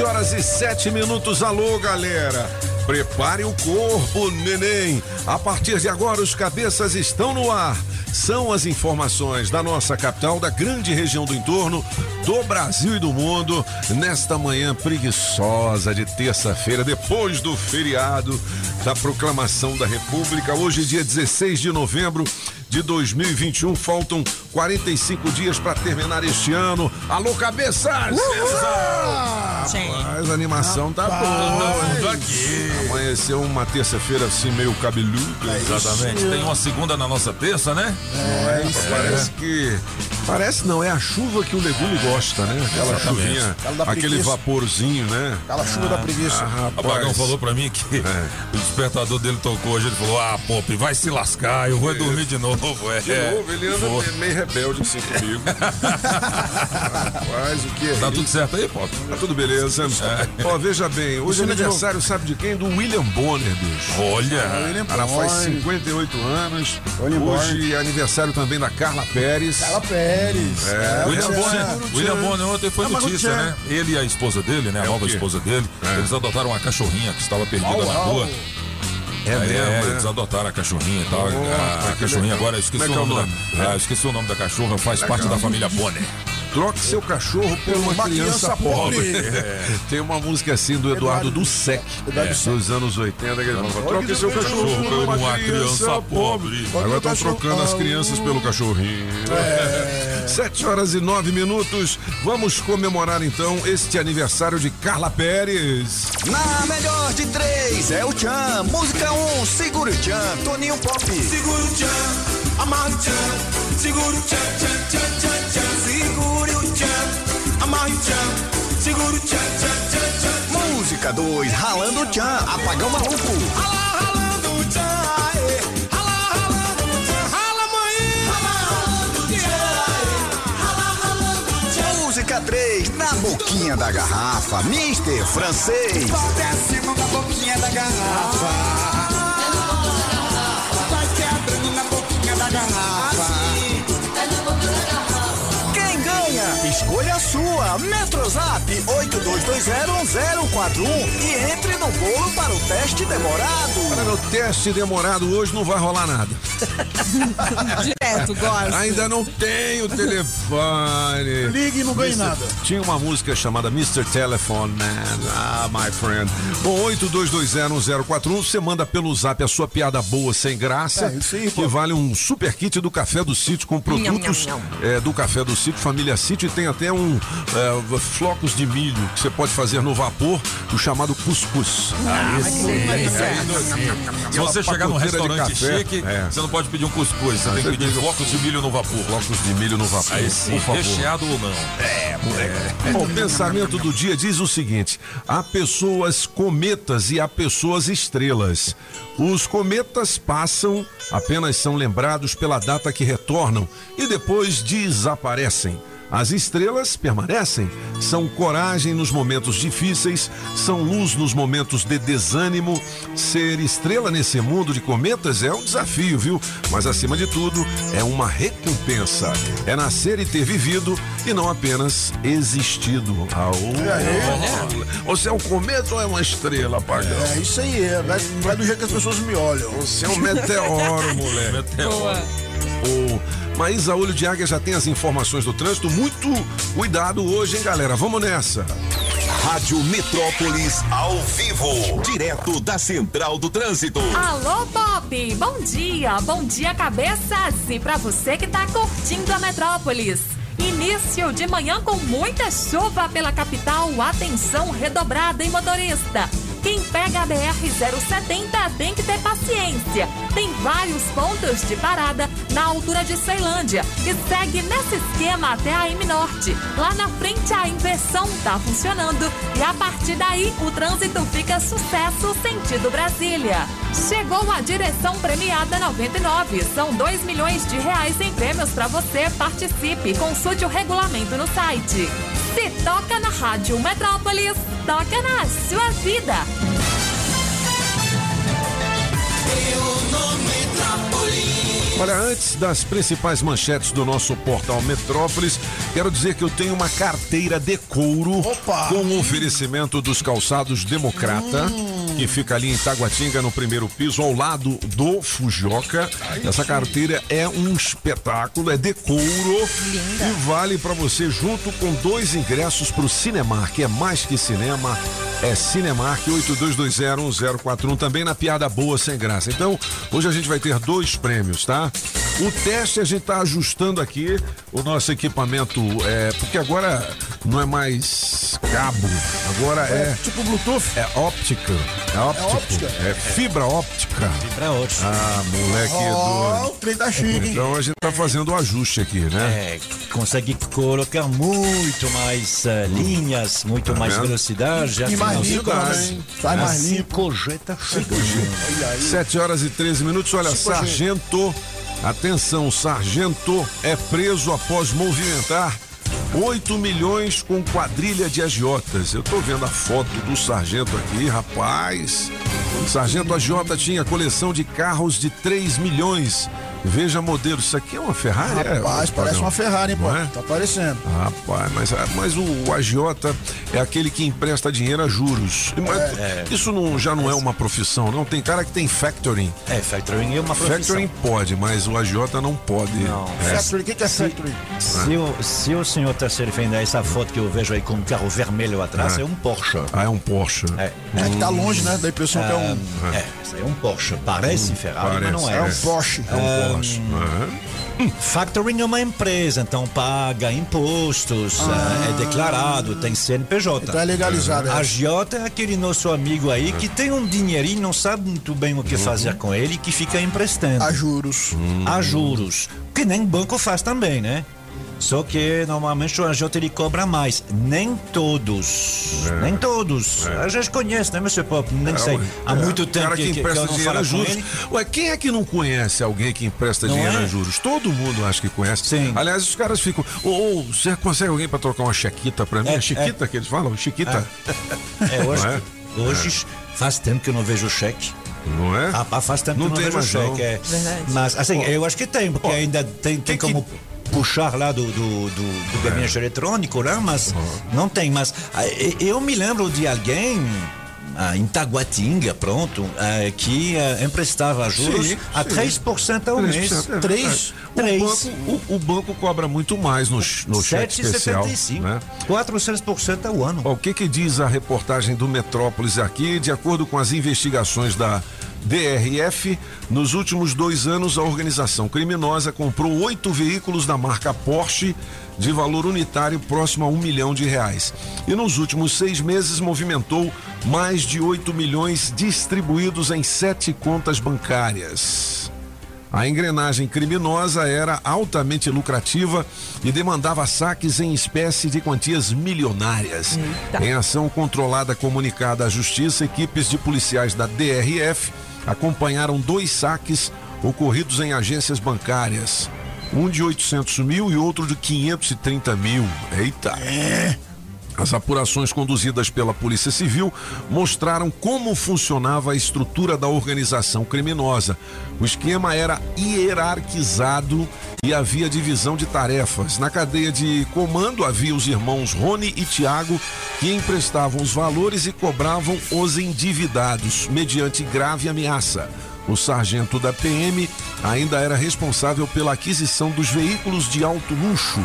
Sete horas e sete minutos. Alô, galera. Prepare o corpo, neném. A partir de agora, os cabeças estão no ar. São as informações da nossa capital, da grande região do entorno, do Brasil e do mundo, nesta manhã preguiçosa de terça-feira, depois do feriado da proclamação da República. Hoje, dia 16 de novembro de 2021. Faltam 45 dias para terminar este ano. Alô, cabeças! Rapaz, a animação tá boa. aqui. Amanheceu uma terça-feira assim, meio cabeludo. Exatamente. Tem uma segunda na nossa terça, né? Mas Parece que. Parece não, é a chuva que o legume gosta, né? Aquela Exatamente. chuvinha, aquele vaporzinho, né? Aquela chuva da preguiça. Ah, O rapaz. falou pra mim que o despertador dele tocou hoje. Ele falou: Ah, Pop, vai se lascar, eu vou dormir de novo. É, De novo, ele anda Foi. meio rebelde assim comigo. Rapaz, o que é Tá isso? tudo certo aí, Pop? Tá tudo beleza. Ó, veja bem, hoje é aniversário, sabe de quem? Do William Bonner, bicho. Olha. William O cara faz Bonner. 58 anos. William Hoje é aniversário também da Carla Pérez. Carla Pérez. É, William Tchan. Bonner, William Bonner ontem foi É, notícia, né? Ele e a esposa dele, né? A É o nova esposa dele. É. Eles adotaram uma cachorrinha que estava perdida na rua. É É, mesmo, né? eles adotaram a cachorrinha e tal. Oh, a, a que cachorrinha agora, esqueci é o é nome, da. Ah, esqueci o nome da cachorra, faz parte da família Bonner. Troque seu cachorro por uma, Uma criança, criança pobre. pobre. Tem uma música assim do Eduardo, Eduardo Dussek, é, dos anos 80, que ele troque seu cachorro por uma criança pobre. Agora estão trocando as crianças pelo cachorrinho. Sete horas e nove minutos. Vamos comemorar então este aniversário de Carla Pérez. Na melhor de três é o Tchan. Música 1, um, segura o Tchan. Toninho Pop. Segura o tchan, amarra o tchan. Segura o tchan, tchan, tchan, tchan, tchan. Segure o tchan. Segura o tchan, tchan, tchan, tchan. Música 2, ralando o Tchan. Apagão maluco. Rala, ralando o tchan, aê. Rala, ralando o tchan. Rala, mãe. Rala, ralando o tchan. Rala, ralando o tchan. Música 3, na boquinha da garrafa. Mister Francês. Desce mão na boquinha da garrafa. Escolha a sua. Metrozap 82201041 e entre no bolo para o teste demorado. Olha, no teste demorado hoje não vai rolar nada. Direto, gosto. Ainda não tenho telefone. Ligue e não ganhe nada. Tinha uma música chamada Mr. Telephone Man. Ah, my friend. Bom, 82201041. Você manda pelo zap a sua piada boa sem graça. É, isso aí, que pô. vale um super kit do Café do Sítio com produtos nham, é, do Café do Sítio, Família Sítio. E tem até um é, flocos de milho que você pode fazer no vapor, o chamado cuscuz. Se você chegar num restaurante café, chique, é. você não pode pedir um cuscuz, você tem que pedir flocos de milho no vapor. Flocos de milho no vapor. Aí sim, recheado ou não. Bom, o pensamento do dia diz o seguinte: há pessoas cometas e há pessoas estrelas. Os cometas passam, apenas são lembrados pela data que retornam e depois desaparecem. As estrelas permanecem, são coragem nos momentos difíceis, são luz nos momentos de desânimo. Ser estrela nesse mundo de cometas é um desafio, viu? Mas acima de tudo, é uma recompensa. É nascer e ter vivido e não apenas existido. Aô. Você é um cometa ou é uma estrela, pagão? É isso aí, é. Vai, vai do jeito que as pessoas me olham. Você é um meteoro, moleque. Boa. Ô, Maísa Olho de Águia já tem as informações do trânsito. Muito cuidado hoje, hein, galera? Vamos nessa. Rádio Metrópolis ao vivo, direto da Central do Trânsito. Alô, Pop! Bom dia! Bom dia, cabeças! E pra você que tá curtindo a Metrópolis. Início de manhã com muita chuva pela capital. Atenção redobrada em motorista. Quem pega a BR-070 tem que ter paciência. Tem vários pontos de parada na altura de Ceilândia e segue nesse esquema até a M Norte. Lá na frente a inversão tá funcionando e a partir daí o trânsito fica sucesso sentido Brasília. Chegou a direção premiada 99. São 2 milhões de reais em prêmios para você. Participe. Consulte o regulamento no site. Se toca na Rádio Metrópolis, toca na sua vida. Olha, antes das principais manchetes do nosso portal Metrópolis, quero dizer que eu tenho uma carteira de couro Opa! com o oferecimento dos calçados Democrata, que fica ali em Taguatinga, no primeiro piso, ao lado do Fujioka. Essa carteira é um espetáculo, é de couro e vale pra você junto com dois ingressos pro Cinemark, é mais que cinema, é Cinemark 82201041 também na piada boa sem graça. Então, hoje a gente vai ter dois prêmios, tá? O teste a gente tá ajustando aqui o nosso equipamento, é, porque agora não é mais cabo, agora é, Tipo Bluetooth. é óptica, é óptico, óptica? é fibra óptica. Pra outros. Ah, moleque Ó, doido. o trem tá chique, hein? Então a gente tá fazendo o ajuste aqui, né? É, consegue colocar muito mais eh, linhas, muito mais vendo? velocidade. E mais limpo também. Sai mais limpo. 5G tá chegando. 7 horas e 13 minutos. Olha, sargento, atenção, sargento é preso após movimentar 8 milhões com quadrilha de agiotas. Eu tô vendo a foto do sargento aqui, rapaz. O sargento agiota tinha coleção de carros de 3 milhões. Veja modelo, isso aqui é uma Ferrari? É, Rapaz, ô, parece uma Ferrari, hein, pô? É? Tá parecendo. Rapaz, mas, mas o, o agiota é aquele que empresta dinheiro a juros. Mas Isso não, já não é uma profissão, não. Tem cara que tem factoring. É, factoring é uma profissão. Factoring pode, mas o agiota não pode. Não. É. Factory, o que, que é Factory? Se o, se o senhor está se referindo a essa foto que eu vejo aí com um carro vermelho atrás, Ah. é um Porsche. Ah, é um Porsche. É, É que tá longe, né? Da impressão que é um, é, isso aí é um Porsche. Parece Ferrari, mas não parece, é. é um Porsche. É um Porsche. Aham. Factoring é uma empresa, então paga impostos, é, é declarado, tem CNPJ. Então é legalizado. é. A Giota é aquele nosso amigo aí que tem um dinheirinho, não sabe muito bem o que fazer com ele, que fica emprestando A juros. a juros. Que nem banco faz também, né? Só que normalmente o agiota ele cobra mais. Nem todos. Nem todos. A gente conhece, né, meu Pop? Nem sei. Há muito É, o tempo cara que, que, que, que empresta eu não dinheiro a com juros. Ué, quem é que não conhece alguém que empresta Não dinheiro é? a juros? Todo mundo acho que conhece. Sim. Aliás, os caras ficam. Ô, ô, você consegue alguém pra trocar uma chequita pra mim? É, É, chiquita que eles falam? Chiquita. É, hoje, é? hoje faz tempo que eu não vejo cheque. Não é? Rapaz, faz tempo Não que eu não tem vejo mais, não. cheque. É. Verdade. Mas, assim, eu acho que tem, porque ainda tem, tem que- como puxar lá do, do, do, do gabinete eletrônico lá, mas não tem. Mas ah, eu me lembro de alguém. Ah, em Taguatinga, pronto, ah, que ah, emprestava juros Sim, a sim. 3% ao mês. 3%, é Três? verdade. Três. O banco, o, o banco cobra muito mais no, no cheque especial. 7,75. Né? 400% ao ano. O que que diz a reportagem do Metrópolis aqui? De acordo com as investigações da DRF, nos últimos dois anos a organização criminosa comprou oito veículos da marca Porsche de valor unitário próximo a um milhão de reais. E nos últimos seis meses movimentou mais de 8 milhões distribuídos em sete contas bancárias. A engrenagem criminosa era altamente lucrativa e demandava saques em espécie de quantias milionárias. Eita. Em ação controlada comunicada à justiça, equipes de policiais da DRF acompanharam dois saques ocorridos em agências bancárias. Um de 800 mil e outro de 530 mil. Eita! As apurações conduzidas pela Polícia Civil mostraram como funcionava a estrutura da organização criminosa. O esquema era hierarquizado e havia divisão de tarefas. Na cadeia de comando havia os irmãos Rony e Tiago que emprestavam os valores e cobravam os endividados mediante grave ameaça. O sargento da PM ainda era responsável pela aquisição dos veículos de alto luxo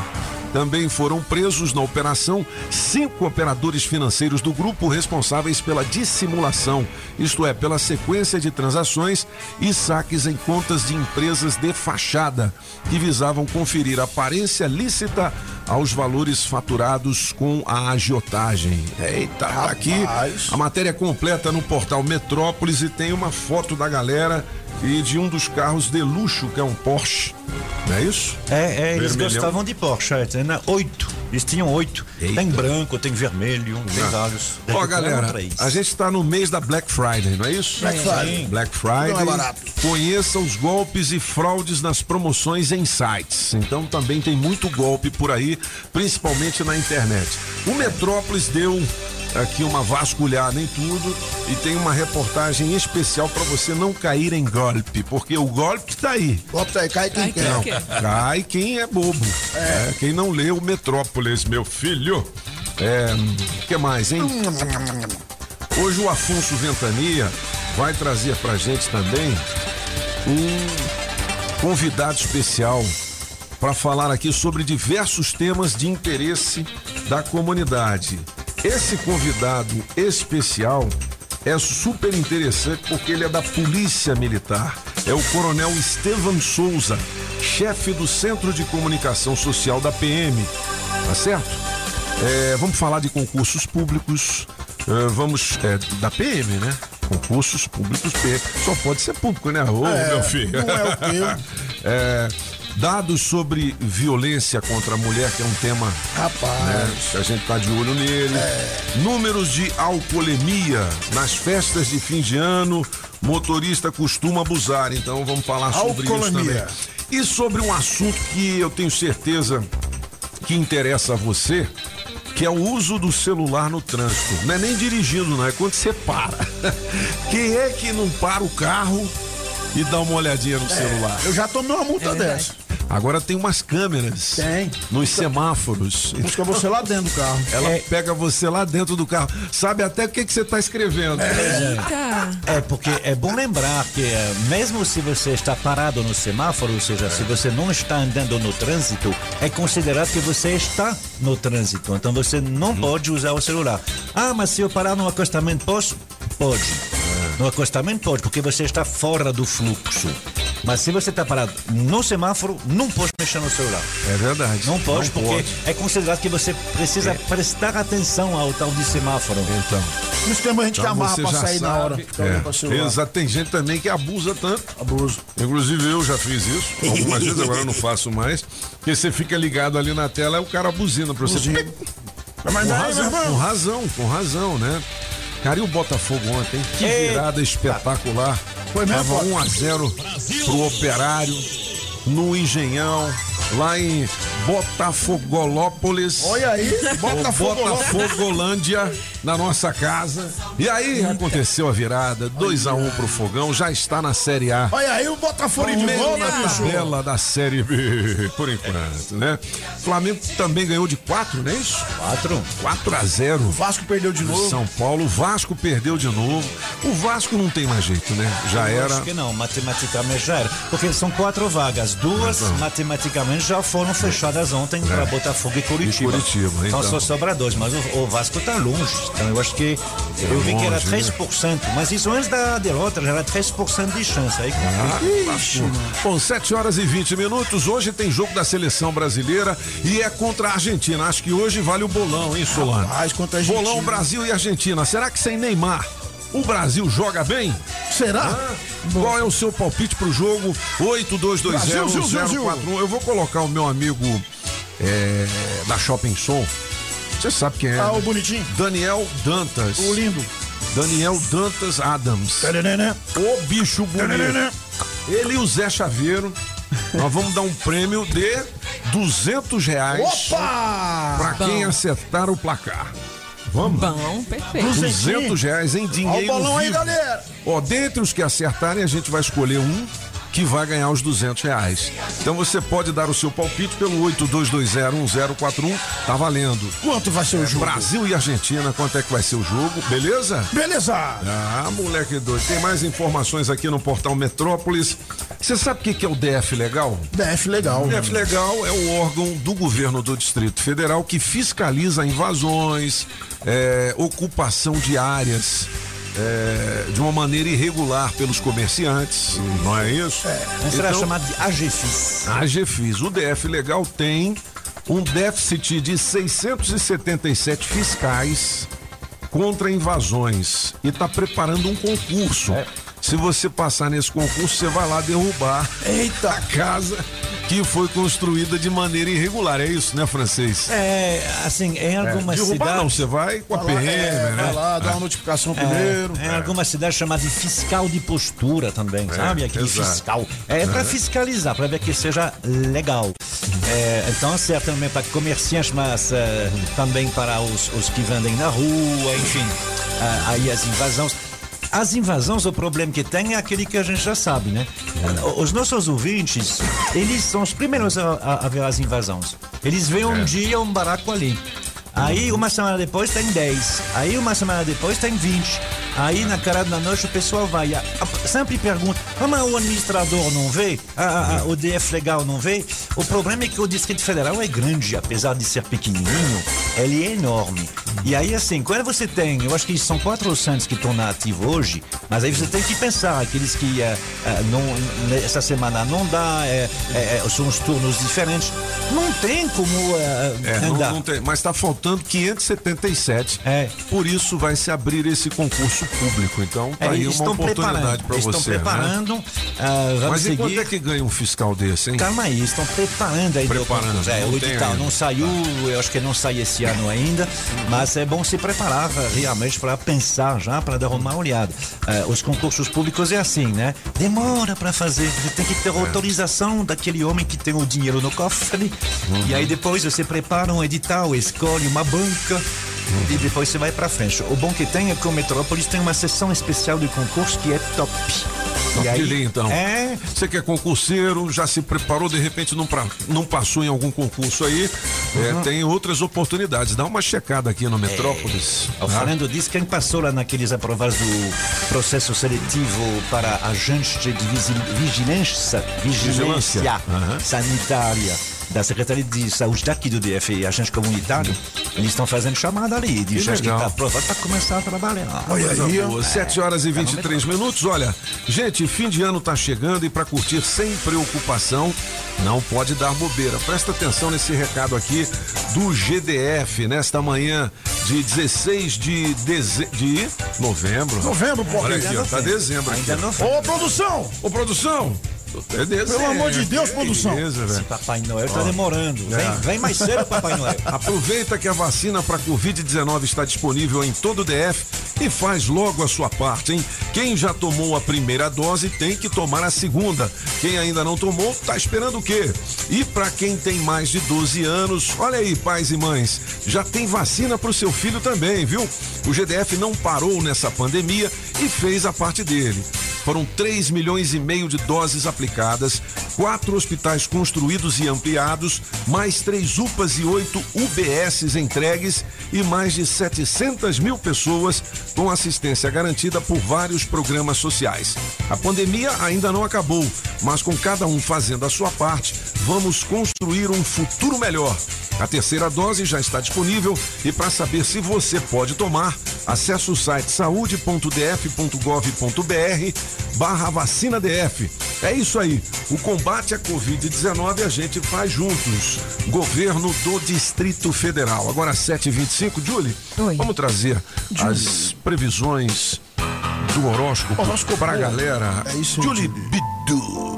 Também foram presos na operação cinco operadores financeiros do grupo responsáveis pela dissimulação, isto é, pela sequência de transações e saques em contas de empresas de fachada, que visavam conferir aparência lícita aos valores faturados com a agiotagem. Eita, tá aqui a matéria completa no portal Metrópolis e tem uma foto da galera e de um dos carros de luxo, que é um Porsche. Não é isso? É, é, eles gostavam de Porsche, é, tem, né? oito. Eles tinham oito. Eita. Tem branco, tem vermelho, tem vários. Ó, galera, a gente está no mês da Black Friday, não é isso? Black Friday. Black Friday. Não é barato. Conheça os golpes e fraudes nas promoções em sites. Então também tem muito golpe por aí, principalmente na internet. O Metrópolis deu aqui uma vasculhada em tudo e tem uma reportagem especial para você não cair em golpe, porque o golpe tá aí. Bota aí, cai quem Cai quem quer. quer. Cai quem é bobo. É, quem não lê o Metrópolis, meu filho. É, o que mais, hein? Hoje o Afonso Ventania vai trazer pra gente também um convidado especial para falar aqui sobre diversos temas de interesse da comunidade. Esse convidado especial é super interessante porque ele é da Polícia Militar. É o Coronel Estevam Souza, chefe do Centro de Comunicação Social da PM. Tá certo? É, vamos falar de concursos públicos. é, vamos. é, da PM, né? Concursos públicos PM. Só pode ser público, né? Ô, meu filho. não é o meu. É, dados sobre violência contra a mulher, que é um tema Rapaz. né, que a gente tá de olho nele. Números de alcoolemia nas festas de fim de ano, motorista costuma abusar, então vamos falar sobre isso Alcoolemia. também. E sobre um assunto que eu tenho certeza que interessa a você, que é o uso do celular no trânsito. Não é nem dirigindo, não, é quando você para. Quem é que não para o carro e dá uma olhadinha no celular? Eu já tomei uma multa dessa. Agora tem umas câmeras Tem. nos semáforos. Busca você lá dentro do carro. Ela pega você lá dentro do carro. Sabe até o que, que você está escrevendo. Eita. É, porque é bom lembrar que eh, mesmo se você está parado no semáforo, ou seja, se você não está andando no trânsito, é considerado que você está no trânsito. Então você não pode usar o celular. Ah, mas se eu parar no acostamento, posso? Pode. No acostamento pode, porque você está fora do fluxo. Mas se você está parado no semáforo, não pode mexer no celular. É verdade. Não pode, porque pode. é considerado que você precisa prestar atenção ao tal de semáforo. Então, isso tem gente que então amarra você pra já sair na hora. sabe. Olhando pra É, exato. Tem gente também que abusa tanto. Abuso. Inclusive eu já fiz isso algumas vezes, agora eu não faço mais. Porque você fica ligado ali na tela, é o cara abusina pra você. Buzina. Mas Com razão, com razão, com razão, né? Cara, e o Botafogo ontem? Que Eita. virada espetacular. Foi mesmo, Tava Botafogo? 1 a 0 pro Operário, no Engenhão, lá em Botafogolópolis. Olha aí, Botafogo. Botafogolândia na nossa casa. E aí aconteceu a virada, 2 a 1 pro Fogão, já está na Série A. Olha aí o Botafogo de Primeira novo, né, bicho? tabela da Série B, por enquanto, né? Flamengo também ganhou de 4, não é isso? Quatro. 4 a 0 O Vasco perdeu de novo. São Paulo, o Vasco perdeu de novo. O Vasco não tem mais jeito, né? Já Eu era. Acho que não, matematicamente já era. Porque são quatro vagas. Duas, matematicamente, já foram fechadas ontem para Botafogo e Curitiba. É. E Curitiba, então. então. só sobra dois. Mas o, o Vasco está longe. Então eu acho que. Eu vi que era longe, né? 3%. Mas isso antes da derrota, já era 3% de chance. Aí Ah, lascou. Bom, 7 horas e 20 minutos. Hoje tem jogo da seleção brasileira e é contra a Argentina. Acho que hoje vale o bolão, hein, Solano? Rapaz, contra a Argentina. Bolão Brasil e Argentina. Será que sem Neymar o Brasil joga bem? Será? Ah, Qual é o seu palpite pro jogo? 82201041. Eu vou colocar o meu amigo é, da Shopping Som. Você sabe quem é? Ah, né? o bonitinho. Daniel Dantas. O lindo. Daniel Dantas Adams. O bicho bonito. Ele e o Zé Chaveiro. Nós vamos dar um prêmio de 200 reais Opa! pra quem Bom. acertar o placar. Vamos? Bom, perfeito. 200 reais em Olha o dinheiro bolão aí, galera. Ó, dentre os que acertarem, a gente vai escolher um que vai ganhar os 200 reais. Então você pode dar o seu palpite pelo 82201041, tá valendo. Quanto vai ser o jogo? Brasil e Argentina, quanto é que vai ser o jogo, beleza? Beleza. Ah, moleque doido. Tem mais informações aqui no portal Metrópolis. Você sabe o que que é o DF Legal? DF legal. O DF Legal é o órgão do governo do Distrito Federal que fiscaliza invasões, é, ocupação de áreas. É, de uma maneira irregular pelos comerciantes, não é isso? Isso era chamado de AGFIS. A GFIS, o DF Legal tem um déficit de 677 fiscais contra invasões e está preparando um concurso. Se você passar nesse concurso, você vai lá derrubar Eita. a casa que foi construída de maneira irregular. É isso, né, francês? É, assim, em algumas derrubar não, cidades. você vai com a Vai PM, é, né? vai lá, dá uma notificação primeiro. É, em algumas cidades chamada de fiscal de postura também, sabe? Aquele exato. fiscal. É para fiscalizar, para ver que seja legal. É, então, certamente para comerciantes, mas é, também para os, os que vendem na rua, enfim. Ah, aí as invasões. As invasões, o problema que tem é aquele que a gente já sabe, né? Os nossos ouvintes, eles são os primeiros a, a- a ver as invasões. Eles veem um dia um baraco ali. Aí uma semana depois tem 10. Aí uma semana depois tem 20. Aí na cara da noite o pessoal vai. a- a- sempre pergunta: ah, mas o administrador não vê? Ah, o DF legal não vê? O problema é que o Distrito Federal é grande, apesar de ser pequenininho, ele é enorme. E aí, assim, quando você tem, eu acho que são 400 que estão na ativa hoje, mas aí você tem que pensar, aqueles que eh, eh, não, essa semana não dá, eh, eh, eh, são os turnos diferentes. Não tem como eh, É, não, andar. não tem, mas está faltando 577. É. Por isso vai se abrir esse concurso público. Então tá É, aí uma oportunidade para você. estão né? preparando. ah, vamos Mas e seguir. quanto é que ganha um fiscal desse, hein? Calma aí, estão preparando ainda Preparando, o concurso. É, o edital ainda. não saiu, eu acho que não sai esse ano ainda, mas é bom se preparar realmente para pensar já, para dar uma olhada. Eh, os concursos públicos é assim, né? Demora para fazer, você tem que É. ter autorização daquele homem que tem o dinheiro no cofre, Uhum. e aí depois você prepara um edital, escolhe uma banca. Uhum. E depois você vai para frente. O bom que tem é que o Metrópolis tem uma sessão especial de concurso que é top. Top E aí- de então. É, Você que é concurseiro, já se preparou, de repente não, pra- não passou em algum concurso aí, é, Uhum. tem outras oportunidades. Dá uma checada aqui no Metrópolis. O tá? Fernando disse quem passou lá naqueles aprovados do processo seletivo para agente de vigilância, vigilância Vigilância. Aham. sanitária da Secretaria de Saúde daqui do DF e agente comunitário, eles estão fazendo chamada ali de Que gente que está aprovado para começar a trabalhar. Olha aí, ó. Boa, 7 horas e 23 minutos. Olha, gente, fim de ano tá chegando e para curtir sem preocupação, não pode dar bobeira. Presta atenção nesse recado aqui do GDF nesta manhã de 16 de, deze... de novembro. Novembro, pô. Olha aqui, ó, tá dezembro aqui. Ainda não foi. Ô, produção! Ô, produção! Pelo amor de Deus, produção. Beleza, Esse velho. Papai Noel está demorando. É. Vem, vem mais cedo, Papai Noel. Aproveita que a vacina para Covid-19 está disponível em todo o DF e faz logo a sua parte, hein? Quem já tomou a primeira dose tem que tomar a segunda. Quem ainda não tomou, tá esperando o quê? E para quem tem mais de 12 anos, olha aí, pais e mães, já tem vacina para o seu filho também, viu? O GDF não parou nessa pandemia e fez a parte dele. Foram 3 milhões e meio de doses aplicadas, quatro hospitais construídos e ampliados, mais três UPAs e oito UBSs entregues e mais de 700 mil pessoas com assistência garantida por vários programas sociais. A pandemia ainda não acabou, mas com cada um fazendo a sua parte, vamos construir um futuro melhor. A terceira dose já está disponível e para saber se você pode tomar, acesse o site saúde.df.gov.br barra vacina DF. É isso aí. O combate à Covid-19 a gente faz juntos. Governo do Distrito Federal. Agora 7h25, Julie, Oi. vamos trazer as previsões do horóscopo, Horóscopo. pra galera. É isso, Julie Julie. Bidu.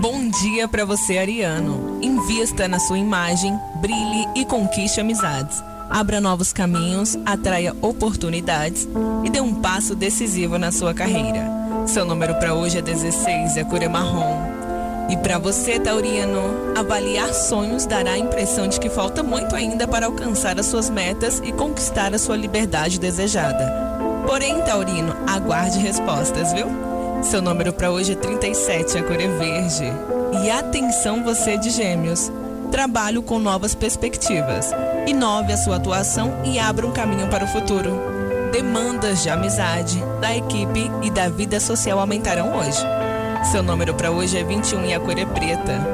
Bom dia pra você, Ariano. Invista na sua imagem, brilhe e conquiste amizades. Abra novos caminhos, atraia oportunidades e dê um passo decisivo na sua carreira. Seu número para hoje é 16 e a cor é marrom. E para você, Taurino, avaliar sonhos dará a impressão de que falta muito ainda para alcançar as suas metas e conquistar a sua liberdade desejada. Porém, Taurino, aguarde respostas, viu? Seu número para hoje é 37, a cor é verde. E atenção você de Gêmeos. Trabalho com novas perspectivas. Inove a sua atuação e abra um caminho para o futuro. Demandas de amizade, da equipe e da vida social aumentarão hoje. Seu número para hoje é 21 e a cor é preta.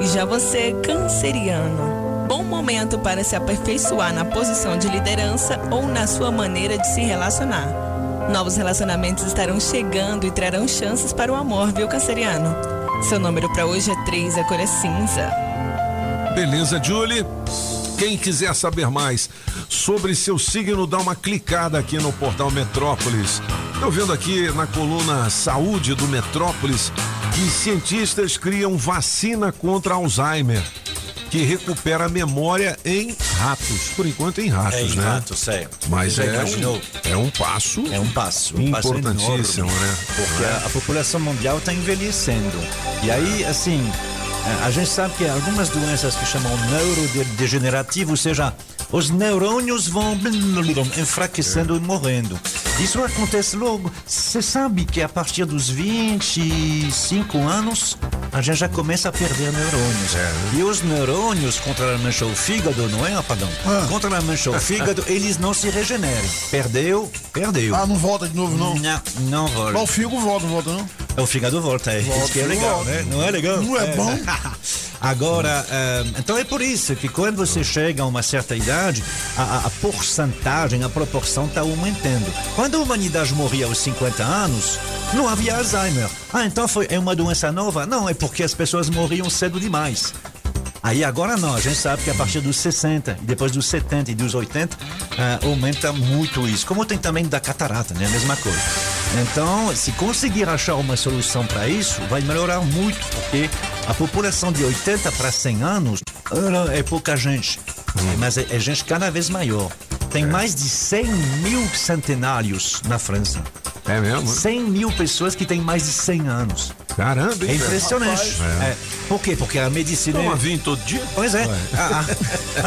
E já você, canceriano. Bom momento para se aperfeiçoar na posição de liderança ou na sua maneira de se relacionar. Novos relacionamentos estarão chegando e trarão chances para o amor, viu, canceriano? Seu número para hoje é 3, a cor é cinza. Beleza, Julie? Quem quiser saber mais sobre seu signo, dá uma clicada aqui no portal Metrópolis. Estou vendo aqui na coluna Saúde do Metrópolis que cientistas criam vacina contra Alzheimer, que recupera a memória em ratos. Por enquanto em ratos, É, em né? ratos, é. Mas é um, é um passo. É um passo. Um passo Importantíssimo, enorme, né? Porque a, a população mundial está envelhecendo. E aí, assim, a- gente sabe que algumas doenças que chamam neurodegenerativo, ou seja, os neurônios vão enfraquecendo e morrendo. Isso acontece logo. Você sabe que a partir dos 25 anos, a gente já começa a perder neurônios. E os neurônios contra a mancha ao fígado, não é, Apagão? Contra a mancha ao fígado, eles não se regeneram. Perdeu, perdeu. Ah, não volta de novo, não. Não, não volta. Mas o figo volta, não volta, não? O fígado volta, é. Volta, Isso que é legal, volta. né? Não é legal? Não é bom? Agora, eh, então é por isso que quando você chega a uma certa idade, a, a, porcentagem, a proporção está aumentando. Quando a humanidade morria aos 50 anos, não havia Alzheimer. Ah, então foi, é uma doença nova? Não, é porque as pessoas morriam cedo demais. Aí agora não, a gente sabe que a partir dos 60, e depois dos 70 e dos 80, ah, aumenta muito isso. Como tem também da catarata, né? A mesma coisa. Então, se conseguir achar uma solução para isso, vai melhorar muito, porque a população de 80 para 100 anos ah, é pouca gente, mas é, é gente cada vez maior. Tem mais de 100 mil centenários na França. É mesmo? 100 mil pessoas que têm mais de 100 anos. Caramba, hein, É impressionante. É. Por quê? Porque a medicina. Toma vinho todo dia? Pois é. A,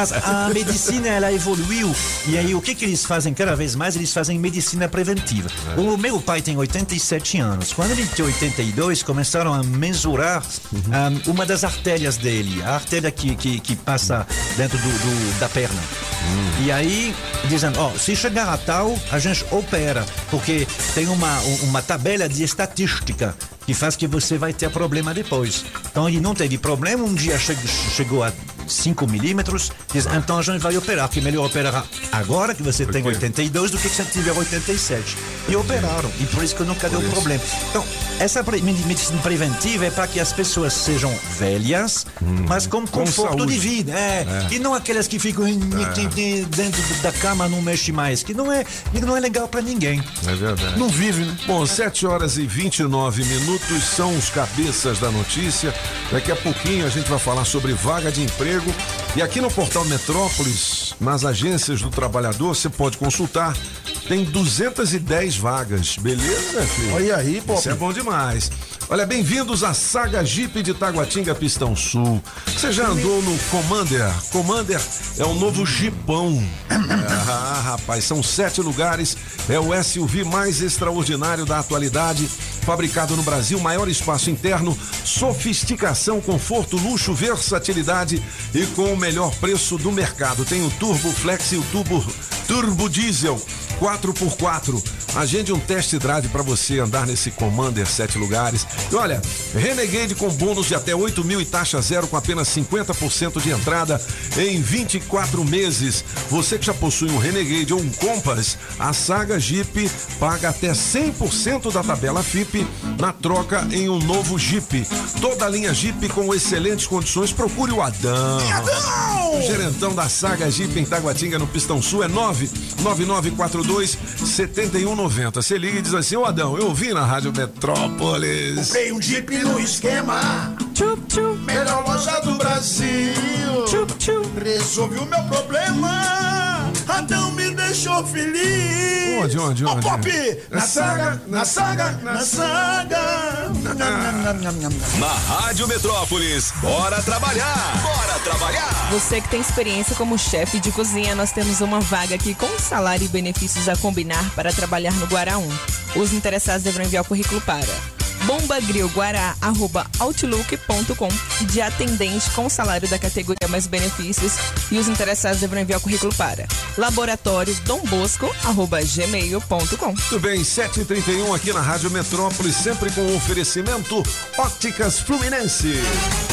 a- a medicina ela evoluiu e aí o que que eles fazem cada vez mais? Eles fazem medicina preventiva. O meu pai tem 87 anos. Quando ele tinha 82, começaram a mensurar ah, uma das artérias dele, a artéria que, que, que passa dentro do, do- da perna. E aí, dizendo, ó, se chegar a tal, a gente opera, porque tem uma, uma tabela de estatística que faz que você vai ter problema depois. Então ele não teve problema, um dia che- chegou a 5 milímetros, diz, então a gente vai operar, que melhor operar agora que você tem 82 do que se você tiver 87. E operaram, e por isso que nunca deu problema. Então, essa medicina preventiva é para que as pessoas sejam velhas, mas com conforto saúde. de vida. É, E não aquelas que ficam em- dentro da cama, não mexe mais, que não é, não é legal para ninguém. É verdade. Não vive, né? Bom, 7 horas e 29 minutos são os cabeças da notícia. Daqui a pouquinho a gente vai falar sobre vaga de emprego. E aqui no portal Metrópolis, nas agências do trabalhador, você pode consultar. Tem 210 vagas, beleza, filho? Olha aí, pô. Isso é bom demais. Olha, bem-vindos à Saga Jeep de Taguatinga Pistão Sul. Você já andou no Commander? Commander é o novo Jeepão. Ah, rapaz, são sete lugares. É o SUV mais extraordinário da atualidade. Fabricado no Brasil, maior espaço interno, sofisticação, conforto, luxo, versatilidade e com o melhor preço do mercado. Tem o Turbo Flex e o Turbo, Turbo Diesel 4x4. Agende um test drive para você andar nesse Commander sete lugares. E olha, Renegade com bônus de até 8 mil e taxa zero com apenas 50% de entrada em 24 meses. Você que já possui um Renegade ou um Compass, a Saga Jeep paga até 100% da tabela FIP na troca em um novo Jeep. Toda a linha Jeep com excelentes condições. Procure o Adão. O gerentão da Saga Jeep em Taguatinga, no Pistão Sul, é 99942 7190. Você liga e diz assim: Ô Adão, eu ouvi na Rádio Metrópolis. Comprei um Jeep no esquema. Tchup, tchup, Melhor loja do Brasil. tchup, tchup. Resolvi o meu problema. Adão me deixou feliz. Onde, onde, Ô, onde? Pop, na saga, na saga, na saga. Na Rádio Metrópolis, bora trabalhar! Bora trabalhar! Você que tem experiência como chefe de cozinha, nós temos uma vaga aqui com salário e benefícios a combinar para trabalhar no Guará 1. Os interessados deverão enviar o currículo para bombagrilguará.outlook.com de atendente com salário da categoria mais benefícios. E os interessados deverão enviar o currículo para laboratório dombosco.gmail.com Muito bem, 7h31 aqui na Rádio Metrópole, sempre com o oferecimento Óticas Fluminense.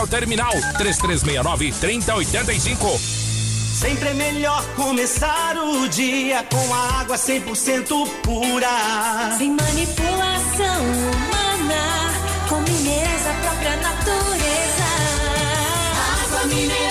ao terminal 3369 3085. Sempre é melhor começar o dia com a água 100% pura. Sem manipulação humana, com minerais da própria natureza. Água mineral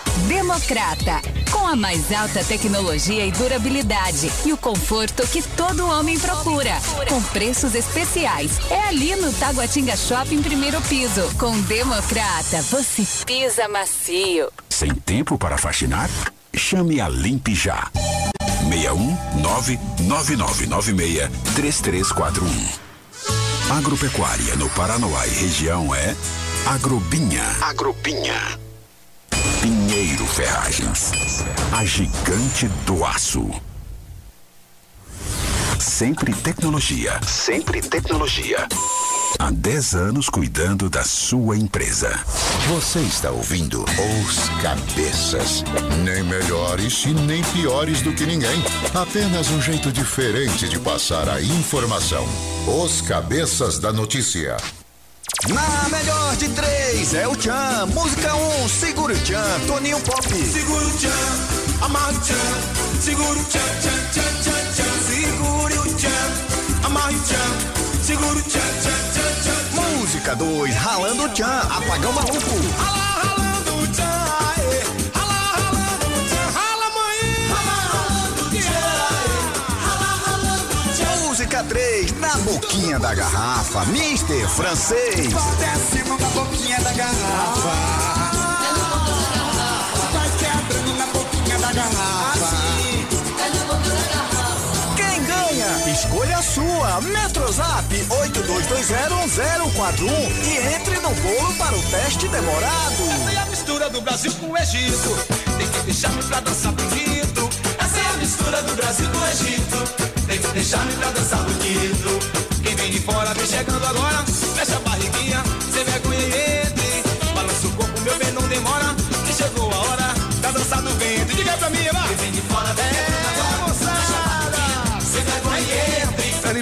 Democrata, com a mais alta tecnologia e durabilidade e o conforto que todo homem procura, com preços especiais. É ali no Taguatinga Shopping, primeiro piso. Com Democrata, você pisa macio. Sem tempo para faxinar? Chame a Limpe Já. 61999963341. Agropecuária no Paranoá e região é Agrobinha. Agrobinha. Pinheiro Ferragens. A gigante do aço. Sempre tecnologia. Sempre tecnologia. Há 10 anos cuidando da sua empresa. Você está ouvindo Os Cabeças. Nem melhores e nem piores do que ninguém. Apenas um jeito diferente de passar a informação. Os Cabeças da Notícia. Na melhor de três é o Tchan. Música 1, um, segura o Tchan. Toninho Pop. Segura o tchan, amarra o tchan. Segura o tchan, tchan, tchan, tchan, tchan. Segure o tchan, amarra o tchan. Segura o tchan, tchan, tchan, tchan. Música 2, ralando o Tchan. Apagão maluco. Rala, ralando boquinha da garrafa. Mister Francês. Acima na boquinha da garrafa. Vai quebrando na boquinha da garrafa. Quem ganha? Escolha a sua. Metrozap 82201041 e entre no bolo para o teste demorado. Essa é a mistura do Brasil com o Egito. Tem que deixar-me pra dançar bonito. Essa é a mistura do Brasil com o Egito. Tem que deixar-me pra dançar bonito. De fora vem chegando agora. Fecha a barriguinha, sem vergonha e entre. Balança o corpo, meu bem, não demora. Que chegou a hora da dança do vento. Diga pra mim. Quem vem de fora vem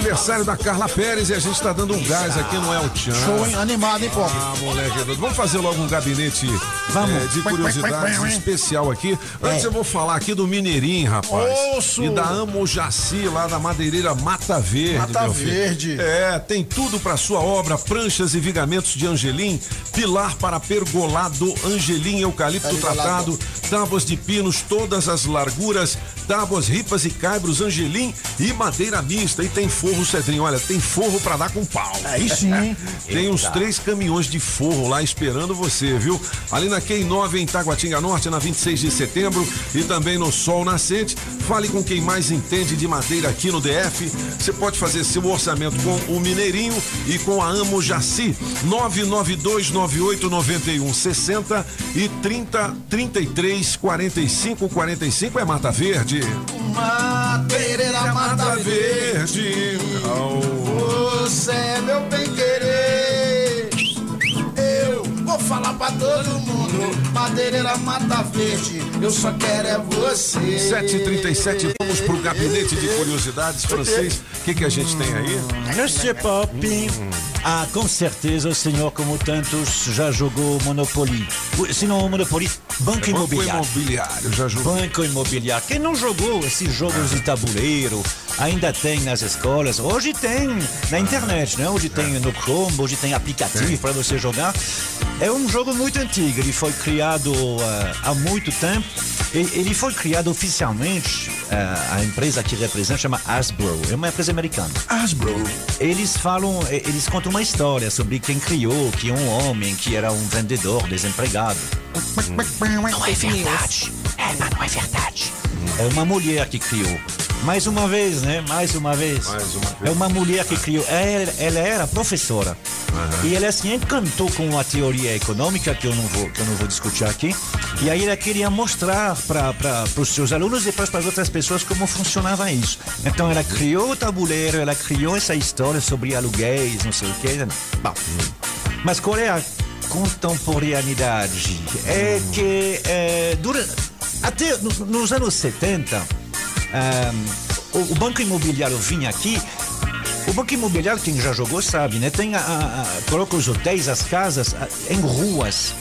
aniversário da Carla Pérez e a gente tá dando um gás aqui no El Chan. Show, hein? Animado, hein, Pop? Ah, moleque, vamos fazer logo um gabinete Vamos. eh, de curiosidades especial aqui. Antes É. eu vou falar aqui do Mineirinho, rapaz. Osso! E da Amo Jaci, lá da madeireira Mata Verde. Mata. Verde. É, tem tudo pra sua obra: pranchas e vigamentos de Angelim, pilar para pergolado, Angelim, eucalipto Pergolado. tratado, tábuas de pinos, todas as larguras, tábuas, ripas e caibros, Angelim e madeira mista. E tem forro cedrinho. Olha, tem forro pra dar com pau. Aí sim. Tem uns três caminhões de forro lá esperando você, viu? Ali na Quem 9 em Taguatinga Norte, na 26 de setembro e também no Sol Nascente. Fale com quem mais entende de madeira aqui no DF. Você pode fazer seu orçamento com o Mineirinho e com a Amo Jaci. 992 98 91 60 e 30 33 45 45 é Mata Verde. Madeireira Mata Verde. Você é meu bem querer. Eu vou falar pra todo mundo. Madeireira Mata Verde. Eu só quero é você. 7h37, vamos pro gabinete de curiosidades francês. O que, que a gente tem aí? Monsieur Pop, ah, com certeza o senhor, como tantos, já jogou Monopoly. Se não Monopoly, Banco Banco Imobiliário. Imobiliário, já jogou. Banco Imobiliário. Quem não jogou esses jogos de tabuleiro, ainda tem nas escolas. Hoje tem na internet, né? Hoje tem no Chrome, hoje tem aplicativo para você jogar. É um jogo muito antigo, ele foi criado ah, há muito tempo. Ele foi criado oficialmente, ah, a empresa que representa chama Hasbro, é uma empresa americana. Hasbro. Eles falam, eh, eles contam uma história sobre quem criou, que é um homem que era um vendedor desempregado. Não é verdade. É, mas não é verdade. É uma mulher que criou. Mais uma vez, né? Mais uma vez. Mais uma vez. É uma mulher que criou. Ela, ela era professora. E ela se encantou com a teoria econômica, que eu não vou, que eu não vou discutir aqui. E aí ela queria mostrar para os seus alunos e para as outras pessoas como funcionava isso. Então ela criou o tabuleiro, ela criou essa história sobre aluguéis, não sei o quê. Bom, mas qual é a contemporaneidade? É que é, dura, até no- nos anos 70, ah, o, o banco imobiliário vinha aqui. O banco imobiliário, quem já jogou sabe, né? Tem a, a- a- coloca os hotéis, as casas ah, em ruas.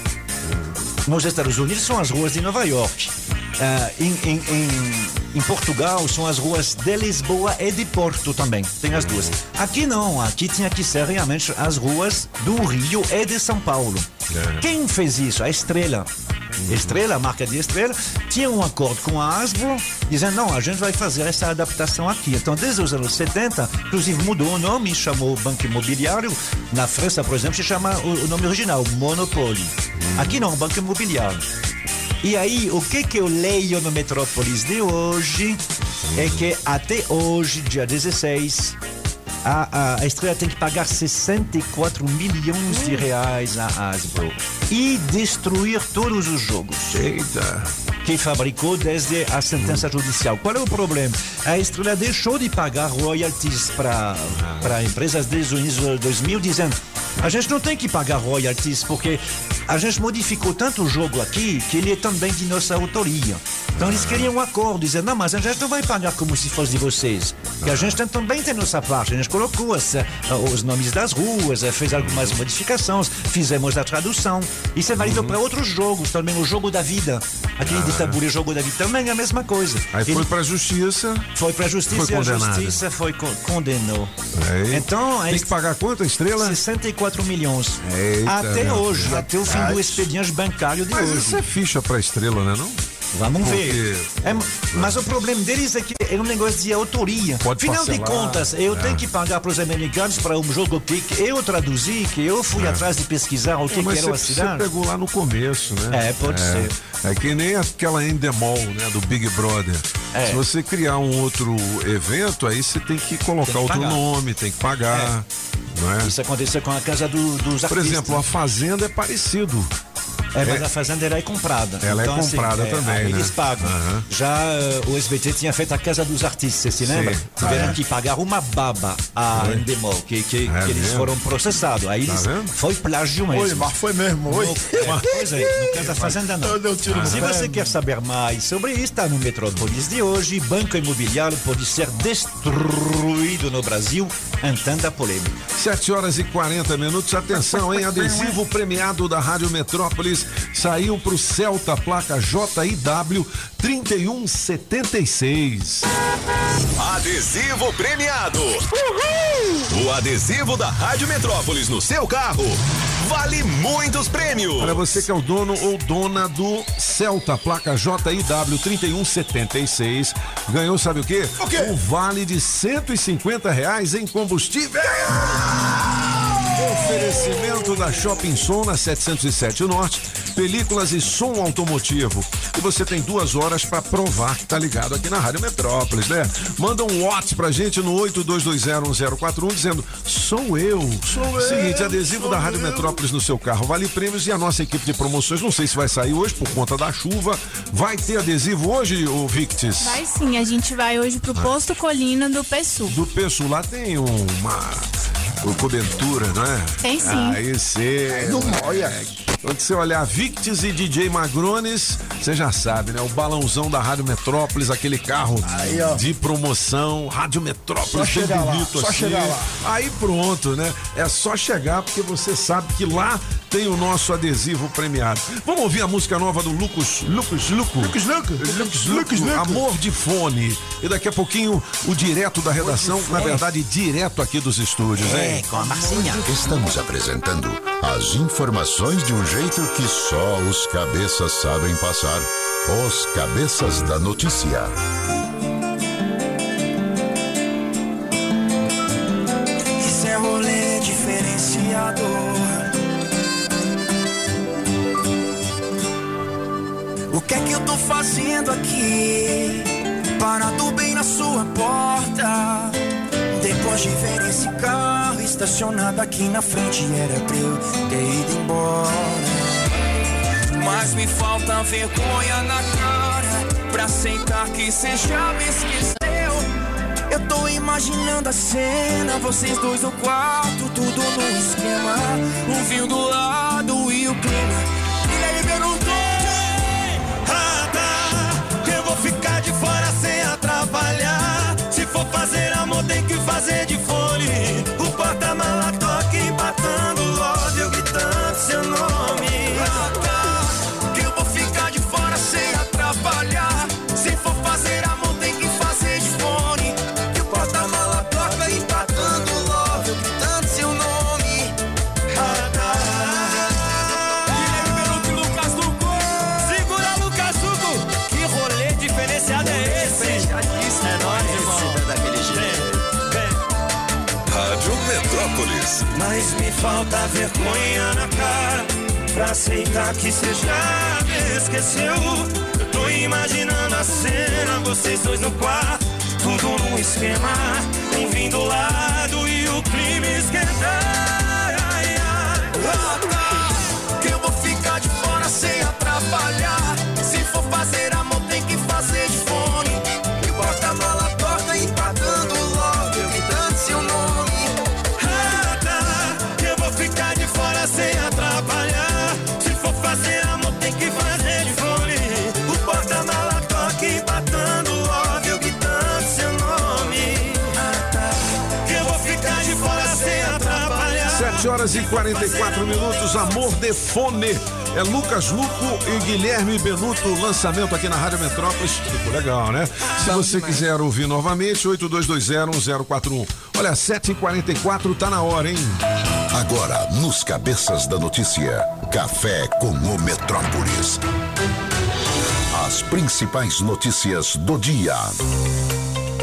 Nos Estados Unidos são as ruas de Nova York. Ah, em, em- em- em Portugal são as ruas de Lisboa e de Porto também. Tem as duas. Aqui não, aqui tinha que ser realmente as ruas do Rio e de São Paulo. Quem fez isso? A Estrela. Estrela, a marca de Estrela, tinha um acordo com a Hasbro, dizendo, não, a gente vai fazer essa adaptação aqui. Então, desde os anos 70, inclusive mudou o nome, chamou Banco Imobiliário. Na França, por exemplo, se chama o, o nome original, Monopoly. Aqui não, Banco Imobiliário. E aí, o que que eu leio no Metrópolis de hoje é que até hoje, dia 16, a, a, a Estrela tem que pagar 64 milhões de reais à Hasbro e destruir todos os jogos. Eita! Que fabricou desde a sentença judicial. Qual é o problema? A Estrela deixou de pagar royalties para empresas desde o início de 2000, dizendo a gente não tem que pagar royalties porque a gente modificou tanto o jogo aqui que ele é também de nossa autoria. Então eles queriam um acordo, dizendo, não, mas a gente não vai pagar como se fosse de vocês. Que a gente também tem nossa parte. A gente colocou as, eh, os nomes das ruas, eh, fez algumas modificações, fizemos a tradução. Isso é válido para outros jogos também, o jogo da vida. Aquele de tabuleiro, jogo da vida também é a mesma coisa. Aí foi Ele pra justiça. foi para a justiça Foi e a condenado. justiça foi co- condenou. Aí. Então, Tem que pagar quanto a estrela? 64 milhões. Eita, até hoje, até o fim do expediente bancário de Mas hoje. isso é ficha pra estrela, né não? Vamos Porque- ver. É, mas o problema deles é que é um negócio de autoria. Pode Final de parcelar. contas, eu É. tenho que pagar para os americanos para um jogo que eu traduzi, que eu fui atrás de pesquisar o que, É, mas que era a você, pegou lá no começo, né? É, pode ser. É que nem aquela Endemol, né? Do Big Brother. É. Se você criar um outro evento, aí você tem que colocar Tem que outro nome, tem que pagar. É? Isso aconteceu com a casa do- dos Por artistas. exemplo, a Fazenda é parecido. É, mas É. a fazendeira é comprada. Ela é Então, assim, comprada é, também, aí né? Eles pagam. Aham. Já eh, o SBT tinha feito a Casa dos Artistas, você se Sim. lembra? Tiveram Ah, é. que pagar uma baba a. Endemol, que, que, É que eles foram processados. Aí Tá eles, foi plágio mesmo. Oi, mas foi mesmo, oi. No, é, pois é, no caso da Fazenda não. Eu dei tiro no Se você quer saber mais sobre isso, está no Metrópolis de hoje. Banco imobiliário pode ser destruído no Brasil. Entenda a polêmica. 7 horas e 40 minutos. Atenção, hein? Adesivo premiado da Rádio Metrópolis saiu pro Celta, placa JIW 3176. Adesivo premiado. O adesivo da Rádio Metrópolis no seu carro vale muitos prêmios. Para você que é o dono ou dona do Celta, placa JIW 3176, ganhou sabe o quê? O quê? Um vale de 150 reais em combustível. Oferecimento da Shopping Som na 707 Norte, películas e som automotivo. E você tem duas horas para provar que tá ligado aqui na Rádio Metrópolis, né? Manda um WhatsApp pra gente no 82201041 dizendo: sou eu. Sou eu, Seguinte, adesivo sou da Rádio eu. Metrópolis no seu carro, vale prêmios e a nossa equipe de promoções, não sei se vai sair hoje por conta da chuva. Vai ter adesivo hoje, o Victis? Vai sim, a gente vai hoje pro Posto Colina do PSU. Do Pessu lá tem uma cobertura, não é? Tem sim. Aí você. Não molha. Quando você olhar Victis e DJ Magrones, você já sabe, né? O balãozão da Rádio Metrópolis, aquele carro Aí, ó. de promoção, Rádio Metrópolis, Só chegar lá, bonito só assim. chegar lá. Aí pronto, né? É só chegar porque você sabe que lá tem o nosso adesivo premiado. Vamos ouvir a música nova do Lucas, Lucas, Luco. Lucas, Luco. Lucas, Lucas, Luco. Amor de Fone. E daqui a pouquinho o direto da redação, na verdade, direto aqui dos estúdios, hein? com a Marcinha. Estamos apresentando as informações de um jeito que só os cabeças sabem passar. Os cabeças da notícia. Isso é rolê diferenciado. O que é que eu tô fazendo aqui? Parado bem na sua porta. De ver esse carro estacionado aqui na frente, era pra eu ter ido embora. Mas me falta vergonha na cara pra aceitar que você já me esqueceu. Eu tô imaginando a cena, vocês dois no quarto, tudo no esquema. Um vinho do lado e o clima. Fazer amor, tem que fazer de fone. O porta-mala Mas me falta vergonha na cara pra aceitar que você já me esqueceu. Eu tô imaginando a cena, vocês dois no quarto, tudo num esquema. Um vinho do lado e o clima esquentar. Ai, ai. Que eu vou ficar de fora sem atrapalhar. Se for fazer amor, horas e 44 minutos, Amor de Fone. É Lucas Luco e Guilherme Benuto, lançamento aqui na Rádio Metrópolis. Ficou legal, né? Se você quiser ouvir novamente, 82201041. Olha, 7h44 tá na hora, hein? Agora, nos cabeças da notícia, café com o Metrópolis. As principais notícias do dia.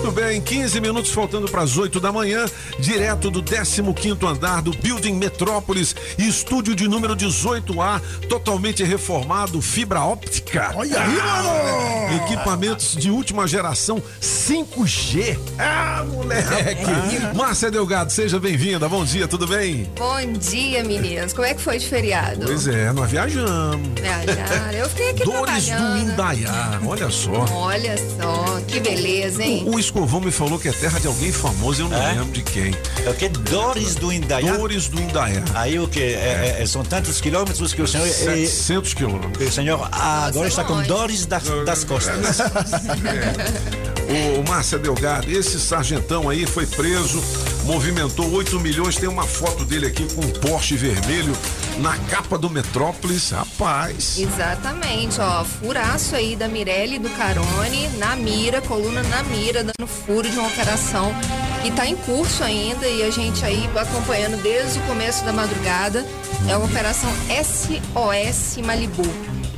Tudo bem, 15 minutos faltando para as 8 da manhã, direto do 15 andar do Building Metrópolis, estúdio de número 18A, totalmente reformado, fibra óptica. Olha aí, mano! Equipamentos de última geração 5G. Ah, moleque! Márcia Delgado, seja bem-vinda. Bom dia, tudo bem? Bom dia, meninas. Como é que foi de feriado? Pois é, nós viajamos. Viajaram. Eu fiquei aqui Dores do. Indaiá, olha só. Olha só, que beleza, hein? O, o Escovão me falou que é terra de alguém famoso, eu não É? lembro de quem. É o que? Dores do Indaiá? Dores do Indaiá. Aí o que? É, é, são tantos quilômetros que o senhor. 700 quilômetros. O senhor agora está com dores das, das costas. O Márcia Delgado, esse sargentão aí foi preso, movimentou 8 milhões. Tem uma foto dele aqui com um Porsche vermelho na capa do Metrópolis. Rapaz. Exatamente, ó, furaço aí da Mirelle do Carone, na mira, coluna na mira, dando furo de uma operação que tá em curso ainda e a gente aí acompanhando desde o começo da madrugada. É a operação SOS Malibu.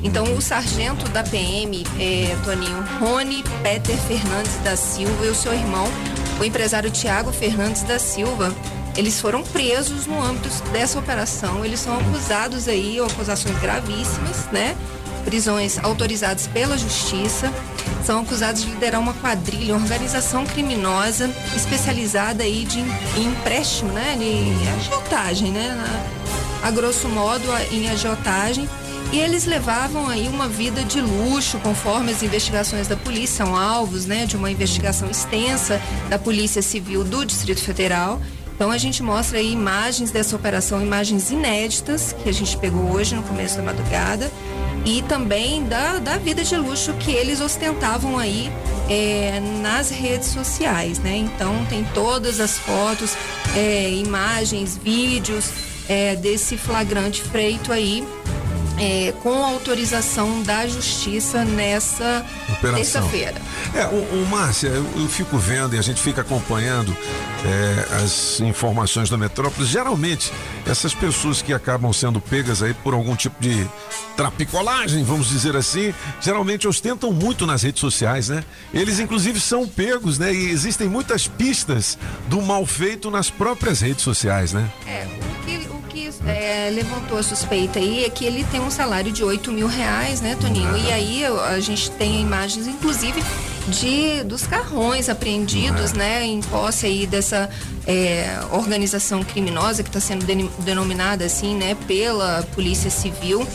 Então, o sargento da PM, é, Toninho, Rony Peter Fernandes da Silva e o seu irmão, o empresário Tiago Fernandes da Silva, eles foram presos no âmbito dessa operação. Eles são acusados aí, acusações gravíssimas, né? Prisões autorizadas pela justiça. São acusados de liderar uma quadrilha, uma organização criminosa especializada aí de em- em empréstimo, né? De agiotagem, né? A grosso modo, em agiotagem. E eles levavam aí uma vida de luxo, conforme as investigações da polícia, são alvos, né, de uma investigação extensa da Polícia Civil do Distrito Federal. Então a gente mostra aí imagens dessa operação, imagens inéditas que a gente pegou hoje no começo da madrugada e também da, da vida de luxo que eles ostentavam aí é, nas redes sociais, né? Então tem todas as fotos, é, imagens, vídeos é, desse flagrante feito aí é, com autorização da justiça nessa terça-feira. É, o, o Márcia, eu, eu fico vendo e a gente fica acompanhando é, as informações da metrópole. Geralmente, essas pessoas que acabam sendo pegas aí por algum tipo de trapicolagem, vamos dizer assim, geralmente ostentam muito nas redes sociais, né? Eles, inclusive, são pegos, né? E existem muitas pistas do mal feito nas próprias redes sociais, né? É, o que, que é, levantou a suspeita aí é que ele tem um salário de 8 mil reais, né, Toninho? E aí a gente tem imagens, inclusive, de dos carrões apreendidos, né, em posse aí dessa é, organização criminosa que está sendo denominada assim, né, pela Polícia Civil.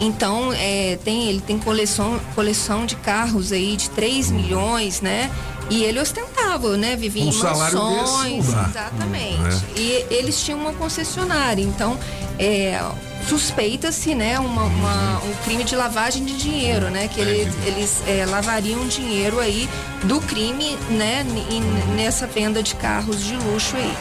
Então, é, tem, ele tem coleção, coleção de carros aí de 3 milhões, né? E ele ostentava, né? Vivia Um em mansões. Exatamente. É. E eles tinham uma concessionária, então é, suspeita-se, né, uma- uma- um crime de lavagem de dinheiro, né, que ele- eles é, lavariam dinheiro aí do crime, né, nessa venda de carros de luxo aí.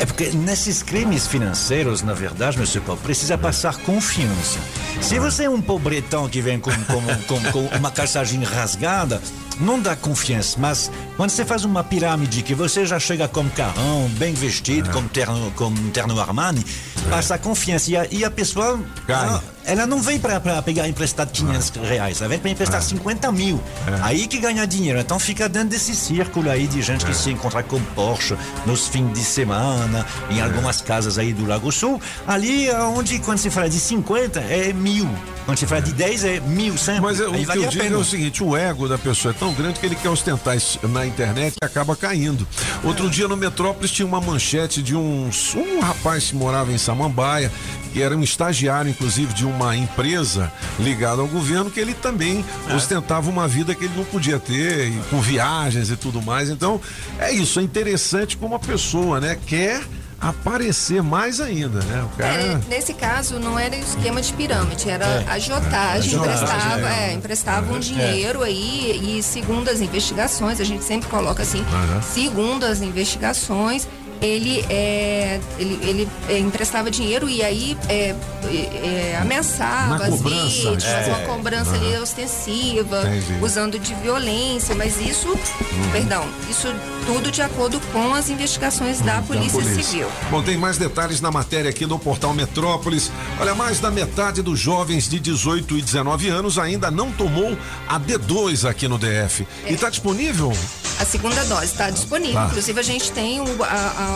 É porque nesses crimes financeiros, na verdade, meu Paulo, precisa passar confiança. Se você é um pobretão que vem com, com- com- com uma calçagem rasgada, não dá confiança. Mas quando você faz uma pirâmide que você já chega com carrão, bem vestido, com terno, com terno Armani, passa a confiança. E a, e a pessoa, ela, ela não vem para pegar emprestado 500 reais, ela vem para emprestar 50 mil. Aí que ganha dinheiro. Então fica dentro desse círculo aí de gente que se encontra com Porsche nos fins de semana, em algumas casas aí do Lago Sul. Ali onde, quando se fala de 50, é mil. Quando se fala de 10, é mil sempre. Mas é, o aí que vale eu digo é o seguinte: o ego da pessoa é tão grande que ele quer ostentar isso na internet e acaba caindo. Outro dia no Metrópolis tinha uma manchete de um, um rapaz que morava em Samambaia, que era um estagiário, inclusive, de uma empresa ligada ao governo, que ele também ostentava uma vida que ele não podia ter, e com viagens e tudo mais. Então, é isso, é interessante como a pessoa, né, quer aparecer mais ainda, né? O cara. É, nesse caso, não era esquema de pirâmide, era É. agiotagem, É. emprestava, É. é, emprestavam É. dinheiro aí e segundo as investigações, a gente sempre coloca assim, segundo as investigações, ele, é, ele, ele é, emprestava dinheiro e aí é, é, é, ameaçava as vítimas, uma cobrança ali Aham. ostensiva, Entendi. usando de violência, mas isso, Uhum. perdão, isso tudo de acordo com as investigações da Polícia, polícia. Civil. Bom, tem mais detalhes na matéria aqui no portal Metrópolis. Olha, mais da metade dos jovens de 18 e 19 anos ainda não tomou a D2 aqui no DF. E está disponível? A segunda dose está disponível. Tá. Inclusive, a gente tem o, a, a-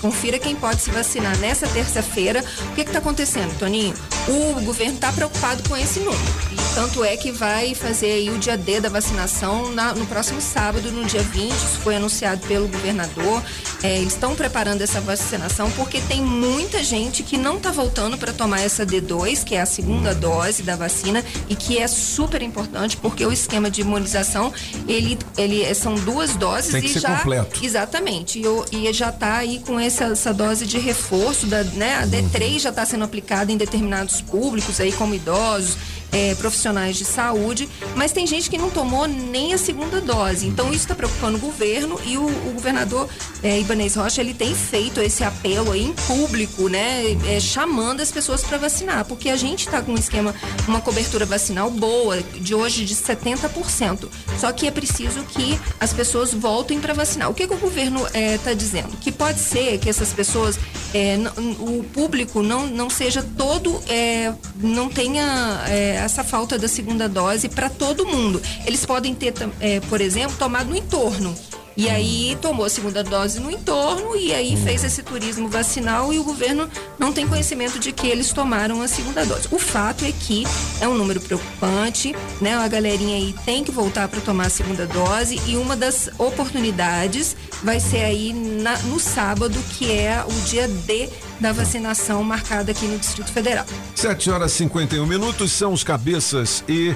Confira quem pode se vacinar nessa terça-feira. O que está acontecendo, Toninho? O governo está preocupado com esse número. E tanto é que vai fazer aí o dia D da vacinação na- no próximo sábado, no dia 20. Isso foi anunciado pelo governador. É, eles estão preparando essa vacinação porque tem muita gente que não está voltando para tomar essa D2, que é a segunda dose da vacina, e que é super importante porque o esquema de imunização ele, ele são duas doses Tem que e ser já completo. exatamente e, e já está aí com essa, essa dose de reforço da né? A D3 já está sendo aplicada em determinados públicos aí como idosos é, profissionais de saúde, mas tem gente que não tomou nem a segunda dose. Então isso está preocupando o governo e o, o governador é, Ibanez Rocha ele tem feito esse apelo aí em público, né, é, chamando as pessoas para vacinar, porque a gente está com um esquema, uma cobertura vacinal boa de hoje de 70%. Só que é preciso que as pessoas voltem para vacinar. O que, que o governo está dizendo? Que pode ser que essas pessoas, é, o público não, não seja todo, é, não tenha é, essa falta da segunda dose para todo mundo. Eles podem ter, é, por exemplo, tomado no entorno. E aí tomou a segunda dose no entorno e aí fez esse turismo vacinal e o governo não tem conhecimento de que eles tomaram a segunda dose. O fato é que é um número preocupante, né? A galerinha aí tem que voltar para tomar a segunda dose e uma das oportunidades vai ser aí na- no sábado, que é o dia D da vacinação marcada aqui no Distrito Federal. 7 horas e 51 minutos são os cabeças e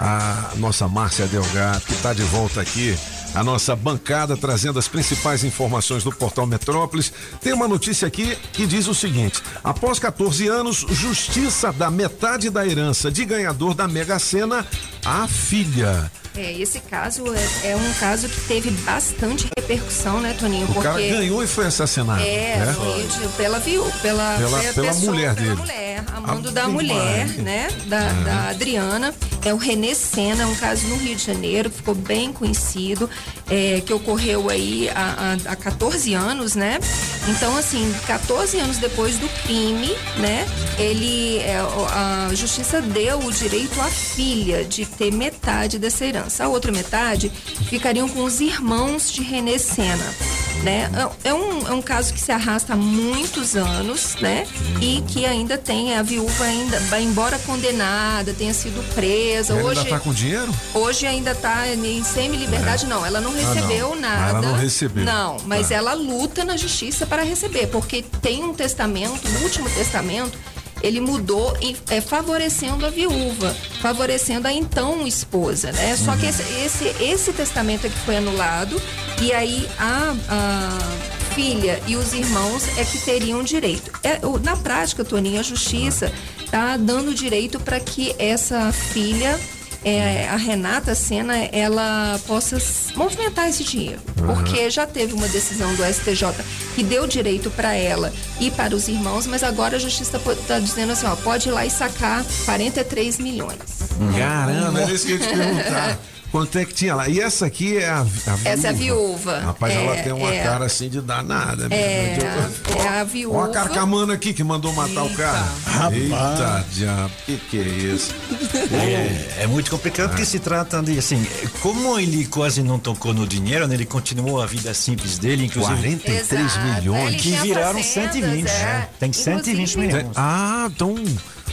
a nossa Márcia Delgado, que está de volta aqui. A nossa bancada trazendo as principais informações do portal Metrópolis. Tem uma notícia aqui que diz o seguinte: após 14 anos, justiça dá metade da herança de ganhador da Mega Sena à filha. É, esse caso é, é um caso que teve bastante repercussão, né, Toninho? O cara ganhou e foi assassinado. É, né? foi pela viu, pela, Pela- pe- pela pessoa- mulher pela dele. mulher, amando da Ave mulher, Maria. né? Da, Uhum. da Adriana. É o Renê Sena, um caso no Rio de Janeiro, ficou bem conhecido, é, que ocorreu aí há, há- há 14 anos, né? Então, assim, 14 anos depois do crime, né? Ele, é, a justiça deu o direito à filha de ter metade dessa herança. A outra metade ficariam com os irmãos de Renê Sena né? É- É um, é um caso que se arrasta há muitos anos, né? E que ainda tem a viúva ainda, vai embora condenada, tenha sido presa. Ela hoje ainda tá com dinheiro? Hoje ainda está em semi-liberdade, não. Ela não Ah, não. recebeu Ah, nada. ela não recebeu. Não, mas Ah. ela luta na justiça para receber, porque tem um testamento, o último testamento, ele mudou é, favorecendo a viúva, favorecendo a então esposa, né? Só que esse, esse, esse testamento é que foi anulado e aí a, a filha e os irmãos é que teriam direito. É, na prática, Toninho, a justiça tá dando direito para que essa filha é, a Renata Senna, ela possa movimentar esse dinheiro. Porque já teve uma decisão do STJ que deu direito para ela e para os irmãos, mas agora a justiça está dizendo assim, ó, pode ir lá e sacar 43 milhões. Caramba, era isso que eu ia te perguntar. Quanto é que tinha lá? E essa aqui é a, a viúva. Essa é a viúva. Rapaz, É, ela tem uma é. cara assim de danada. É, mesmo. é a viúva. Ó a carcamana aqui que mandou matar o cara. Eita, diabo, que que é isso? É, é muito complicado porque se trata de assim, como ele quase não tocou no dinheiro, né, ele continuou a vida simples dele, inclusive 43 Exato, milhões. ele que viraram fazendas, 120, é. né? Tem 120 milhões. Ah, então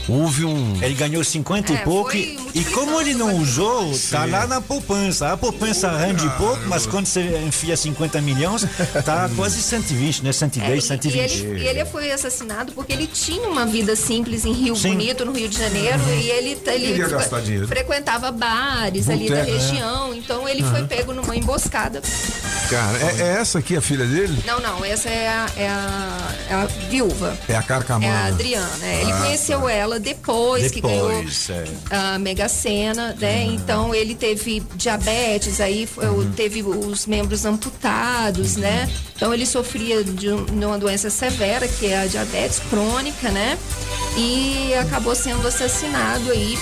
houve um. Ele ganhou 50 É, e pouco foi e, e como ele não usou, tá lá na poupança. A poupança rende pouco, mas quando você enfia 50 milhões, tá quase 120, né? 110, É, e, 120. e ele, e ele foi assassinado porque ele tinha uma vida simples em Rio Sim. Bonito, no Rio de Janeiro, e ele, ele Queria gastar dinheiro. frequentava bares ali da né? região, então ele foi Aham. pego numa emboscada. Cara, é, é essa aqui a filha dele? Não, não, essa é a, é a, é a viúva. É a É carcamana. a Adriana. é. Ele Ah, conheceu tá. ela dela depois, que ganhou Depois, é. a Mega Sena, né? Então ele teve diabetes, aí foi- teve os membros amputados, né? Então ele sofria de, um- de uma doença severa, que é a diabetes crônica, né? E acabou sendo assassinado aí.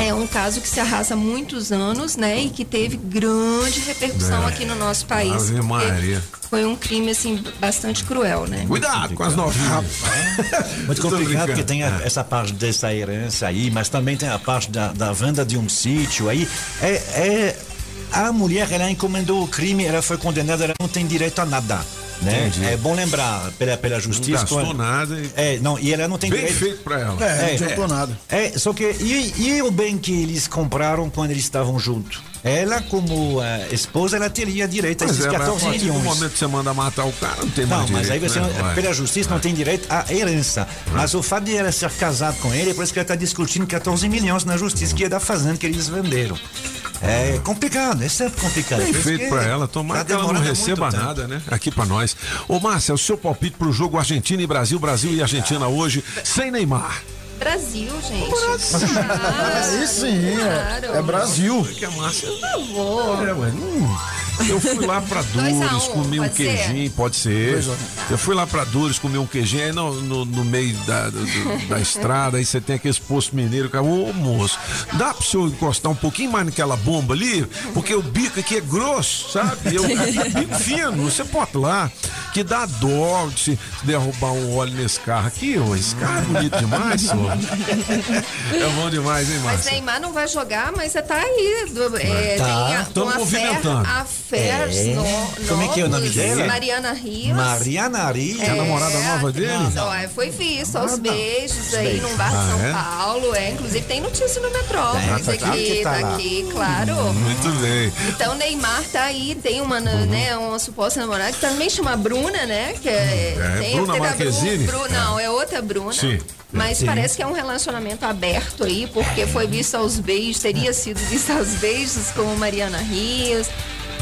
É um caso que se arrasta há muitos anos, né? E que teve grande repercussão É. aqui no nosso país. Ave Maria. Foi um crime, assim, bastante cruel, né? Cuidado com as novinhas. Muito complicado porque tem a- essa parte dessa herança aí, mas também tem a parte da, da venda de um sítio aí. É, é- a mulher, ela encomendou o crime, ela foi condenada, ela não tem direito a nada. Né? Entendi. É bom lembrar pela, pela justiça. gastou quando- nada e- É, não, e ela não tem Bem direito. feito pra ela. É, não adiantou nada. É, só que. E, e o bem que eles compraram quando eles estavam juntos? Ela, como eh, esposa, ela teria direito a Mas esses é, mas a 14 partir do milhões. momento que você manda matar o cara, não tem Não, mais mas aí direito, você, né? Vai. pela justiça, não tem direito à herança. Mas o fato de ela ser casada com ele, é por isso que ela está discutindo 14 milhões na justiça, que é da fazenda que eles venderam. É complicado, é sempre complicado. Bem isso feito pra ela, tomara tá que ela não receba tempo. nada, né? Aqui pra nós. Ô, Márcia, o seu palpite pro jogo Argentina e Brasil, Brasil e Argentina hoje, sem Neymar. Brasil, gente. Aí sim, é, Claro. é Brasil. Que a Márcia. Por favor. É, ué, hum, eu fui lá pra Dores, um, comi um pode ser? queijinho, pode ser. Eu fui lá pra Dores, comi um queijinho, aí no, no, no meio da, do- da estrada, aí você tem aquele posto mineiro, cara, ô moço, dá pro senhor encostar um pouquinho mais naquela bomba ali? Porque o bico aqui é grosso, sabe? Eu, bico fino, você pode lá, que dá dó de se derrubar um óleo nesse carro aqui, ô, esse carro é bonito demais, senhor. É bom demais, hein, Mas Márcia? Neymar não vai jogar, mas você tá aí. Do, é, Tá, tem a, a movimentando. A É. no, Como é que é o nome dela? Mariana Rios. Mariana Rios. É a namorada nova dele? Não, é, foi visto aos beijos aí beijos. no bar de Ah, São é? Paulo. É, inclusive tem notícia no Metrópolis tá aqui, tá tá aqui, claro. Muito bem. Então Neymar tá aí, tem uma, Uhum. né, uma suposta namorada que também chama Bruna, né? Que é, É, tem, Bruna Bru- Marquezine? Bru- não, é outra Bruna. Sim. Mas Sim. parece que é um relacionamento aberto aí, porque foi visto aos beijos, teria sido visto aos beijos com Mariana Rios.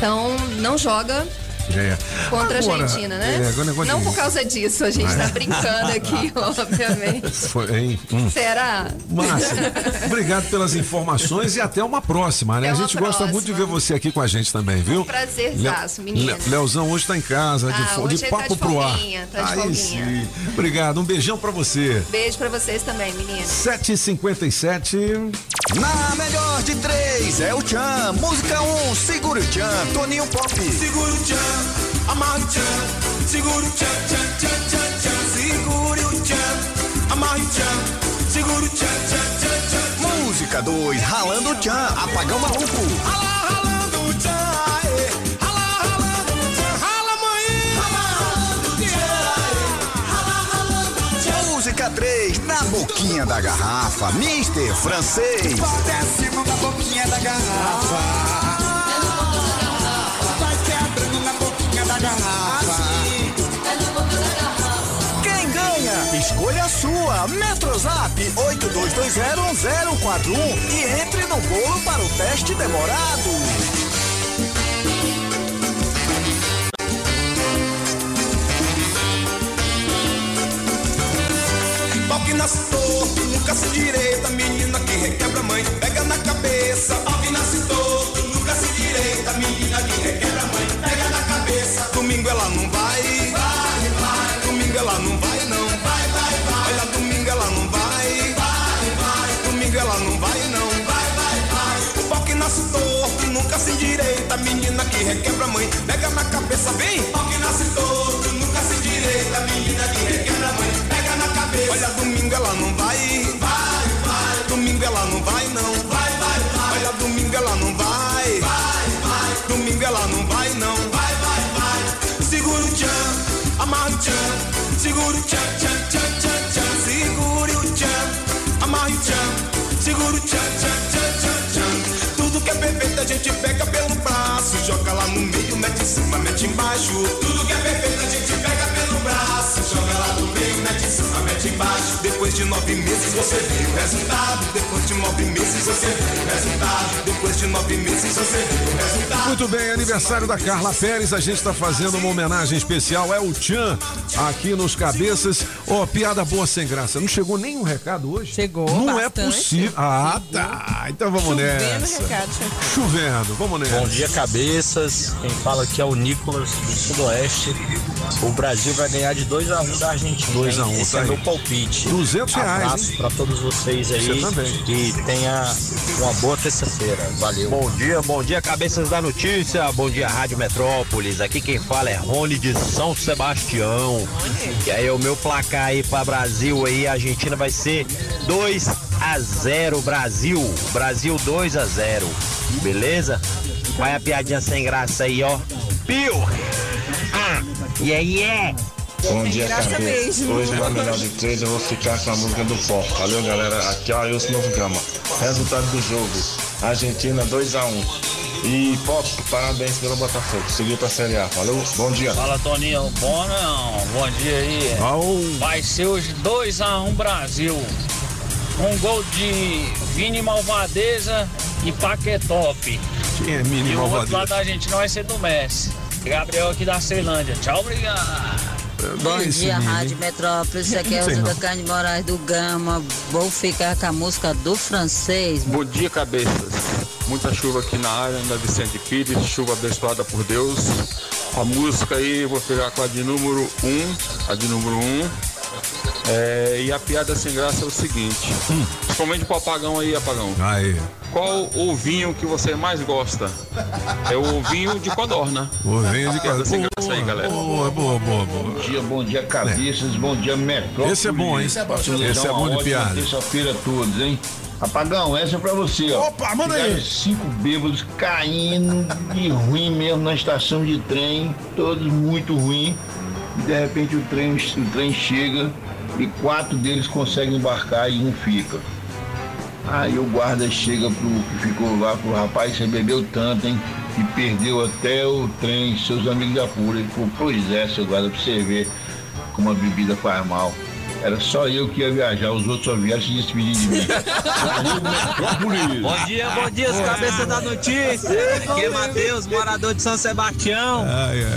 Então, não joga É. contra Agora, a Argentina, né? é, agora o negócio não de- por causa disso, a gente tá brincando aqui, obviamente. Foi, hein? Hum. Será? Márcia, obrigado pelas informações e até uma próxima, né? Até a gente gosta muito de ver você aqui com a gente também, viu? Prazerzaço, Le- menino. Le- Leozão hoje tá em casa, de, Ah, fo- de hoje ele tá papo de pro ar. tá de Aí folguinha. sim. Obrigado, um beijão pra você. Beijo pra vocês também, meninas. 7h57. Na melhor de três é o Tchan. Música 1, um, segura o Tchan. Toninho Pop. Segura o tchan, amarre o tchan, segura o tchan, tchan, tchan, tchan, tchan, segure o tchan, amarre o tchan, segura o tchan, tchan, tchan, tchan. Música 2, ralando o Tchan. Apagão maluco. Rala, ralando o tchan, aê, rala, ralando o tchan, rala ralando o tchan, rala, ralando o tchan. Música 3, na boquinha da garrafa. Mister Francês. Desce na boquinha da garrafa. Sua. Metrozap 82201041 e entre no bolo para o teste demorado. Pau nasce torto, nunca se direita, menina que requebra mãe, pega na cabeça. Pau nasce torto, nunca se direita, menina que requebra mãe, pega na cabeça. Domingo ela não nunca se endireita, menina que requebra mãe, pega na cabeça, vem. Pau que nasce torto, nunca se endireita, menina que requebra mãe, pega na cabeça. Olha, domingo ela não vai, vai, vai. Domingo ela não vai, não, vai, vai, vai. Olha, domingo ela não vai, vai, vai. Domingo ela não vai, não, vai, vai, vai. Segura o tchan, amarra o tchan, segura o tchan, tchan, joga lá no meio, mete em cima, mete embaixo. Tudo que é perfeito a gente pega pelo braço, mete embaixo. Depois de nove meses você vê o resultado. Depois de nove meses você vê o resultado. Depois de nove meses você vê o resultado. Muito bem, aniversário da Carla Pérez, a gente está fazendo uma homenagem especial, é o Tchan, aqui nos cabeças. Ó, piada boa sem graça. Não chegou nenhum recado hoje? Chegou. Não é bastante. possível. Ah, tá. Então vamos Chovendo nessa. recado. Chovendo, vamos nessa. Bom dia, cabeças. Quem fala aqui é o Nicolas do Sudoeste. O Brasil vai ganhar de 2x1 da Argentina. 2 a 1, hein? Esse tá é aí. meu palpite. 200 reais, Abraço pra todos vocês aí. Você também. E tenha uma boa terça-feira. Valeu. Bom dia, bom dia, cabeças da notícia. Bom dia, Rádio Metrópolis. Aqui quem fala é Rony de São Sebastião. E aí, o meu placar aí pra Brasil aí, a Argentina vai ser 2 a 0 Brasil. Brasil 2 a 0. Beleza? Vai a piadinha sem graça aí, ó. Pio! Ah, yeah, yeah! Bom dia, cabeça. mesmo. Hoje na melhor de três eu vou ficar com a música do pó. Valeu, galera. Aqui é o Ailson Novo Gama. Resultado do jogo: Argentina 2x1. E Pop, parabéns pelo Botafogo. Seguiu pra Série A. Valeu, bom dia. Fala Toninho, bom não, bom dia aí. Vai ser hoje 2x1 Brasil. Um gol de Vini Malvadeza e Paquetop. Quem é Vini E o outro Malvadeza? lado da Argentina vai ser do Messi. Gabriel aqui da Ceilândia. Tchau, obrigado. Bom dia, Rádio Metrópolis. Aqui é o não. da Carne Moraes do Gama. Vou ficar com a música do francês. Bom dia, cabeças. Muita chuva aqui na área, na Vicente Pires, chuva abençoada por Deus. A música aí, vou pegar com a de número 1, um, a de número 1. Um. É, e a piada sem graça é o seguinte: principalmente pro apagão aí, apagão. Aí. Qual o vinho que você mais gosta? É o vinho de codorna. O vinho de A piada sem graça aí, galera. Boa, boa, boa, boa. Bom dia, bom dia, cabeças, bom dia, Metrópolis. Esse é bom, hein? Esse é uma bom de piada. Terça-feira a todos, hein? Apagão, essa é pra você, ó. Opa, manda aí. Cinco bêbados caindo de ruim mesmo na estação de trem, todos muito ruim. E de repente o trem, o trem chega e quatro deles conseguem embarcar e um fica. Aí o guarda chega pro que ficou lá pro rapaz, você bebeu tanto, hein? E perdeu até o trem, seus amigos de apuro. Ele falou, pois é, seu guarda, pra você ver como a bebida faz mal. Era só eu que ia viajar, os outros só vieram se despedir de mim. Bom dia, bom dia, os cabeças da notícia. Aqui é Matheus, morador de São Sebastião.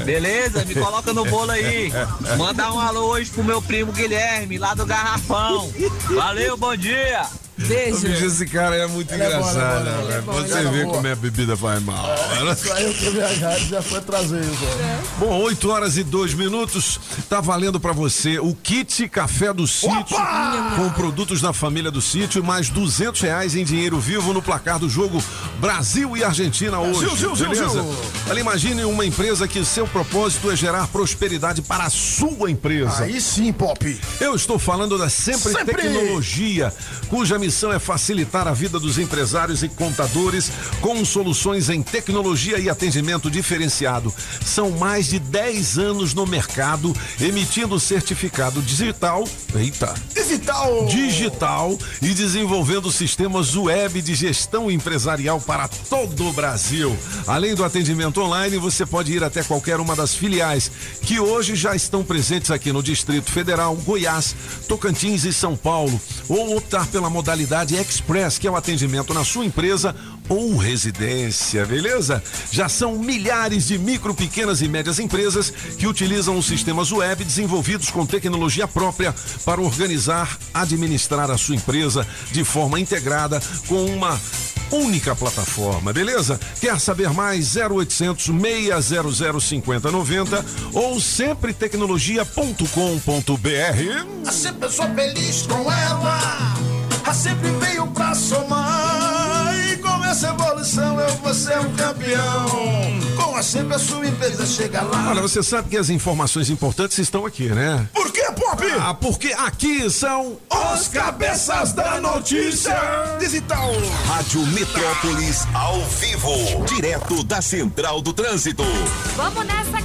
Beleza? Me coloca no bolo aí. Mandar um alô hoje pro meu primo Guilherme, lá do Garrafão. Valeu, bom dia. Beijo. Esse cara é muito Ele é bom, engraçado, é né, ele é bom, Você é vê como é a bebida faz mal. né? Só eu que viajar, já foi trazer isso, ó. Bom, 8 horas e 2 minutos. Tá valendo pra você o kit café do sítio com produtos da família do sítio mais 200 reais em dinheiro vivo no placar do jogo Brasil e Argentina hoje. Zil, zil, beleza? zil. Olha, imagine uma empresa que seu propósito é gerar prosperidade para a sua empresa. Aí sim, Pop. Eu estou falando da Sempre, Sempre. Tecnologia, cuja missão é facilitar a vida dos empresários e contadores com soluções em tecnologia e atendimento diferenciado. São mais de 10 anos no mercado, emitindo certificado digital. Eita! Digital! Digital e desenvolvendo sistemas web de gestão empresarial para todo o Brasil. Além do atendimento online, você pode ir até qualquer uma das filiais que hoje já estão presentes aqui no Distrito Federal, Goiás, Tocantins e São Paulo, ou optar pela modalidade Express, que é o atendimento na sua empresa ou residência, beleza? Já são milhares de micro, pequenas e médias empresas que utilizam os sistemas web desenvolvidos com tecnologia própria para organizar, administrar a sua empresa de forma integrada com uma única plataforma, beleza? Quer saber mais? 0800 600 5090 ou sempre eu sou feliz com ela. A sempre veio pra somar. E com essa evolução eu vou ser um campeão. Com a sempre a sua empresa chega lá. Olha, você sabe que as informações importantes estão aqui, né? Por que, Pop? Ah, porque aqui são Os cabeças da notícia digital. Rádio Metrópolis ao vivo, direto da Central do Trânsito. Vamos nessa,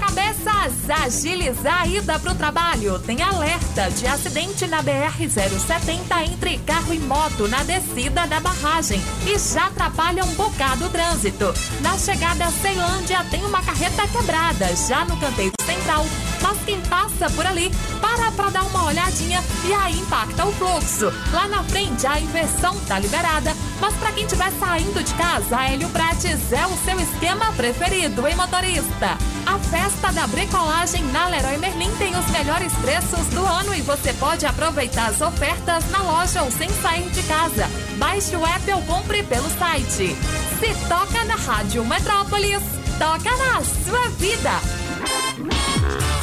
cabeças! Agilizar a ida pro trabalho. Tem alerta de acidente na BR-070 entre carro e moto na descida da barragem. E já atrapalha um bocado o trânsito. Na chegada a Ceilândia tem uma carreta quebrada, já no canteiro central. Mas quem passa por ali, para pra dar uma olhadinha e aí impacta o fluxo. Lá na frente a inversão tá liberada, mas para quem estiver saindo de casa, a Hélio Prates é o seu esquema preferido, hein, motorista? A festa da bricolagem na Leroy Merlin tem os melhores preços do ano e você pode aproveitar as ofertas na loja ou sem sair de casa. Baixe o app ou compre pelo site. Se toca na Rádio Metrópolis, toca na sua vida.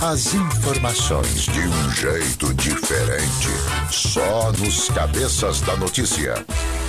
As informações de um jeito diferente. Só nos cabeças da notícia.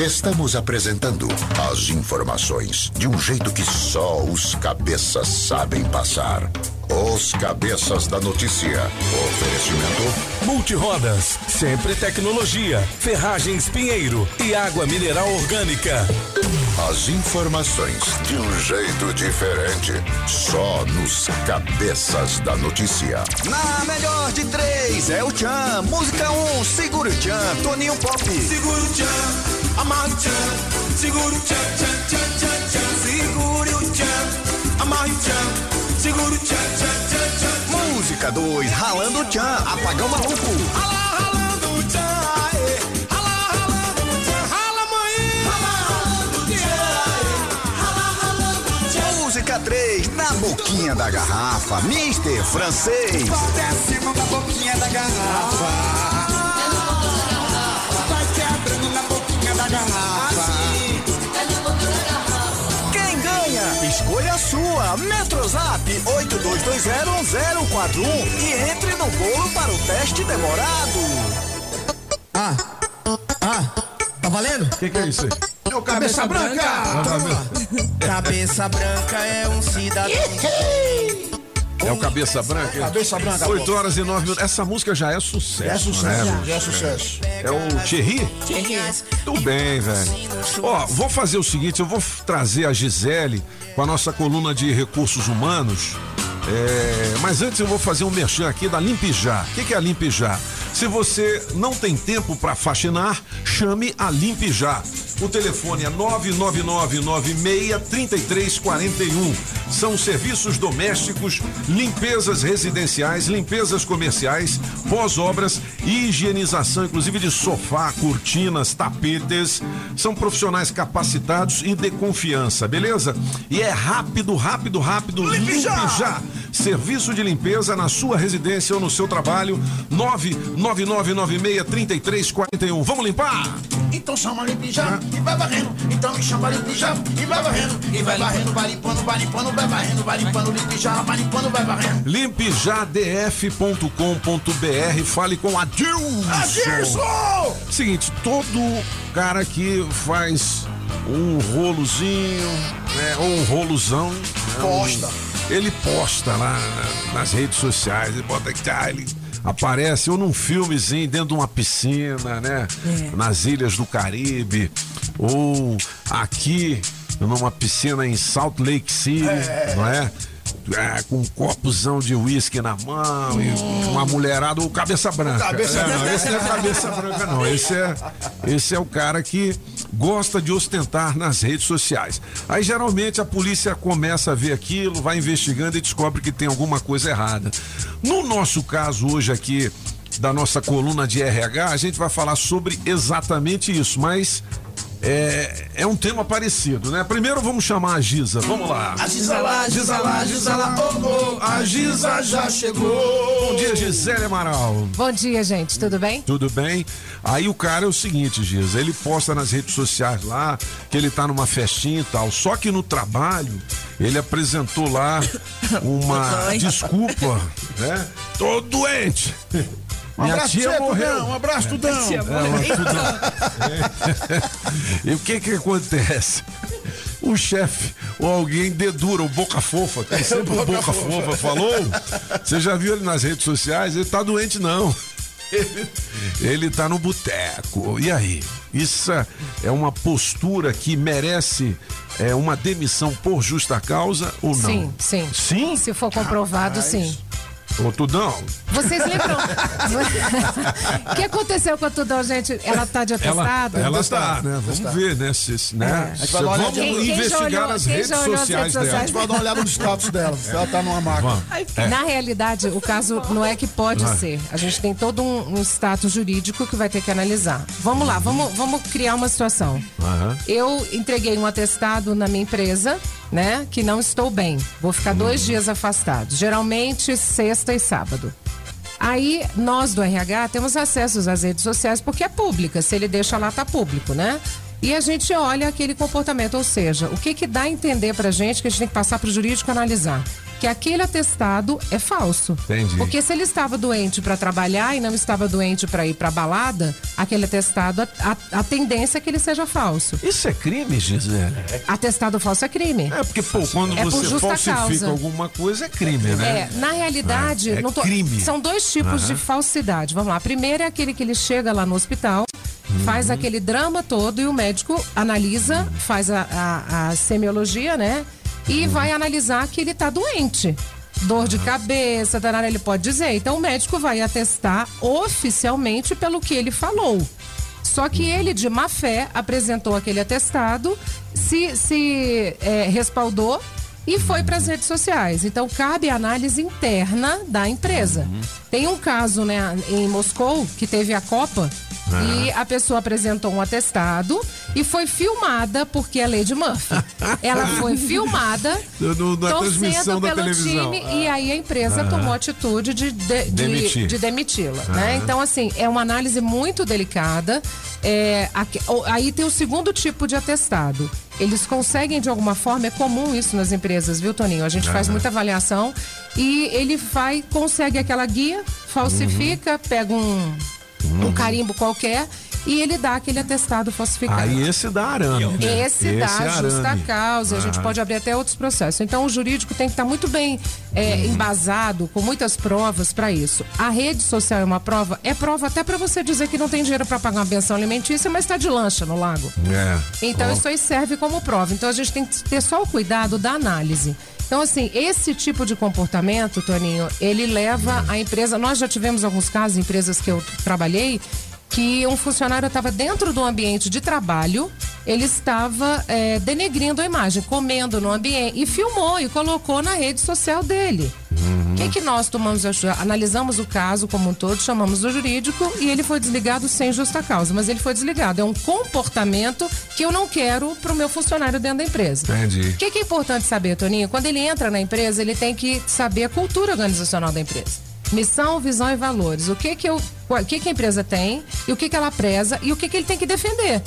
Estamos apresentando as informações de um jeito que só os cabeças sabem passar. Os cabeças da notícia. Oferecimento Multirodas, sempre tecnologia, ferragens Pinheiro e água mineral orgânica. As informações de um jeito diferente. Só nos cabeças da notícia. Na melhor de três é o Tchan. Música 1, um, segura o Tchan. Toninho Pop. Segura o Tchan, amarra o Tchan. Segura o Tchan, Tchan, Tchan, Tchan, Tchan. Segura o Tchan, amarra o Tchan. Segura o Tchan, Tchan, Tchan, Tchan. Música 2, ralando o Tchan. Apagão maluco. Rala, ralando o Tchan, aê. Rala, ralando o Tchan. Rala, mãe. Rala, ralando o Tchan. Rala, ralando o Tchan. Música 3, na boquinha da garrafa. Mister Francês. Bota acima da boquinha da garrafa. Metrozap 82201041 e entre no bolo para o teste demorado. Ah, ah, tá valendo? O que, que é isso aí? É o Cabeça, Branca! Cabeça Branca é um cidadão. É o Cabeça Branca? Cabeça Branca, 8 pô. horas e 9 minutos. Essa música já é sucesso. Já é sucesso, né? já é sucesso. É o Thierry? Tudo bem, velho. Ó, vou fazer o seguinte: eu vou trazer a Gisele com a nossa coluna de recursos humanos. É, mas antes eu vou fazer um merchan aqui da Limpijá. O que, que é a Limpijá? Se você não tem tempo para faxinar, chame a Limpijá. O telefone é 999963341. São serviços domésticos, limpezas residenciais, limpezas comerciais, pós-obras e higienização, inclusive de sofá, cortinas, tapetes. São profissionais capacitados e de confiança, beleza? E é rápido, rápido, rápido. Limpijá! Limpijá. Serviço de limpeza na sua residência ou no seu trabalho. 999963341. Vamos limpar? Então chama Limpijá e vai varrendo. Então me chama Limpijá e vai varrendo. E vai varrendo, vai limpando, vai limpando, vai varrendo, vai limpando, Limpijá, vai limpando, vai varrendo. limpejadf.com.br Fale com Adilson. Adilson! Seguinte, todo cara que faz um rolozinho, né, ou um rolozão. né, um- Posta. ele posta lá na- nas redes sociais, ele bota que ah, ele aparece ou num filmezinho dentro de uma piscina, né? Nas ilhas do Caribe, ou aqui numa piscina em Salt Lake City, não é? É, com um copozão de uísque na mão e uma mulherada, ou cabeça branca. Cabeça É, não, esse não é cabeça branca, não. Esse é, esse é o cara que gosta de ostentar nas redes sociais. Aí geralmente a polícia começa a ver aquilo, vai investigando e descobre que tem alguma coisa errada. No nosso caso hoje aqui, da nossa coluna de RH, a gente vai falar sobre exatamente isso, mas é, é um tema parecido, né? Primeiro vamos chamar a Giza. Vamos lá. A Giza lá, Giza lá, Giza lá, oh, oh, a Giza já chegou. Bom dia, Gisele Amaral. Bom dia, gente. Tudo bem? Tudo bem? Aí o cara é o seguinte, Giza, ele posta nas redes sociais lá que ele tá numa festinha e tal. Só que no trabalho ele apresentou lá uma desculpa, né? Tô doente. Um Minha abraço tia você, morreu. Tudão, um abraço, Tudão. É, e o que que acontece? O chefe ou alguém dedura o Boca Fofa, tem sempre o Boca Boca Fofa. Fofa falou. Você já viu ele nas redes sociais? Ele tá doente não. ele, ele tá no boteco. E aí? Isso é uma postura que merece é, uma demissão por justa causa ou não? Sim, sim. Sim? Se for comprovado, sim. Ô, Tudão. Vocês lembram? O que aconteceu com a Tudão, gente? Ela tá de Ela, atestado? ela tá, né? Vamos ver, né? Se, se- né? É. Se- vamos. Quem- quem investigar olhou- as quem redes olhou as sociais redes dela. sociais? A gente vai dar uma olhada no status dela, se ela tá numa máquina. É. Na realidade, o caso não é que pode ser. A gente tem todo um, um status jurídico que vai ter que analisar. Vamos lá, vamos, vamos criar uma situação. Aham. Eu entreguei um atestado na minha empresa, né? Que não estou bem. Vou ficar dois dias afastado. Geralmente sexta e sábado. Aí nós do RH temos acesso às redes sociais porque é pública. Se ele deixa lá, tá público, né? E a gente olha aquele comportamento, ou seja, o que que dá a entender pra gente que a gente tem que passar pro jurídico analisar? Que aquele atestado é falso. Entendi. Porque se ele estava doente para trabalhar e não estava doente para ir para balada, aquele atestado, a, a- a tendência é que ele seja falso. Isso é crime, Gisele? Atestado falso é crime. É porque, pô, quando É você falsifica causa. alguma coisa, é crime, né? É, na realidade, É, é tô- crime. são dois tipos Aham. de falsidade. Vamos lá. Primeiro é aquele que ele chega lá no hospital, Uhum. faz aquele drama todo e o médico analisa, faz a, a- a semiologia, né? E Uhum. vai analisar que ele tá doente. Dor de cabeça, tarará, ele pode dizer. Então o médico vai atestar oficialmente pelo que ele falou. Só que ele, de má fé, apresentou aquele atestado, se, se é, respaldou e foi para as redes sociais. Então cabe a análise interna da empresa. Tem um caso né, em Moscou que teve a Copa e a pessoa apresentou um atestado e foi filmada porque é Lady Murphy. Ela foi filmada No- no- na torcendo transmissão da pelo televisão. time e aí a empresa Ah. tomou atitude de, de, de- Demitir. de demiti-la. Ah. Né? Então, assim, é uma análise muito delicada. É, aqui- aí tem o segundo tipo de atestado. Eles conseguem, de alguma forma, é comum isso nas empresas, viu, Toninho? A gente faz muita avaliação e ele vai, consegue aquela guia, falsifica, pega um, um carimbo qualquer e ele dá aquele atestado falsificado. Aí esse dá arame. né? Esse, dá é justa arame. causa, a gente Ah. pode abrir até outros processos. Então o jurídico tem que estar muito bem é, Uhum. embasado, com muitas provas para isso. A rede social é uma prova, é prova até para você dizer que não tem dinheiro para pagar uma pensão alimentícia, mas está de lancha no lago. É. Então Ó. isso aí serve como prova. Então a gente tem que ter só o cuidado da análise. Então, assim, esse tipo de comportamento, Toninho, ele leva a empresa. Nós já tivemos alguns casos, em empresas que eu trabalhei, que um funcionário estava dentro do ambiente de trabalho, ele estava é, denegrindo a imagem, comendo no ambiente, e filmou e colocou na rede social dele. O que, que nós tomamos? Analisamos o caso como um todo, chamamos o jurídico e ele foi desligado sem justa causa. Mas ele foi desligado. É um comportamento que eu não quero para o meu funcionário dentro da empresa. Entendi. O que, que é importante saber, Toninho? Quando ele entra na empresa, ele tem que saber a cultura organizacional da empresa. Missão, visão e valores. O que que, eu, o que, que a empresa tem e o que, que ela preza e o que, que ele tem que defender.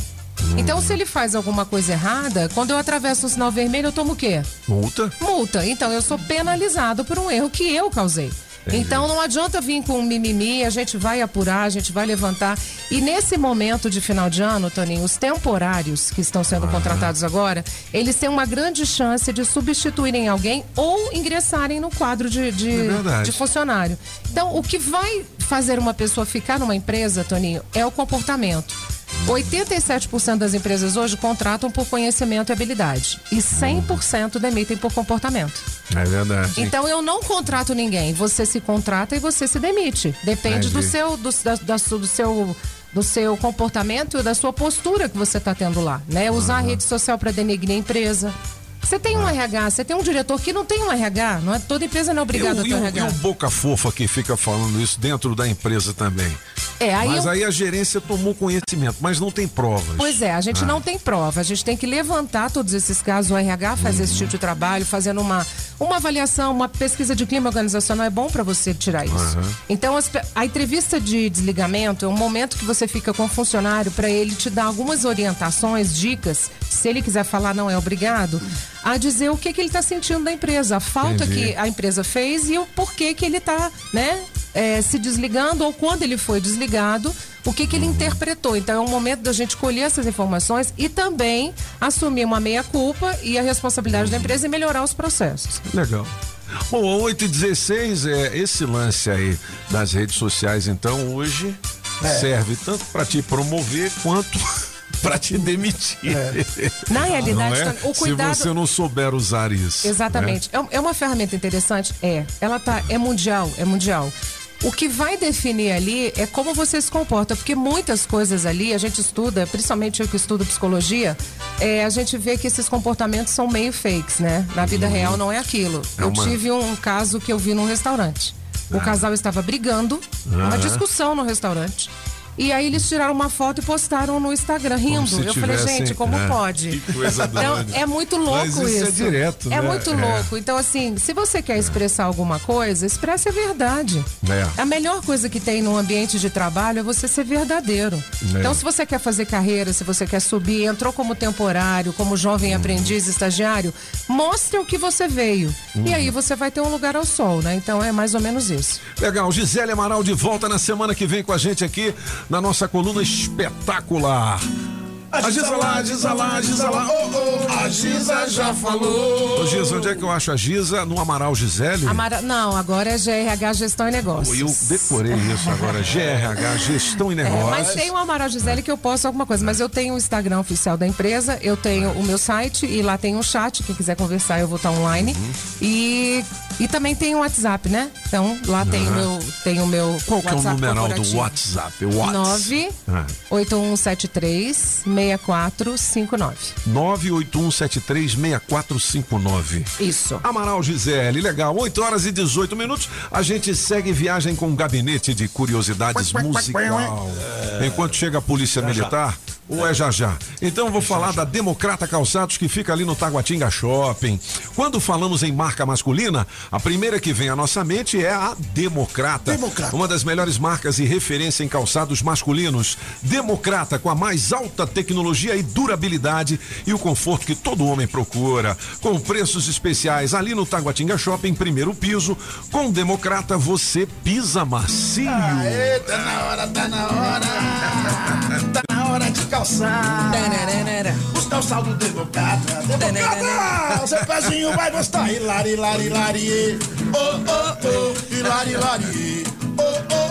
Então, se ele faz alguma coisa errada, quando eu atravesso o sinal vermelho, eu tomo o quê? Multa? Multa. Então, eu sou penalizado por um erro que eu causei. Então não adianta vir com um mimimi, a gente vai apurar, a gente vai levantar. E nesse momento de final de ano, Toninho, os temporários que estão sendo contratados agora, eles têm uma grande chance de substituírem alguém ou ingressarem no quadro de, de, É de funcionário. Então, o que vai fazer uma pessoa ficar numa empresa, Toninho, é o comportamento. 87% das empresas hoje contratam por conhecimento e habilidade. E 100% demitem por comportamento. É verdade. Então eu não contrato ninguém. Você se contrata e você se demite. Depende do seu, do, da- da do seu, do seu comportamento e da sua postura que você está tendo lá, né? Usar a rede social para denegrir a empresa. Você tem um RH, você tem um diretor que não tem um RH, não é toda empresa não é obrigada a ter um RH. e o boca fofa que fica falando isso dentro da empresa também. É, aí mas eu- aí a gerência tomou conhecimento, mas não tem provas. Pois é, a gente Ah. não tem prova. A gente tem que levantar todos esses casos. O RH faz esse tipo de trabalho, fazendo uma, uma avaliação, uma pesquisa de clima organizacional. É bom para você tirar isso. Aham. Então, as a entrevista de desligamento é um momento que você fica com o funcionário para ele te dar algumas orientações, dicas. Se ele quiser falar, não é obrigado, a dizer o que, que ele está sentindo da empresa, a falta Entendi. que a empresa fez e o porquê que ele está, né? é, se desligando ou quando ele foi desligado, o que, que ele interpretou. Então é um momento da gente colher essas informações e também assumir uma meia-culpa e a responsabilidade da empresa e melhorar os processos. Legal. Bom, 8 e 16 é esse lance aí das redes sociais, então, hoje É. serve tanto para te promover quanto para te demitir. Na realidade, é? O cuidado- Se você não souber usar isso. Exatamente. né? É, é uma ferramenta interessante? É. Ela tá, é mundial, é mundial. O que vai definir ali é como você se comporta, porque muitas coisas ali a gente estuda, principalmente eu que estudo psicologia, é, a gente vê que esses comportamentos são meio fakes, né? Na vida real não é aquilo. É eu uma- tive um caso que eu vi num restaurante. O Ah. casal estava brigando, uma Aham. discussão no restaurante. E aí eles tiraram uma foto e postaram no Instagram rindo. Eu falei, gente, como é. pode? Que coisa então, doida. é muito louco isso isso. é direto, É né? muito É. louco. Então, assim, se você quer expressar alguma coisa, expresse a verdade. É. A melhor coisa que tem no ambiente de trabalho é você ser verdadeiro. É. Então, se você quer fazer carreira, se você quer subir, entrou como temporário, como jovem aprendiz, estagiário, mostre o que você veio. Uhum. E aí você vai ter um lugar ao sol, né? Então é mais ou menos isso. Legal, Gisele Amaral de volta na semana que vem com a gente aqui na nossa coluna espetacular. A Giza lá, a Giza lá, a Giza lá, oh, oh, a Giza já falou. Ô Giza, onde é que eu acho a Giza? No Amaral Gisele? Amara... Não, agora é GRH Gestão e Negócios. Eu decorei isso agora. GRH, Gestão e É, Negócios. mas tem o Amaral Gisele que eu posto alguma coisa. Mas eu tenho o Instagram oficial da empresa, eu tenho o meu site e lá tem um chat. Quem quiser conversar, eu vou estar online. Uhum. E, e também tem o WhatsApp, né? Então lá tem, o meu, tem o meu. Qual que é o WhatsApp numeral do. WhatsApp? O Whats? 9 Ah. 8173 6459. 981736459. Isso. Amaral Gisele, legal. 8 horas e 18 minutos. A gente segue viagem com um gabinete de curiosidades musical. Enquanto chega a polícia militar. Ou é já já? Então eu vou falar da Democrata Calçados que fica ali no Taguatinga Shopping. Quando falamos em marca masculina, a primeira que vem à nossa mente é a Democrata. Uma das melhores marcas e referência em calçados masculinos. Democrata com a mais alta tecnologia e durabilidade e o conforto que todo homem procura. Com preços especiais ali no Taguatinga Shopping, primeiro piso. Com Democrata você pisa macio. Aê, tá na hora, tá na hora. Tá na hora de calçar. Os calçados democrata. Democrata! Seu pezinho vai gostar. Hilari, hilari, hilari. Oh, oh, oh. Hilari, hilari. Oh, oh,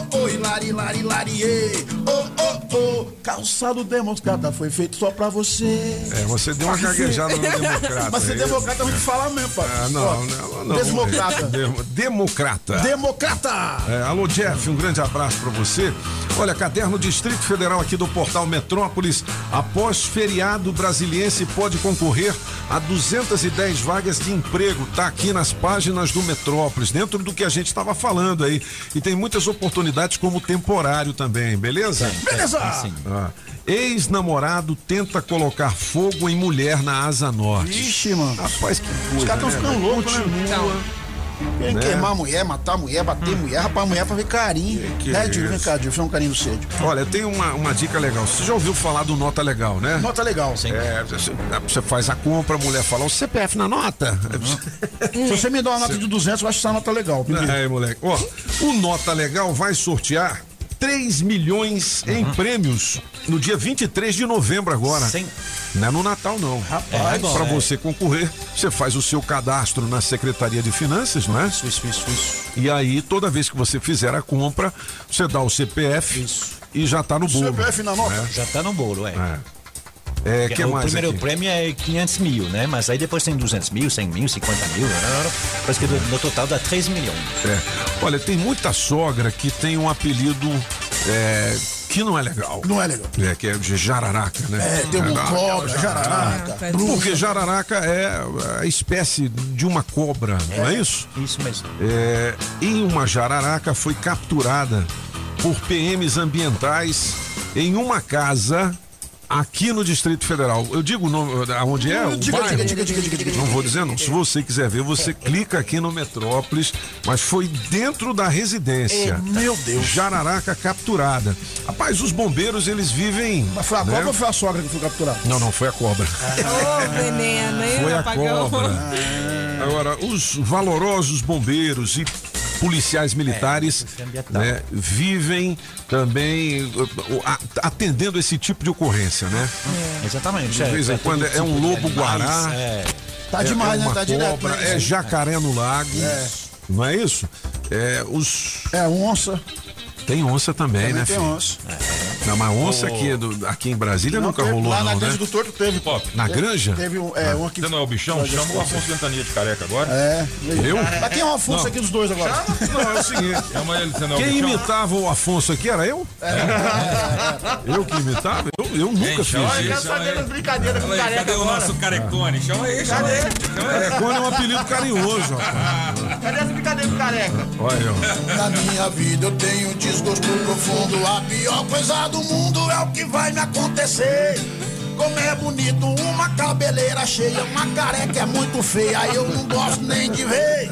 Hilari, hilari, hilari. Oh, oh, oh. Calçado democrata foi feito só pra você. É, você deu uma gaguejada no Democrata. Mas ser é democrata a gente fala mesmo, pai. Ah, não, não, não. Democrata. Dem- Democrata. Democrata! É, alô, Jeff, um grande abraço pra você. Olha, caderno Distrito Federal aqui do portal Metrópolis. Após feriado, Brasiliense pode concorrer a 210 vagas de emprego. Tá aqui nas páginas do Metrópolis, dentro do que a gente estava falando aí. E tem muitas oportunidades como temporário também, beleza? Beleza. Ah, Ex-namorado tenta colocar fogo em mulher na asa norte. Ixi, mano. Rapaz, que coisa. Os caras estão né, ficando velho? loucos, né? Continua. Né? queimar a mulher, matar a mulher, bater a mulher, rapaz a mulher pra ver carinho. Que né, é? Vem cá, Dil, faz um carinho do Cid. Olha, tem uma, uma dica legal. Você já ouviu falar do Nota Legal, né? Nota legal. É, você, você faz a compra, a mulher fala o CPF na nota. Se você me dá uma nota de 200, eu acho que essa nota é legal. É, moleque. Ó, o Nota Legal vai sortear 3 milhões em prêmios no dia 23 de novembro agora. Sim. Não é no Natal, não. Rapaz, para é. você concorrer, você faz o seu cadastro na Secretaria de Finanças, não é? Isso, isso, isso, isso. E aí, toda vez que você fizer a compra, você dá o CPF e já tá no bolo. CPF na nota? Já tá no bolo, é. É, Porque que o mais primeiro aqui? prêmio é 500 mil, né? Mas aí depois tem 200 mil, 100 mil, 50 mil. né? Parece que no total dá 3 milhões. É. Olha, tem muita sogra que tem um apelido é, que não é legal. Não é legal. É, que é de jararaca, né? É, tem um cobra, jararaca, Porque jararaca é a espécie de uma cobra, não é isso? Isso mesmo. É, e uma jararaca foi capturada por PMs ambientais em uma casa aqui no Distrito Federal. Eu digo o nome, aonde é? O Diga, diga, diga, diga, diga, diga. Não vou dizer não. Se você quiser ver, você clica aqui no Metrópolis, mas foi dentro da residência. É, meu Deus. Jararaca capturada. Rapaz, os bombeiros, eles vivem... Mas foi a né? cobra ou foi a sogra que foi capturada? Não, não, foi a cobra. Ô, veneno, hein, Foi a apagão? cobra. Agora, os valorosos bombeiros e policiais militares né, vivem também a- atendendo esse tipo de ocorrência, né? Exatamente. De vez em quando é um lobo guará. É. Tá é- demais, é né? uma Tá direto, cobra, né? É jacaré no lago. É. Não é isso? É, os... é onça. Tem onça também, Também né, tem filho? onça. Não, mas onça aqui, do- aqui em Brasília Não, nunca teve- rolou, lá na não, granja né? do Torto teve. Na Teve- granja? Teve um, é, um aqui. Você não é o bichão? Chama o Afonso Ventania de careca agora. É. Eu? Mas quem é o Afonso Não. aqui dos dois agora? Não, é o seguinte. Chama ele, você não é o Quem imitava o Afonso aqui era eu? Eu que imitava? Eu, eu nunca fiz chama ele, isso. chama ele. das brincadeiras com aí, careca Cadê o nosso carecone? Chama aí, chama aí. Chama. Carecone é um apelido carinhoso, rapaz. Cadê essa brincadeira com careca? Olha. Na minha vida eu tenho um desgosto profundo. A pior coisa do mundo é o que vai me acontecer. Como é bonito uma cabeleira cheia, uma careca é muito feia, eu não gosto nem de ver.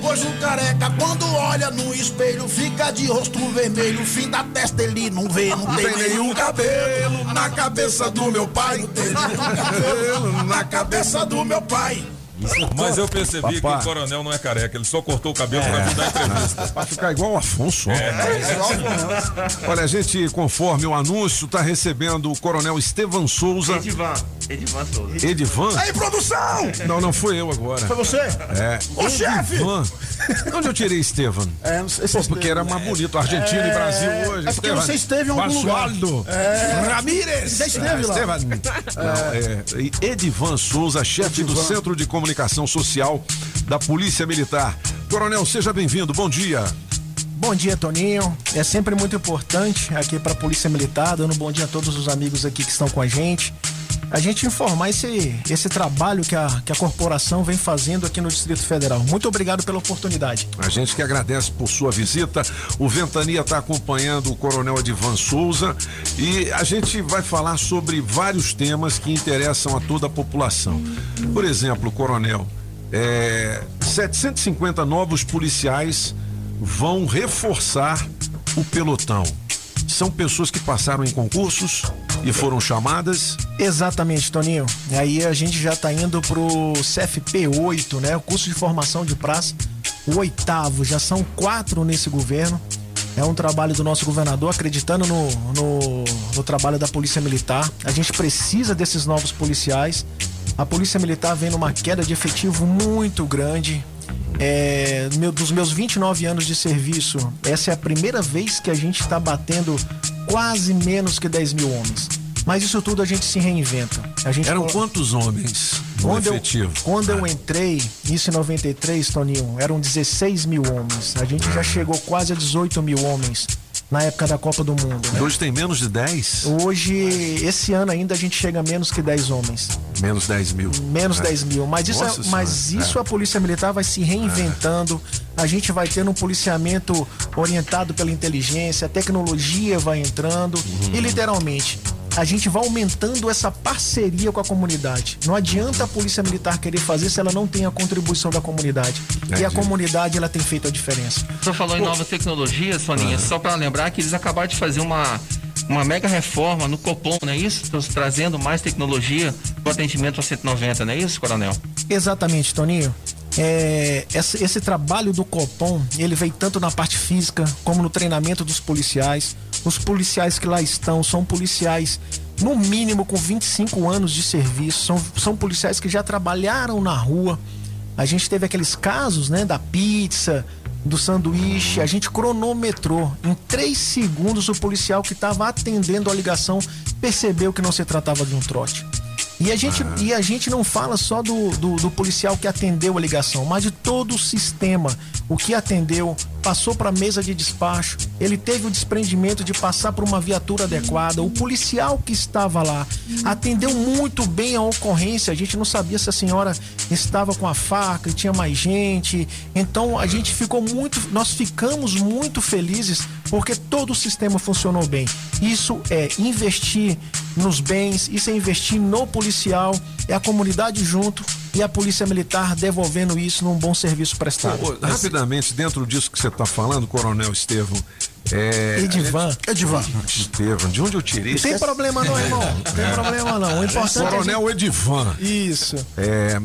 Pois o careca, quando olha no espelho, fica de rosto vermelho, fim da testa ele não vê, não, tem, nenhum cabelo na cabeça do meu pai. Não tem nenhum cabelo na cabeça do meu pai. Mas eu percebi que Papá. o coronel não é careca, ele só cortou o cabelo pra vir dar entrevista. Pra ficar igual o Afonso. ó. É. Olha, a gente, conforme o anúncio, está recebendo o coronel Estevan Souza. Edivan. Edivan Souza. Edivan? Aí, produção! Não, não foi eu agora. Foi você? É. Ô, chefe! Onde eu tirei Estevan? É, não sei se Pô, porque era mais bonito. Argentina e Brasil hoje. É porque Estevan. você esteve em algum lugar. Basualdo. É. Ramírez. Você esteve lá. Estevan. Não, é, Edivan Souza, chefe do Edivan. Centro de Comunicação Social da Polícia Militar. Coronel, seja bem-vindo. Bom dia. Bom dia, Toninho. É sempre muito importante aqui para a Polícia Militar, dando um bom dia a todos os amigos aqui que estão com a gente. A gente informar esse, esse trabalho que a, que a corporação vem fazendo aqui no Distrito Federal. Muito obrigado pela oportunidade. A gente que agradece por sua visita. O Ventania está acompanhando o Coronel Edivan Souza e a gente vai falar sobre vários temas que interessam a toda a população. Por exemplo, Coronel, é, 750 novos policiais vão reforçar o pelotão. São pessoas que passaram em concursos e foram chamadas. Exatamente, Toninho. E aí a gente já está indo pro CFP 8, né? O curso de formação de praça, o oitavo. Já são quatro nesse governo. É um trabalho do nosso governador acreditando no, no, no trabalho da Polícia Militar. A gente precisa desses novos policiais. A Polícia Militar vem numa queda de efetivo muito grande. É, meu- dos meus 29 anos de serviço, essa é a primeira vez que a gente está batendo quase menos que 10 mil homens. Mas isso tudo a gente se reinventa. A gente Eram quantos homens no quando eu, efetivo? quando eu entrei, isso em 93, Toninho, eram 16 mil homens. A gente já chegou quase a 18 mil homens na época da Copa do Mundo. né? Hoje tem menos de 10? Hoje, esse ano ainda a gente chega a menos que 10 homens. Menos 10 mil. Menos É. 10 mil. Mas isso, é- Nossa mas isso É. a Polícia Militar vai se reinventando. A gente vai tendo um policiamento orientado pela inteligência, a tecnologia vai entrando. Uhum. E literalmente, a gente vai aumentando essa parceria com a comunidade. Não adianta a Polícia Militar querer fazer se ela não tem a contribuição da comunidade. E a Entendi. comunidade, ela tem feito a diferença. Você falou em novas tecnologias, Soninha, só para lembrar que eles acabaram de fazer uma, uma mega reforma no Copom, não é isso? Estão trazendo mais tecnologia para atendimento a 190, não é isso, Coronel? Exatamente, Toninho. É, esse, esse trabalho do Copom, ele vem tanto na parte física como no treinamento dos policiais. Os policiais que lá estão são policiais, no mínimo, com 25 anos de serviço. São, são policiais que já trabalharam na rua. A gente teve aqueles casos, né, da pizza, do sanduíche. A gente cronometrou. Em três segundos, o policial que estava atendendo a ligação percebeu que não se tratava de um trote. E a gente, e a gente não fala só do, do, do policial que atendeu a ligação, mas de todo o sistema. O que atendeu, passou para a mesa de despacho, ele teve o desprendimento de passar por uma viatura adequada. O policial que estava lá atendeu muito bem a ocorrência. A gente não sabia se a senhora estava com a faca e tinha mais gente. Então a gente ficou muito, nós ficamos muito felizes porque todo o sistema funcionou bem. Isso é investir nos bens, isso é investir no policial, é a comunidade junto e a polícia militar devolvendo isso num bom serviço prestado. Ô, ô, rapidamente, dentro disso que você está falando, Coronel Estevam. É, Edivan. Edivan. Estevam, de onde eu tirei Não tem problema não, irmão. Não tem problema não. O importante é Coronel gente- Edivan. Isso. É,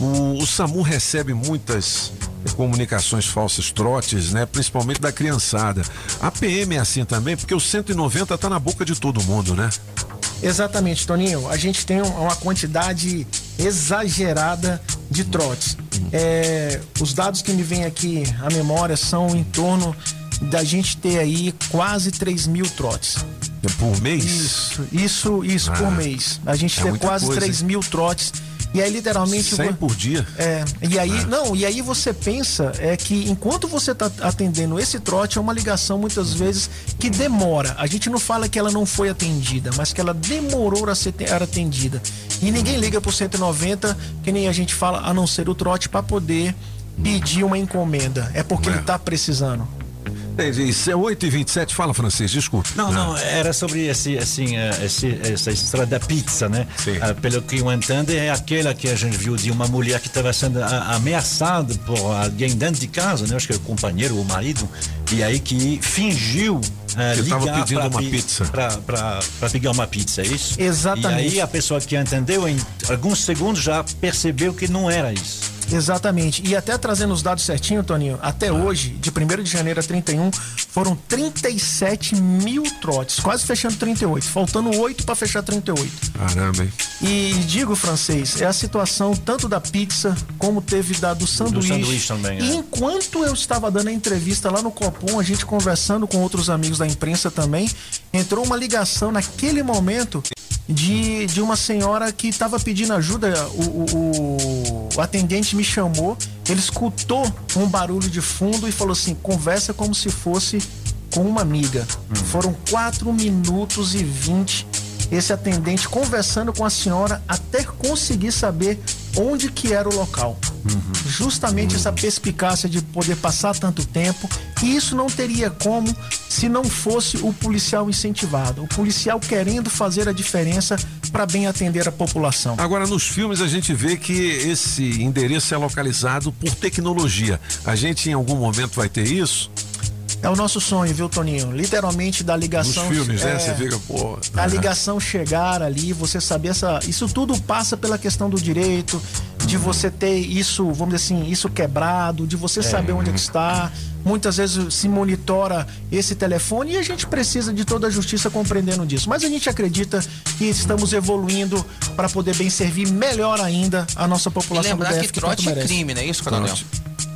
o, o SAMU recebe muitas comunicações falsas, trotes, né? Principalmente da criançada. A PM é assim também, porque o 190 tá na boca de todo mundo, né? Exatamente, Toninho. A gente tem um- uma quantidade exagerada de trotes. É, os dados que me vêm aqui à memória são em torno da gente ter aí quase 3 mil trotes. Por mês? Isso, isso, isso, Ah, por mês. A gente é ter quase coisa, 3 hein? mil trotes. E aí, literalmente. 100 vo- por dia? É. E aí, Ah. não, e aí você pensa é que enquanto você tá atendendo esse trote, é uma ligação muitas vezes que demora. A gente não fala que ela não foi atendida, mas que ela demorou a ser atendida. E ninguém liga pro 190, que nem a gente fala, a não ser o trote, para poder pedir uma encomenda. É porque ele tá precisando. Entendi. Isso é 8 e 27 Fala, francês, desculpe. Não, não, era sobre esse, assim, eh, esse, essa história da pizza, né? Ah, pelo que eu entendo, é aquela que a gente viu de uma mulher que estava sendo a- ameaçada por alguém dentro de casa, né? Acho que era o companheiro ou o marido, e aí que fingiu eh, Que tava ligar pedindo pra uma pi- pizza. pra pegar uma pizza, é isso? Exatamente. E aí a pessoa que entendeu, em alguns segundos já percebeu que não era isso. Exatamente. E até trazendo os dados certinho, Toninho, até hoje, de 1 de janeiro a 31, foram 37 mil trotes, quase fechando 38, faltando 8 para fechar 38. Caramba, hein? E digo, francês, é a situação tanto da pizza como teve da do sanduíche. sanduíche também, E é. enquanto eu estava dando a entrevista lá no Copom, a gente conversando com outros amigos da imprensa também, entrou uma ligação naquele momento de, de uma senhora que estava pedindo ajuda. O, o- o atendente me chamou, ele escutou um barulho de fundo e falou assim: conversa como se fosse com uma amiga. Foram 4 minutos e 20 esse atendente conversando com a senhora até conseguir saber onde que era o local. Justamente essa perspicácia de poder passar tanto tempo. E isso não teria como se não fosse o policial incentivado. O policial querendo fazer a diferença para bem atender a população. Agora, nos filmes a gente vê que esse endereço é localizado por tecnologia. A gente em algum momento vai ter isso? É o nosso sonho, viu, Toninho? Literalmente da ligação. Nos filmes, né? é, Você fica, pô. a ah, ligação chegar ali, você saber essa. Isso tudo passa pela questão do direito, de você ter isso, vamos dizer assim, isso quebrado, de você saber onde é que está. Muitas vezes se monitora esse telefone e a gente precisa de toda a justiça compreendendo disso. Mas a gente acredita que estamos evoluindo para poder bem servir melhor ainda a nossa E população lembrar do DF que trote é crime, não é isso, Coronel?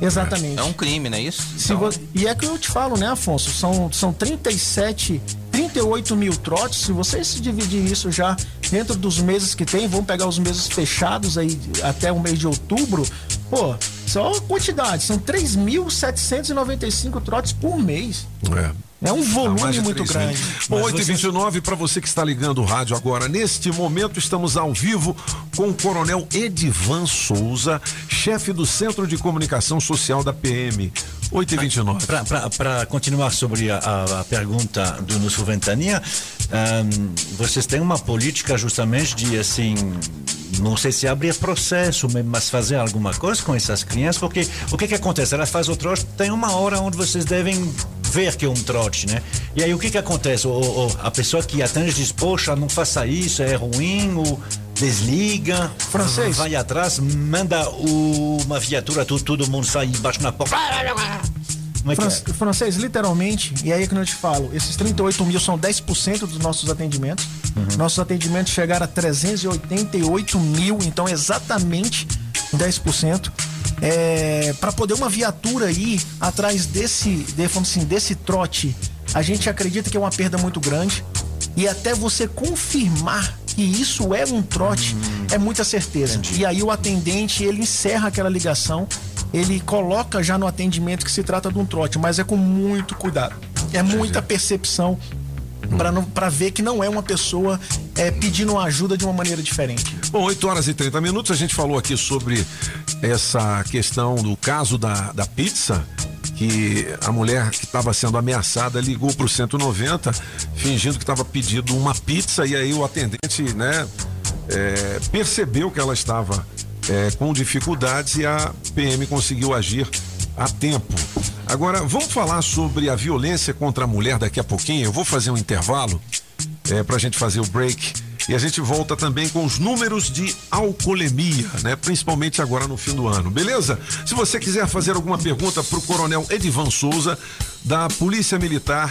Exatamente. É um crime, não é isso? Se vo- E é que eu te falo, né, Afonso? São, são 37, 38 mil trotes. Se você se dividir isso já dentro dos meses que tem, vamos pegar os meses fechados aí até o mês de outubro, pô, só a quantidade, são 3.795 trotes por mês. É. É um volume de muito 3 grande. Bom, Mas 8 e você- 29 para você que está ligando o rádio agora. Neste momento, estamos ao vivo com o Coronel Edivan Souza, chefe do Centro de Comunicação Social da PM. 8 e 29 Para continuar sobre a, a- a pergunta do nosso Ventania, ahn, vocês têm uma política justamente de assim, não sei se abrir processo, mas- mas fazer alguma coisa com essas crianças, porque o que que acontece? Ela faz o trote, tem uma hora onde vocês devem ver que é um trote, né? E aí o que que acontece? O- o- a pessoa que atende diz, poxa, não faça isso, é ruim, ou desliga, Francês. vai atrás, manda uma viatura, todo, todo mundo sai embaixo na porta. Como é que Fran- é? Francês, literalmente, e aí é que eu te falo, esses 38 mil são 10% dos nossos atendimentos. Uhum. Nossos atendimentos chegaram a 388 mil, então exatamente 10%. É, para poder uma viatura ir atrás desse, de, assim, desse trote, a gente acredita que é uma perda muito grande. E até você confirmar que isso é um trote, é muita certeza. E aí o atendente, ele encerra aquela ligação, ele coloca já no atendimento que se trata de um trote, mas é com muito cuidado. É muita percepção para ver que não é uma pessoa é, pedindo ajuda de uma maneira diferente. Bom, 8 horas e 30 minutos, a gente falou aqui sobre essa questão do caso da, da pizza, que a mulher que estava sendo ameaçada ligou para o 190, fingindo que estava pedindo uma pizza, e aí o atendente, né, é, percebeu que ela estava é, com dificuldades e a PM conseguiu agir a tempo. Agora, vamos falar sobre a violência contra a mulher daqui a pouquinho. Eu vou fazer um intervalo é, para a gente fazer o break. E a gente volta também com os números de alcoolemia, né? Principalmente agora no fim do ano, beleza? Se você quiser fazer alguma pergunta para o Coronel Edivan Souza, da Polícia Militar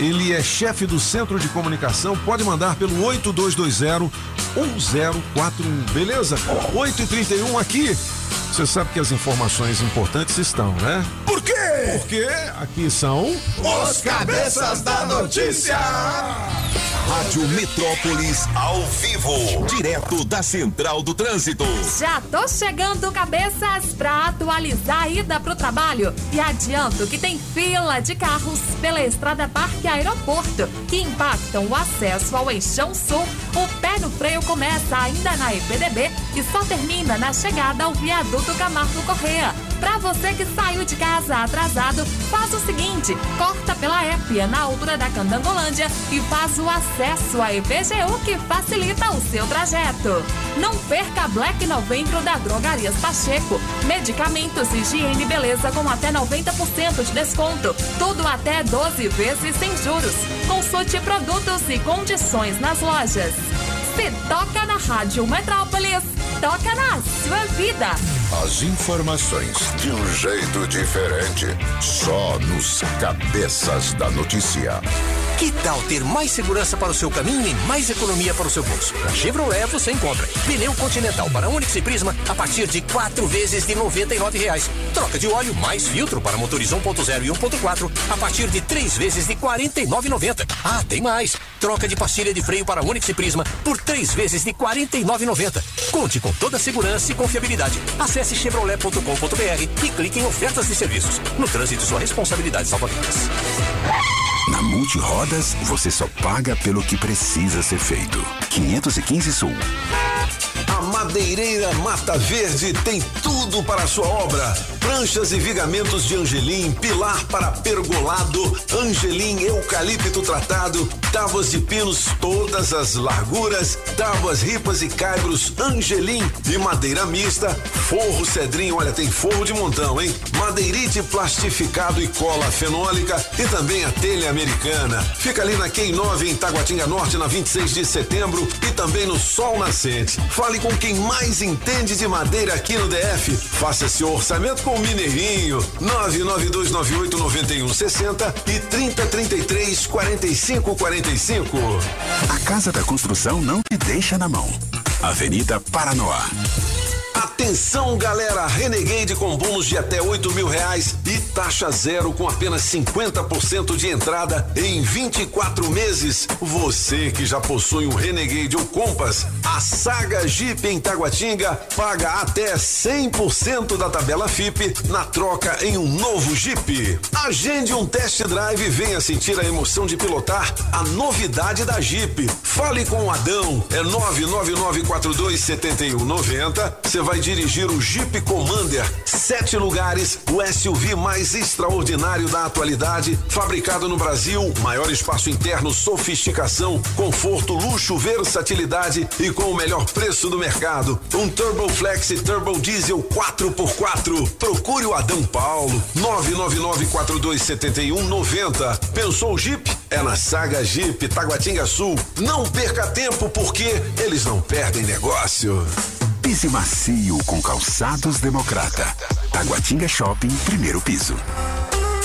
Ele é chefe do Centro de Comunicação. Pode mandar pelo 8220 1041. Beleza? 8 e 31 aqui. Você sabe que as informações importantes estão, né? Por quê? Porque aqui são Os cabeças da notícia. Rádio Metrópolis ao vivo, direto da Central do Trânsito. Já tô chegando, cabeças, pra atualizar a ida pro trabalho. E adianto que tem fila de carros pela Estrada Parque Aeroporto que impactam o acesso ao Eixão Sul. O pé no freio começa ainda na EPDB e só termina na chegada ao viaduto Camargo Correa. Pra você que saiu de casa atrasado, faz o seguinte: corta pela Épia na altura da Candangolândia e faz o acesso à EPGU que facilita o seu trajeto. Não perca Black Novembro da Drogarias Pacheco. Medicamentos, higiene e beleza com até 90% de desconto. Tudo até 12 vezes sem juros. Consulte produtos e condições nas lojas. Se toca na Rádio Metrópolis, toca na sua vida. As informações de um jeito diferente, só nos cabeças da notícia. Que tal ter mais segurança para o seu caminho e mais economia para o seu bolso? Na Chevrolet você encontra pneu Continental para Onix e Prisma a partir de quatro vezes de 99 reais. Troca de óleo mais filtro para motores 1.0 e 1.4 a partir de três vezes de R$ 49,90. Ah, tem mais! Troca de pastilha de freio para Onix e Prisma por três vezes de R$ 49,90. Conte com toda a segurança e confiabilidade. Acesse chevrolet.com.br e clique em ofertas de serviços. No trânsito, sua responsabilidade salva vidas. Na Multirodas, você só paga pelo que precisa ser feito. 515 Sul. Madeireira Mata Verde tem tudo para a sua obra. Pranchas e vigamentos de angelim, pilar para pergolado, angelim eucalipto tratado, tábuas de pinos todas as larguras, tábuas ripas e caibros angelim e madeira mista, forro cedrinho, olha tem forro de montão, hein? Madeirite plastificado e cola fenólica e também a telha americana. Fica ali na Quem 9 em Taguatinga Norte na 26 de setembro e também no Sol Nascente. Fale com quem mais entende de madeira aqui no DF. Faça seu orçamento com o Mineirinho. 992989160 e 3033 4545. A Casa da Construção não te deixa na mão. Avenida Paranoá. Atenção, galera! Renegade com bônus de até 8 mil reais e taxa zero com apenas 50% de entrada em 24 meses. Você que já possui um Renegade ou Compass, a Saga Jeep em Taguatinga paga até 100% da tabela FIP na troca em um novo Jeep. Agende um test drive e venha sentir a emoção de pilotar a novidade da Jeep. Fale com o Adão, é 999427190. Você vai dirigir o Jeep Commander, sete lugares, o SUV mais extraordinário da atualidade, fabricado no Brasil, maior espaço interno, sofisticação, conforto, luxo, versatilidade e com o melhor preço do mercado. Um Turbo Flex Turbo Diesel 4x4. Procure o Adão Paulo, 999427190. Pensou o Jeep? É na Saga Jeep Taguatinga Sul. Não perca tempo porque eles não perdem negócio. Pise macio com calçados democrata. Taguatinga Shopping, primeiro piso.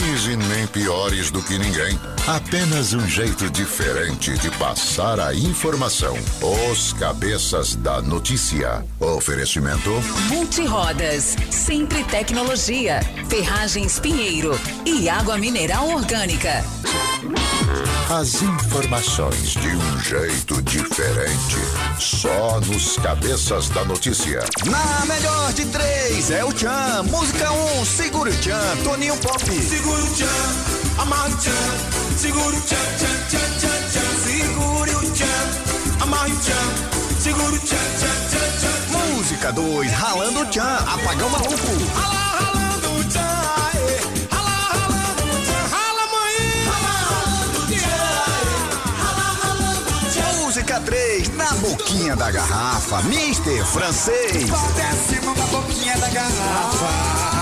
melhores e nem piores do que ninguém. Apenas um jeito diferente de passar a informação. Os Cabeças da Notícia. Oferecimento. Multirodas, sempre tecnologia, ferragens Pinheiro e água mineral orgânica. As informações de um jeito diferente. Só nos Cabeças da Notícia. Na melhor de três é o Tchan. Música 1, um, segura o Tchan. Toninho Pop. Seguro o tchan, amarre o tchan, segure o tchan, tchan, tchan, tchan, tchan. Segure o tchan, amarre o tchan, o tchan, tchan, tchan, tchan. Música 2, ralando o tchan, apagão maluco. Ralando. Música 3, na boquinha da garrafa, Mister Francês. Desce na boquinha da garrafa.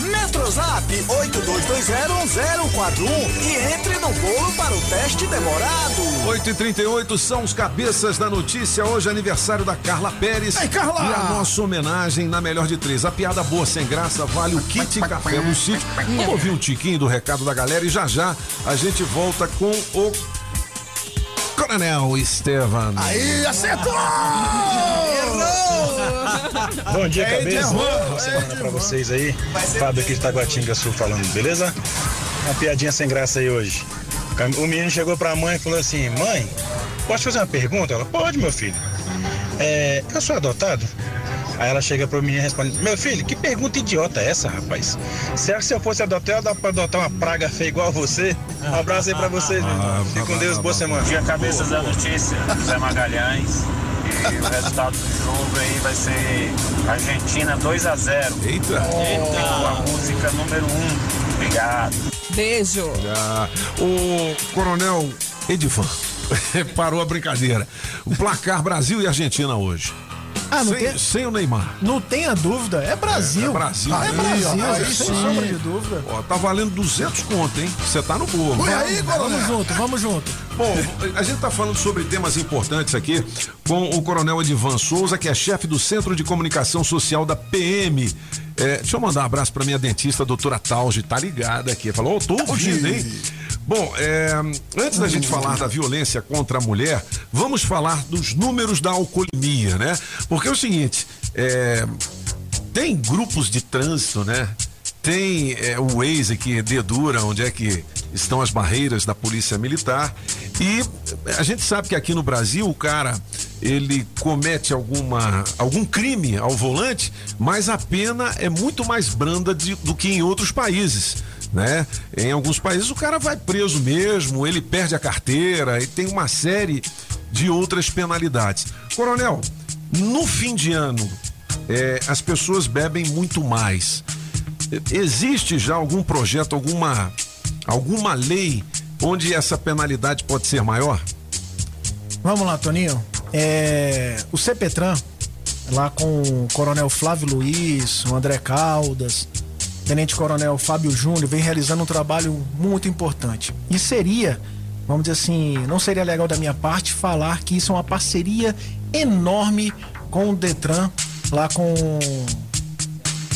Metrozap 82201041 e entre no bolo para o teste demorado. 8 e 38 são os cabeças da notícia. Hoje é aniversário da Carla Pérez. Ei, Carla! E a nossa homenagem na melhor de três. A piada boa sem graça vale o kit café no sítio. Vamos ouvir um tiquinho do recado da galera e já já a gente volta com o Coronel Estevan. Aí, acertou! Bom dia, Ei, cabeça. derrubou. Boa semana pra vocês aí. Fábio aqui de Taguatinga Sul falando, beleza? Uma piadinha sem graça aí hoje. O menino chegou pra mãe e falou assim: Mãe, posso fazer uma pergunta? Ela, pode, meu filho. É, eu sou adotado? Aí ela chega pro menino e responde: Meu filho, que pergunta idiota é essa, rapaz? Será que se eu fosse adotado, dá pra adotar uma praga feia igual a você? Um abraço aí pra vocês, meu. Fique com Deus, boa semana. Bom dia, cabeças da notícia, José Magalhães. E o resultado do jogo aí vai ser Argentina 2 a 0 Eita! Com a música número 1. Um. Obrigado. Beijo. Ah, o Coronel Edivan parou a brincadeira. O placar Brasil e Argentina hoje. Ah, sem, tem- sem o Neymar. Não tenha dúvida, é Brasil. É, é Brasil. Ah, é Aí, Brasil, aí sem sombra de dúvida. Ó, tá valendo 200 conto, hein? Você tá no bolo. Vamos- Vamos junto, vamos junto. Bom, a gente tá falando sobre temas importantes aqui com o Coronel Edivan Souza, que é chefe do Centro de Comunicação Social da PM. É, deixa eu mandar um abraço pra minha dentista, doutora Tauge, tá ligada aqui. Falou, oh, tô ouvindo, hein? Bom, é, antes da gente falar da violência contra a mulher, vamos falar dos números da alcoolemia, né? Porque é o seguinte, é, tem grupos de trânsito, né? Tem é, o Waze que dedura onde é que estão as barreiras da polícia militar e a gente sabe que aqui no Brasil o cara ele comete alguma algum crime ao volante, mas a pena é muito mais branda de- do que em outros países. Né? Em alguns países o cara vai preso mesmo, ele perde a carteira e tem uma série de outras penalidades. Coronel, no fim de ano, é, as pessoas bebem muito mais. Existe já algum projeto, alguma, alguma lei onde essa penalidade pode ser maior? Vamos lá, Toninho. É, o CPTran, lá com o Coronel Flávio Luiz, o André Caldas, Tenente Coronel Fábio Júnior, vem realizando um trabalho muito importante. E seria, vamos dizer assim, não seria legal da minha parte falar que isso é uma parceria enorme com o Detran, lá com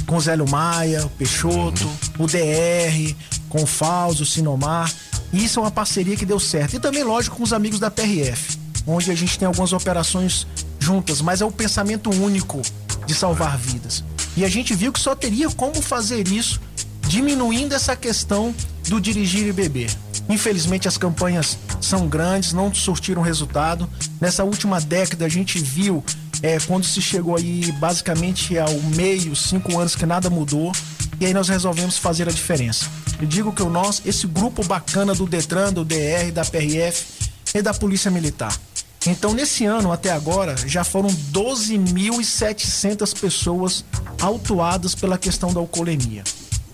com o Zélio Maia, o Peixoto, o DR, com o Fausto, o Sinomar. Isso é uma parceria que deu certo. E também, lógico, com os amigos da PRF, onde a gente tem algumas operações juntas, mas é o pensamento único de salvar vidas. E a gente viu que só teria como fazer isso diminuindo essa questão do dirigir e beber. Infelizmente as campanhas são grandes, não surtiram resultado. Nessa última década a gente viu é, quando se chegou aí basicamente ao meio, cinco anos que nada mudou. E aí nós resolvemos fazer a diferença. Eu digo que o nosso, esse grupo bacana do Detran, do DR, da PRF e da Polícia Militar. Então, nesse ano até agora, já foram 12.700 pessoas autuadas pela questão da alcoolemia.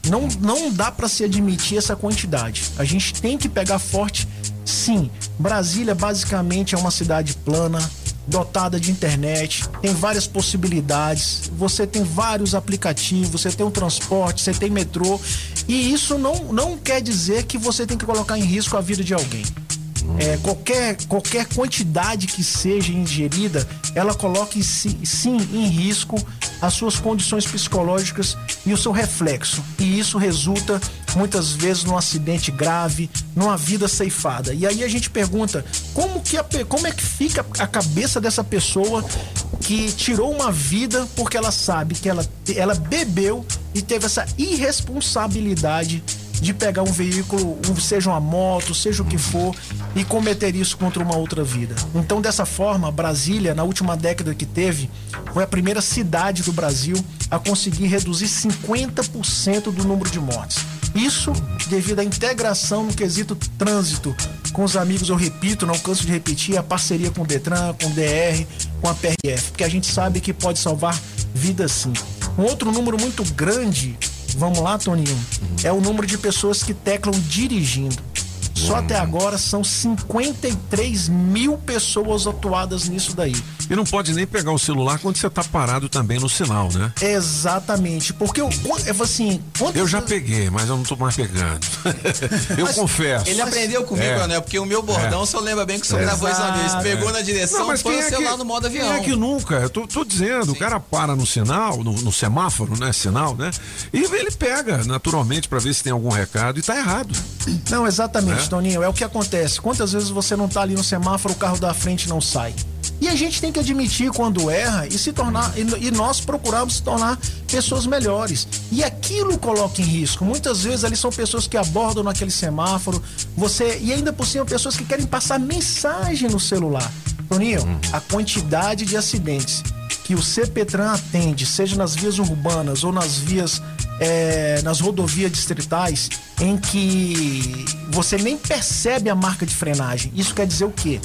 Não, não dá para se admitir essa quantidade. A gente tem que pegar forte, sim. Brasília basicamente é uma cidade plana, dotada de internet, tem várias possibilidades. Você tem vários aplicativos, você tem o transporte, você tem metrô. E isso não, não quer dizer que você tem que colocar em risco a vida de alguém. É, qualquer, qualquer quantidade que seja ingerida, ela si- sim em risco as suas condições psicológicas e o seu reflexo. E isso resulta muitas vezes num acidente grave, numa vida ceifada. E aí a gente pergunta como que a como é que fica a cabeça dessa pessoa que tirou uma vida porque ela sabe que ela, ela bebeu e teve essa irresponsabilidade de pegar um veículo, seja uma moto, seja o que for, e cometer isso contra uma outra vida. Então, dessa forma, Brasília, na última década que teve, foi a primeira cidade do Brasil a conseguir reduzir 50% do número de mortes. Isso devido à integração no quesito trânsito com os amigos, eu repito, não canso de repetir, a parceria com o Detran, com o DR, com a PRF, porque a gente sabe que pode salvar vidas sim. Um outro número muito grande vamos lá, Toninho, é o número de pessoas que teclam dirigindo. Só até agora são 53 mil pessoas atuadas nisso daí. E não pode nem pegar o celular quando você tá parado também no sinal, né? Exatamente, porque eu, eu assim, Eu já peguei, mas eu não tô mais pegando. eu confesso. Ele aprendeu comigo, É. né? Porque o meu bordão, É. senhor lembra bem que o senhor É. gravou isso uma vez. Pegou É. na direção, Não, mas põe quem o é celular que- no modo avião. Quem é que nunca? Eu tô, tô dizendo, o cara para no sinal, no, no semáforo, né? Sinal, né? E ele pega naturalmente pra ver se tem algum recado e tá errado. Não, exatamente, É. Toninho. É o que acontece. Quantas vezes você não tá ali no semáforo, o carro da frente não sai? E a gente tem que admitir quando erra e se tornar e, nós procuramos se tornar pessoas melhores. E aquilo coloca em risco. Muitas vezes ali são pessoas que abordam naquele semáforo, você e ainda por cima pessoas que querem passar mensagem no celular. Toninho, a quantidade de acidentes que o CPTran atende, seja nas vias urbanas ou nas vias é, nas rodovias distritais, em que você nem percebe a marca de frenagem. Isso quer dizer o quê?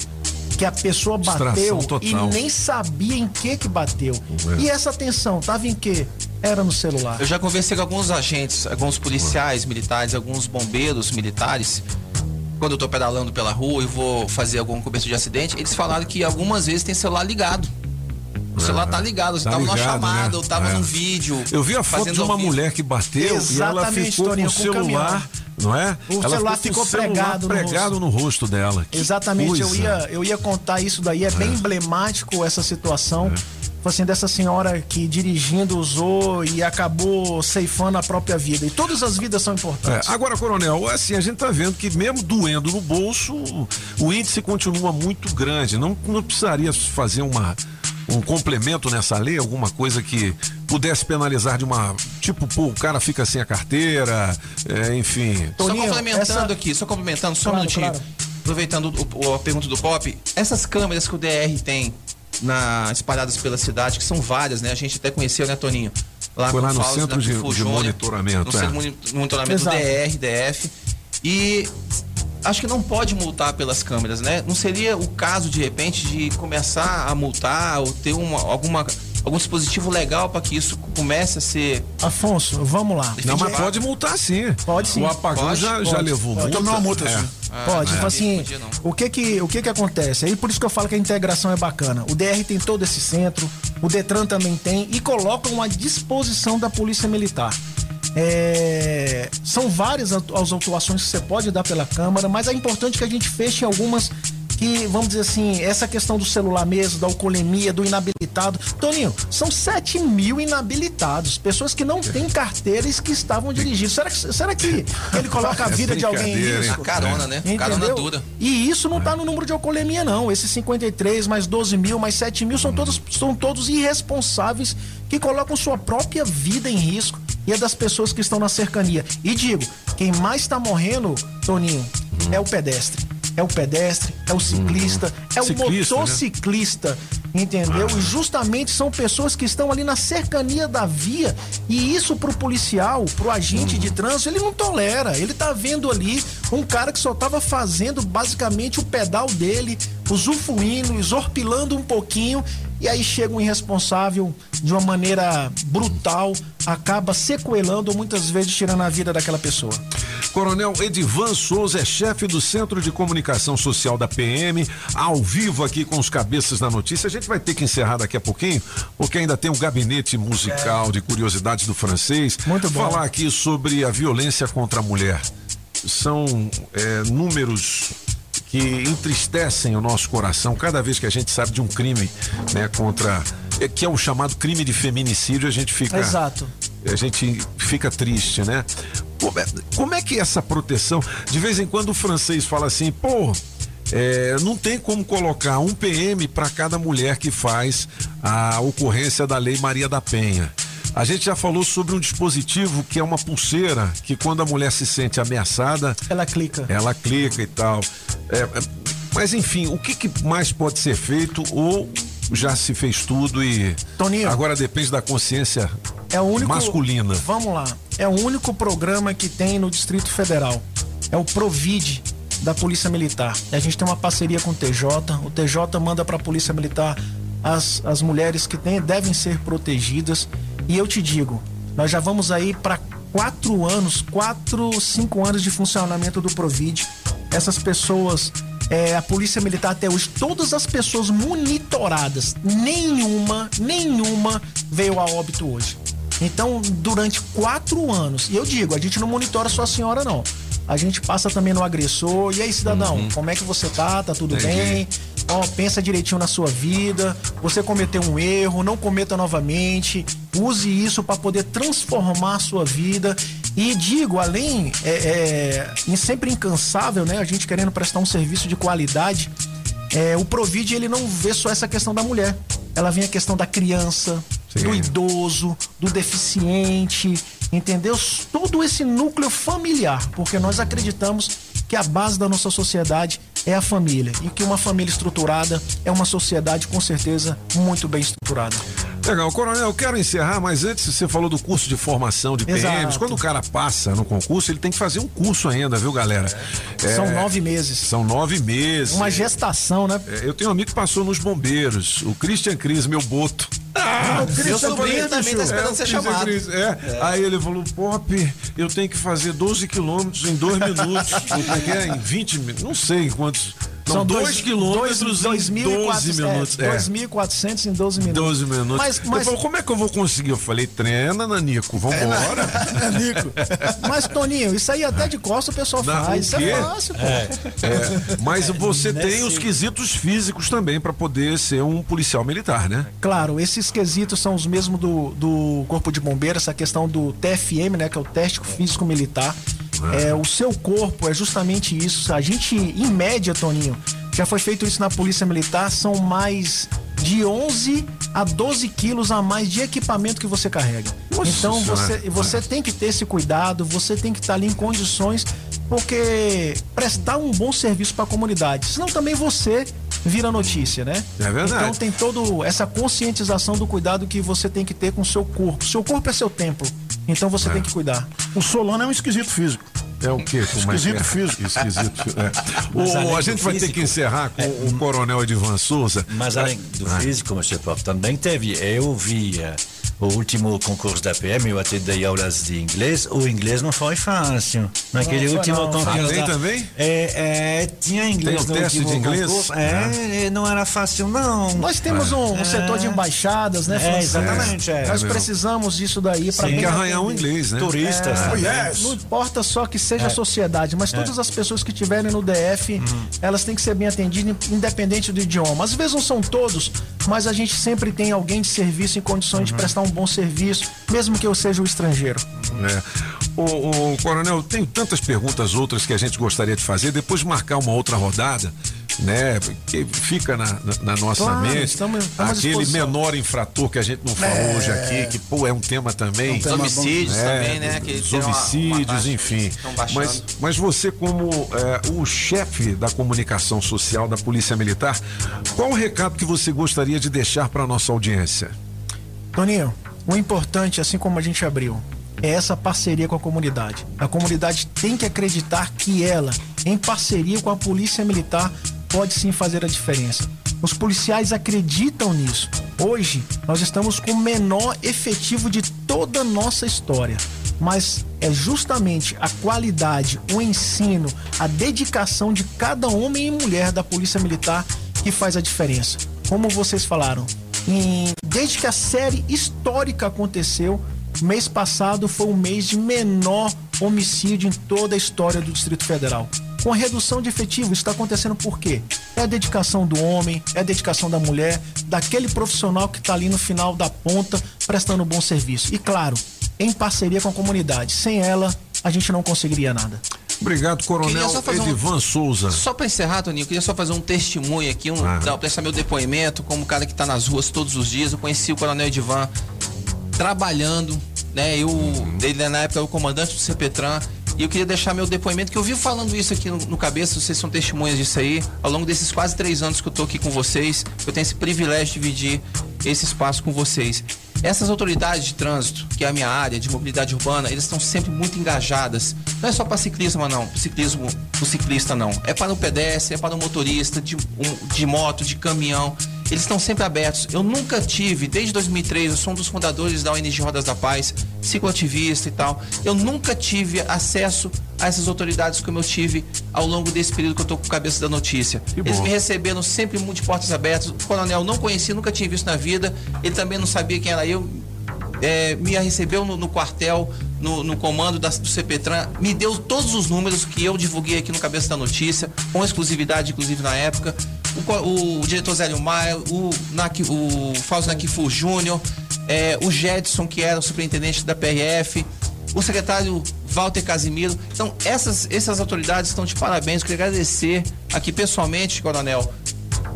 Que a pessoa bateu e nem sabia em que que bateu. É. E essa atenção tava em quê? Era no celular. Eu já conversei com alguns agentes, alguns policiais militares, alguns bombeiros militares. Quando eu tô pedalando pela rua e vou fazer algum cobertura de acidente, eles falaram que algumas vezes tem celular ligado. O celular tá ligado, você Tá tava numa ligado, chamada, né? ou tava É. num vídeo. Eu vi a foto de uma mulher que bateu e ela Exatamente, ficou com o com o celular, não é? O ela celular com ficou o celular pregado no pregado no rosto dela. Que Exatamente, eu ia, eu ia contar isso daí, é, bem emblemático essa situação. Foi assim, dessa senhora que dirigindo usou e acabou ceifando a própria vida. E todas as vidas são É, importantes. agora, coronel, assim, a gente tá vendo que mesmo doendo no bolso, o- o índice continua muito grande. Não, não precisaria fazer uma, um complemento nessa lei, alguma coisa que pudesse penalizar de uma. Tipo, pô, o cara fica sem a carteira, é, enfim. Só complementando aqui, só complementando, só um Claro, minutinho. claro. Aproveitando o- o- a pergunta do Pop, essas câmeras que o DR tem na, espalhadas pela cidade, que são várias, né? A gente até conheceu, né, Toninho? Foi com lá o no Fausto, centro de- o de monitoramento, No centro é. de moni- monitoramento do Exato. DR, DF. E acho que não pode multar pelas câmeras, né? Não seria o caso, de repente, de começar a multar ou ter uma, alguma, algum dispositivo legal para que isso comece a ser. Afonso, vamos lá. Não, mas pode multar sim. Pode sim. O apagão Pode, já, já pode, levou pode. multa. Tomou uma multa, É. sim. Pode, tipo assim, o que que, o que que acontece? Aí por isso que eu falo que a integração é bacana. O DR tem todo esse centro, o Detran também tem e colocam à disposição da Polícia Militar. É, são várias as autuações que você pode dar pela Câmara, mas é importante que a gente feche algumas que, vamos dizer assim, essa questão do celular mesmo, da alcoolemia, do inabilitado. Toninho, são 7 mil inabilitados, pessoas que não têm carteiras que estavam dirigindo. Será que, será que ele coloca a É vida de alguém em risco? A carona, né? Carona Entendeu? dura. E isso não tá no número de alcoolemia, não. Esses 53, mais 12 mil, mais 7 mil são todos, são todos irresponsáveis que colocam sua própria vida em risco e a das pessoas que estão na cercania. E digo, quem mais está morrendo, Toninho, é o pedestre. É o pedestre, é o ciclista, é o Ciclista, né? motociclista, entendeu? E justamente são pessoas que estão ali na cercania da via e isso pro policial, pro agente de trânsito, ele não tolera. Ele tá vendo ali um cara que só tava fazendo basicamente o pedal dele, usufruindo, exorpilando um pouquinho e aí chega um irresponsável de uma maneira brutal, acaba sequelando ou muitas vezes tirando a vida daquela pessoa. Coronel Edivan Souza é chefe do Centro de Comunicação Social da PM, ao vivo aqui com os cabeças da notícia. A gente vai ter que encerrar daqui a pouquinho, porque ainda tem um gabinete musical de curiosidades do francês. Muito bom. Falar aqui sobre a violência contra a mulher. São é, números que entristecem o nosso coração cada vez que a gente sabe de um crime, né, contra é, que é o chamado crime de feminicídio, a gente fica Exato. a gente fica triste, né? Como é, como é que essa proteção, de vez em quando o francês fala assim, pô, é, não tem como colocar um PM para cada mulher que faz a ocorrência da Lei Maria da Penha. A gente já falou sobre um dispositivo que é uma pulseira que quando a mulher se sente ameaçada, ela clica. Ela clica e tal. É, é, mas enfim, o que, que mais pode ser feito ou já se fez tudo e Toninho. agora depende da consciência É o único masculina. Vamos lá. É o único programa que tem no Distrito Federal. É o Provide da Polícia Militar. A gente tem uma parceria com o TJ. O TJ manda para a Polícia Militar as, as mulheres que tem, devem ser protegidas. E eu te digo, nós já vamos aí para quatro anos, quatro, cinco anos de funcionamento do Provid. Essas pessoas, é, a Polícia Militar até hoje, todas as pessoas monitoradas, nenhuma, nenhuma veio a óbito hoje. Então, durante quatro anos, e eu digo, a gente não monitora só a senhora, não. A gente passa também no agressor. E aí, cidadão, como é que você tá? Tá tudo Entendi. bem? Ó, pensa direitinho na sua vida. Você cometeu um erro, não cometa novamente. Use isso para poder transformar a sua vida. E digo, além, é, é, em sempre incansável, né? A gente querendo prestar um serviço de qualidade. É, o Provid ele não vê só essa questão da mulher. Ela vem a questão da criança, do idoso, do deficiente, entendeu? Todo esse núcleo familiar, porque nós acreditamos que a base da nossa sociedade é a família e que uma família estruturada é uma sociedade com certeza muito bem estruturada. Legal, Coronel, eu quero encerrar, mas antes você falou do curso de formação de PMs. Exato. Quando o cara passa no concurso, ele tem que fazer um curso ainda, viu, galera? São É, nove meses. São nove meses. Uma gestação, né? É, Eu tenho um amigo que passou nos bombeiros, o Christian Cris, meu boto. Ah, o sobrinho também tá esperando o ser Christian chamado. Cris, é. Aí ele falou, Pop, eu tenho que fazer 12 quilômetros em dois minutos. É que é? Em 20 minutos. Não sei quantos. Não, São dois, dois- quilômetros dois- em 12 2.400, minutos. É, É. 2.400 em 12 minutos. 12 minutos. Mas, mas, falou, como é que eu vou conseguir? Eu falei, treina, Nanico, vambora. Nico. Mas, Toninho, isso aí até de costa o pessoal Não, faz. o Isso é fácil, pô. É, mas você tem Nesse- os quesitos físicos também para poder ser um policial militar, né? Claro, esses quesitos são os mesmos do, do Corpo de Bombeiros, essa questão do TFM, né, que é o teste físico militar. É, o seu corpo é justamente isso. A gente, em média, Toninho, já foi feito isso na Polícia Militar, são mais de 11 a 12 quilos a mais de equipamento que você carrega. Nossa então Senhora. você, você tem que ter esse cuidado, você tem que estar ali em condições, porque prestar um bom serviço para a comunidade. Senão também você vira notícia, né? É verdade. Então tem toda essa conscientização do cuidado que você tem que ter com o seu corpo. Seu corpo é seu templo. Então você tem que cuidar. O Solano é um esquisito físico. É o quê? Como é Esquisito é? físico. Esquisito físico. É. O, a gente vai ter que encerrar com o coronel Edivan Souza. Mas além do Ah. físico, Mr. Pop, também teve. Eu vi eh, o último concurso da PM, eu até dei aulas de inglês. O inglês não foi fácil. Naquele Não último não. concurso. Ah, tem da- também? É, é, tinha inglês Tem no teste último de inglês? concurso. É, é, não era fácil, não. Nós temos um, um É. setor de embaixadas, né, É, Francês? exatamente, é. Nós É precisamos disso daí para Tem que arranhar um inglês, né? Turistas. É, também. Não importa só que seja É. a sociedade, mas todas as pessoas que estiverem no DF, Uhum. elas têm que ser bem atendidas, independente do idioma. Às vezes não são todos, mas a gente sempre tem alguém de serviço em condições Uhum. de prestar um bom serviço, mesmo que eu seja o estrangeiro. É. O, o coronel, tem tantas perguntas outras que a gente gostaria de fazer, depois marcar uma outra rodada, né? Que fica na, na- na nossa Claro, mente. estamos- estamos Aquele menor infrator que a gente não falou É. hoje aqui, que pô, é um tema também. Os homicídios também, né? Que Os tem uma- uma homicídios, enfim. Mas, mas você, como é, o chefe da comunicação social da Polícia Militar, qual o recado que você gostaria de deixar para nossa audiência? Toninho, o importante, assim como a gente abriu, é essa parceria com a comunidade. A comunidade tem que acreditar que ela, em parceria com a Polícia Militar, pode sim fazer a diferença. Os policiais acreditam nisso. Hoje, nós estamos com o menor efetivo de toda a nossa história. Mas é justamente a qualidade, o ensino, a dedicação de cada homem e mulher da Polícia Militar que faz a diferença. Como vocês falaram, desde que a série histórica aconteceu, mês passado foi o mês de menor homicídio em toda a história do Distrito Federal. Com a redução de efetivo, isso está acontecendo por quê? É a dedicação do homem, é a dedicação da mulher, daquele profissional que está ali no final da ponta prestando um bom serviço. E claro, em parceria com a comunidade. Sem ela, a gente não conseguiria nada. Obrigado, Coronel só fazer um- Edivan Souza. Só pra encerrar, Toninho, eu queria só fazer um testemunho aqui, um, Ah. dar- prestar meu depoimento como cara que tá nas ruas todos os dias. Eu conheci o Coronel Edivan trabalhando, né? Eu, ele na época era o comandante do CPTran. E eu queria deixar meu depoimento, que eu vivo falando isso aqui no, no cabeça, vocês são testemunhas disso aí. Ao longo desses quase três anos que eu tô aqui com vocês, eu tenho esse privilégio de dividir esse espaço com vocês. Essas autoridades de trânsito, que é a minha área de mobilidade urbana, eles estão sempre muito engajadas. Não é só para ciclismo, não. Ciclismo, pro ciclista, não. É para o pedestre, é para o motorista de, um- de moto, de caminhão. Eles estão sempre abertos. Eu nunca tive, desde 2003, eu sou um dos fundadores da ONG Rodas da Paz. cicloativista e tal. Eu nunca tive acesso a essas autoridades como eu tive ao longo desse período que eu tô com a cabeça da notícia. Eles me receberam sempre muito de portas abertas. O coronel não conhecia, nunca tinha visto na vida. Ele também não sabia quem era eu. É, me recebeu no, no quartel, no, no comando da, do CPTran, me deu todos os números que eu divulguei aqui no Cabeça da Notícia, com exclusividade, inclusive na época. O, o diretor Zélio Maia, o, o Fausto Nakifur Júnior, é, o Jedson, que era o superintendente da PRF, o secretário Walter Casimiro. Então, essas, essas autoridades estão de parabéns. Queria agradecer aqui pessoalmente, coronel,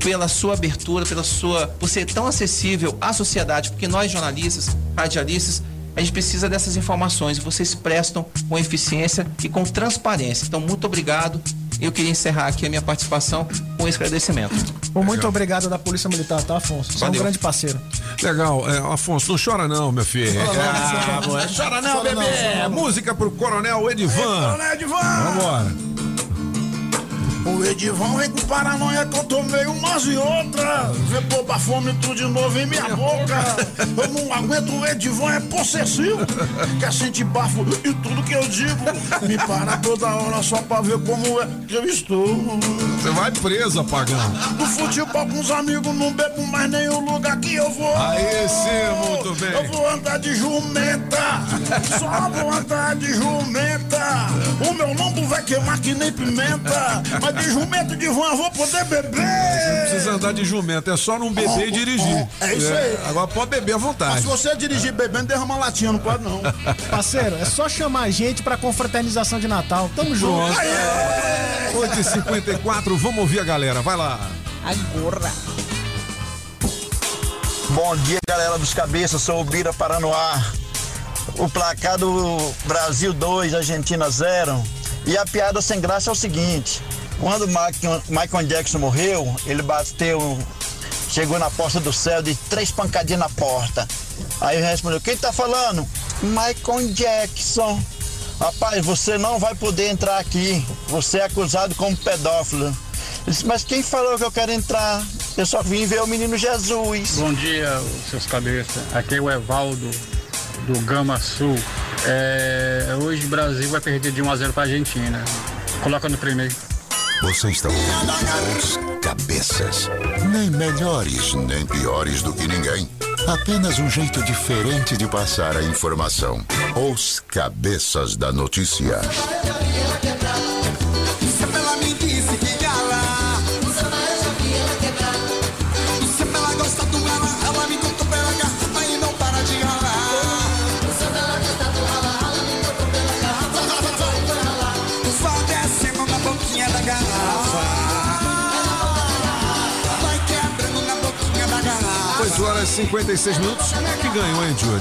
pela sua abertura, pela sua, por ser tão acessível à sociedade, porque nós jornalistas, radialistas, a gente precisa dessas informações e vocês prestam com eficiência e com transparência. Então, muito obrigado. Eu queria encerrar aqui a minha participação com esse agradecimento. Um muito obrigado da Polícia Militar, tá, Afonso? Você é um grande parceiro. Legal, é, Afonso, não chora não, meu filho. Ah, bom, é, chora não, Chora não, bebê. chora não. Música pro Coronel Edivan. Coronel Edivan. Vambora. O Edivão vem com paranoia que eu tomei umas e outras. Vê pôr bafômetro de novo em minha boca. Eu não aguento, o Edivão é possessivo. Quer sentir bafo e tudo que eu digo. Me para toda hora só pra ver como é que eu estou. Você vai preso, apagão. No futebol com os amigos, não bebo mais nenhum lugar que eu vou. Aí sim, muito bem. Eu vou andar de jumenta. Só vou andar de jumenta. O meu lombo vai queimar que nem pimenta. Mas de jumenta de van eu vou poder beber. Não precisa andar de jumento, é só não beber e dirigir. É isso aí. Agora pode beber à Mas vontade. se você dirigir bebendo, derrama latinha, não pode não. Parceiro, é só chamar a gente pra confraternização de Natal. Tamo junto. Pronto. 8h54, vamos ouvir a galera, vai lá. Agora. Bom dia, galera dos cabeças. Sou o Bira Paranoá. O placar do Brasil 2, Argentina 0. E a piada sem graça é o seguinte: quando Michael Jackson morreu, ele bateu, chegou na porta do céu de três pancadinhas na porta. Aí ele respondeu: Quem tá falando? Michael Jackson. Rapaz, você não vai poder entrar aqui. Você é acusado como pedófilo. Ele disse, mas quem falou que eu quero entrar? Eu só vim ver o menino Jesus. Bom dia, seus cabeças. Aqui é o Evaldo, do Gama Sul. É, hoje o Brasil vai perder de 1 a 0 para a Argentina. Coloca no primeiro. Você está ouvindo os cabeças. Nem melhores, nem piores do que ninguém. Apenas um jeito diferente de passar a informação. Os cabeças da notícia. 56 minutos. É que ganhou, hein, Júlio?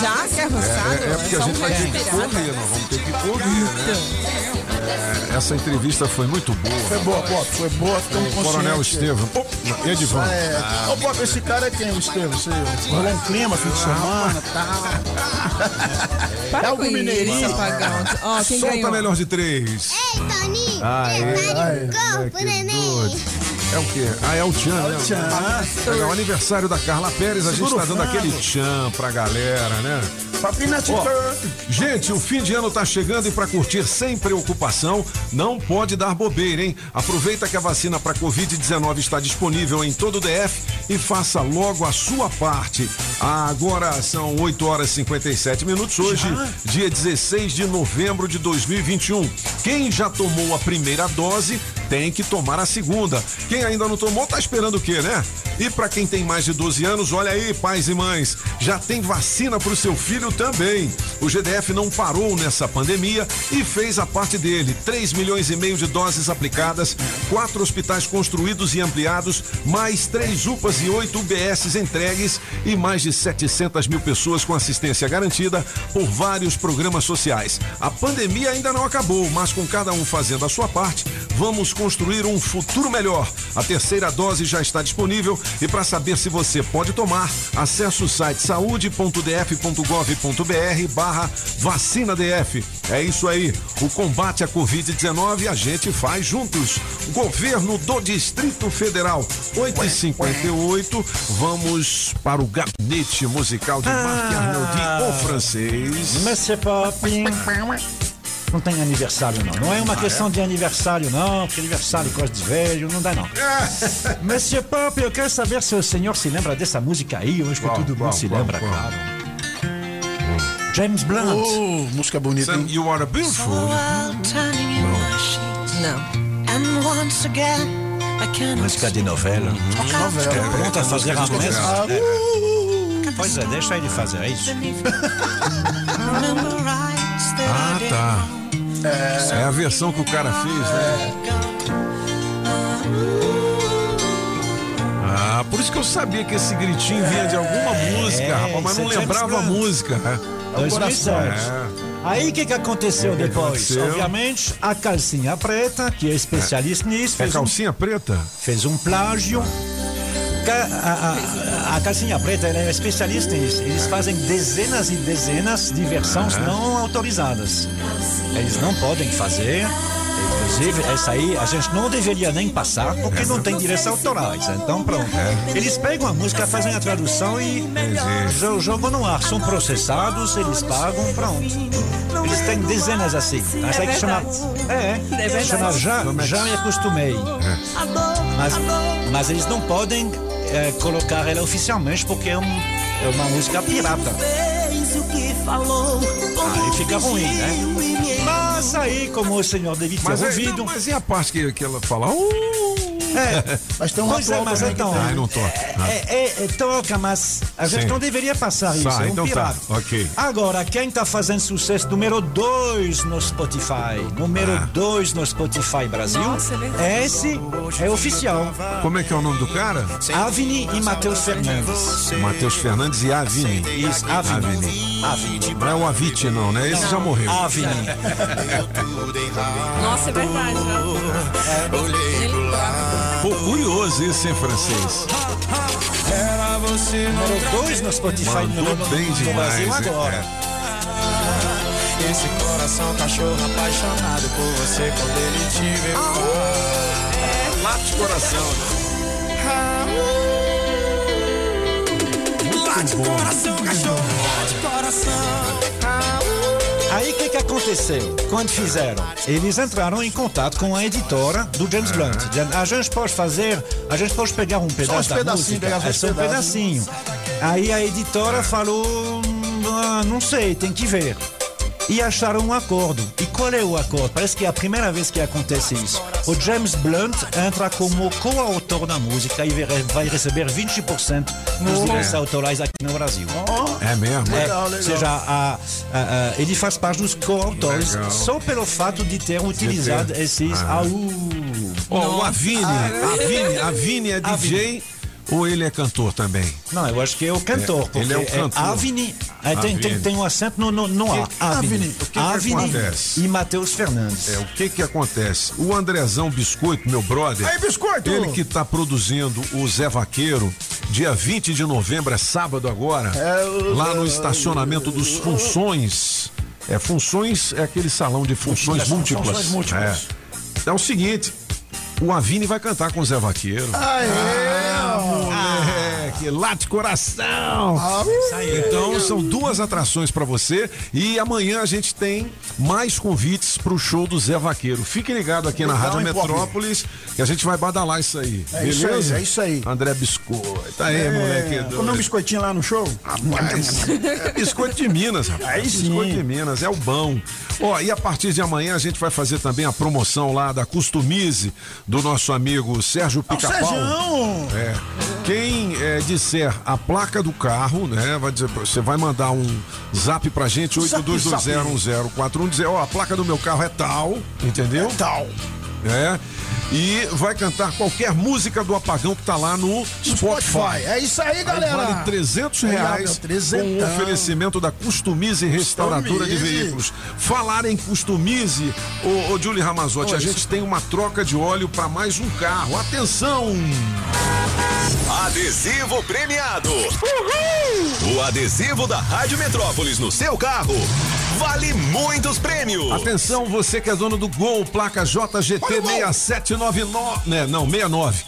Já que é roçado? É, é porque a gente vai ter que correr, nós vamos ter que correr, né? É, essa entrevista foi muito boa. Foi boa, Pop, foi boa, O Coronel. Estevam. Pô, Edivan. É. Ô, Pop, esse cara é quem, o Estevam? Você rolou um clima, fim de semana, tal. Para é algum com isso, mineirinho. Ó, quem Solta ganhou? melhor de três. Toninho, Aê, prepare o corpo, neném. É o quê? Ah, é o Tchan, né? Tchan. É o aniversário da Carla Pérez, a gente Segura tá o dando aquele Tchan pra galera, né? Ó, gente, o fim de ano tá chegando e para curtir sem preocupação, não pode dar bobeira, hein? Aproveita que a vacina para Covid-19 está disponível em todo o DF e faça logo a sua parte. Agora são 8 horas e 57 minutos, hoje, dia 16 de novembro de 2021. Quem já tomou a primeira dose tem que tomar a segunda. Quem ainda não tomou tá esperando o quê, né? E para quem tem mais de 12 anos, olha aí, pais e mães, já tem vacina para o seu filho também. O GDF não parou nessa pandemia e fez a parte dele. 3 milhões e meio de doses aplicadas, quatro hospitais construídos e ampliados, mais três UPAs e oito UBSs entregues e mais de 700 mil pessoas com assistência garantida por vários programas sociais. A pandemia ainda não acabou, mas com cada um fazendo a sua parte, vamos construir um futuro melhor. A terceira dose já está disponível e para saber se você pode tomar, acesse o site saúde.df.gov.br barra vacina DF. É isso aí. O combate à Covid-19 a gente faz juntos. Governo do Distrito Federal. 8h58. Vamos para o gabinete musical de Marc Arnoldi, o francês. Monsieur Popin. Não tem aniversário, não. Não é uma Ah, questão é? de aniversário, não, porque aniversário é coisa de velho, não dá, não. Monsieur Pop, eu quero saber se o senhor se lembra dessa música aí. Eu acho que todo mundo se qual, lembra, qual? claro. James Blunt. Oh, música bonita, hein? You are beautiful. Não. And once again, I cannot Música de novela. Novela. É pronto a fazer a Música de mesma. novela. É. Pois é, deixa ele fazer, é isso. Ah, tá. É a versão que o cara fez, né? Ah, por isso que eu sabia que esse gritinho vinha de alguma música, rapaz, mas não é lembrava a música. né? 2007. É. Aí o que, que aconteceu O que depois? aconteceu? Obviamente, a calcinha preta, que é especialista nisso, É fez, um, calcinha preta? fez um plágio. A, a- a calcinha preta é especialista nisso. Eles fazem dezenas e dezenas de versões não autorizadas. Eles não podem fazer. Inclusive, essa aí a gente não deveria nem passar porque não tem direitos autorais. Então, pronto. Eles pegam a música, fazem a tradução e jo- jogam no ar. São processados, eles pagam, pronto. Eles têm dezenas assim. Essa aí que chama. É, É chama Já, já me acostumei. Mas, mas eles não podem eh, colocar ela oficialmente porque é, um- é uma música pirata. fez o que falou. Aí fica ruim, né? Mas aí, como o senhor deve ter Mas, é, ouvido. não, mas e a parte que, que ela fala? Uh, É, Mas tem uma pois é, mas né, então. tem. Ai, não toca. Ah. É, é, é, toca, mas a gente Sim. não deveria passar isso. Tá, é um então tá, pirata. ok. Agora, quem tá fazendo sucesso número 2 no Spotify, número Ah. 2 no Spotify Brasil, Nossa, é verdade. esse é oficial. Como é que é o nome do cara? Avni e Matheus Fernandes. Matheus Fernandes e Avini. Isso, Avni. Avini. Não é o Aviti, não, né? Esse já morreu. Avni. Nossa, é verdade. né? Pô, curioso isso, hein, francês? Era você Número 2 no Spotify Mandou no, bem no demais, Brasil agora. Esse coração cachorro apaixonado por você quando ele te vê É, late coração. Late coração, cachorro, late coração. Aí o que, que aconteceu? Quando fizeram? Eles entraram em contato com a editora do James Blunt. dizendo, A gente pode fazer, a gente pode pegar um pedaço da música, é só um pedacinho. Aí a editora falou, "Hum, ah, não sei, tem que ver. E acharam um acordo. E qual é o acordo? Parece que é a primeira vez que acontece isso. O James Blunt entra como coautor da música e vai receber 20% dos Oh. direitos autorais aqui no Brasil. É mesmo? É, Legal, ou legal. seja, a- a- a- ele faz parte dos coautores só pelo fato de ter utilizado esses Ah. AU. Ó, o Avini, Avini, Avini é DJ ou ele é cantor também? Não, eu acho que é o cantor. É, ele é o cantor. Avni, é, tem, tem, tem um acento no, no, no A. Avni. O que que Avni acontece? e Matheus Fernandes. É, o que que acontece? O Andrezão Biscoito, meu brother. Aí, Biscoito! Ele que tá produzindo o Zé Vaqueiro, dia 20 de novembro, é sábado agora, É, o- lá no estacionamento dos Funções. É, Funções é aquele salão de funções Funções múltiplas. múltiplas. É. é o seguinte, o Avini vai cantar com o Zé Vaqueiro. Aê, Moleque, late coração! Então são duas atrações pra você e amanhã a gente tem mais convites pro show do Zé Vaqueiro. Fique ligado aqui na Legal, Rádio? Metrópolis que a gente vai badalar isso aí. É isso beleza? aí, é isso aí. André Biscoito. Aí, É, moleque. Comer um biscoitinho lá no show? Rapaz, é biscoito de Minas, rapaz. Aí sim. Biscoito de Minas, é o bom. Ó, e a partir de amanhã a gente vai fazer também a promoção lá da Customize do nosso amigo Sérgio Ó, Pica-Pau. É. Quem é, disser a placa do carro, né? Vai dizer, você vai mandar um zap pra gente, Zap, 82201041, dizer, ó, a placa do meu carro é tal, entendeu? Tal. É. e vai cantar qualquer música do apagão que tá lá no Spotify. Spotify. É isso aí, galera. vale 300 Aí, reais com o oferecimento da Customize Restauradora de Customize. Veículos. Falar em Customize, ô, ô Julie Ramazotti, a gente tem uma troca de óleo para mais um carro. Atenção! Adesivo premiado. O adesivo da Rádio Metrópolis no seu carro vale muitos prêmios. Atenção, você que é dono do Gol, placa JGT 6799, né, não, 69.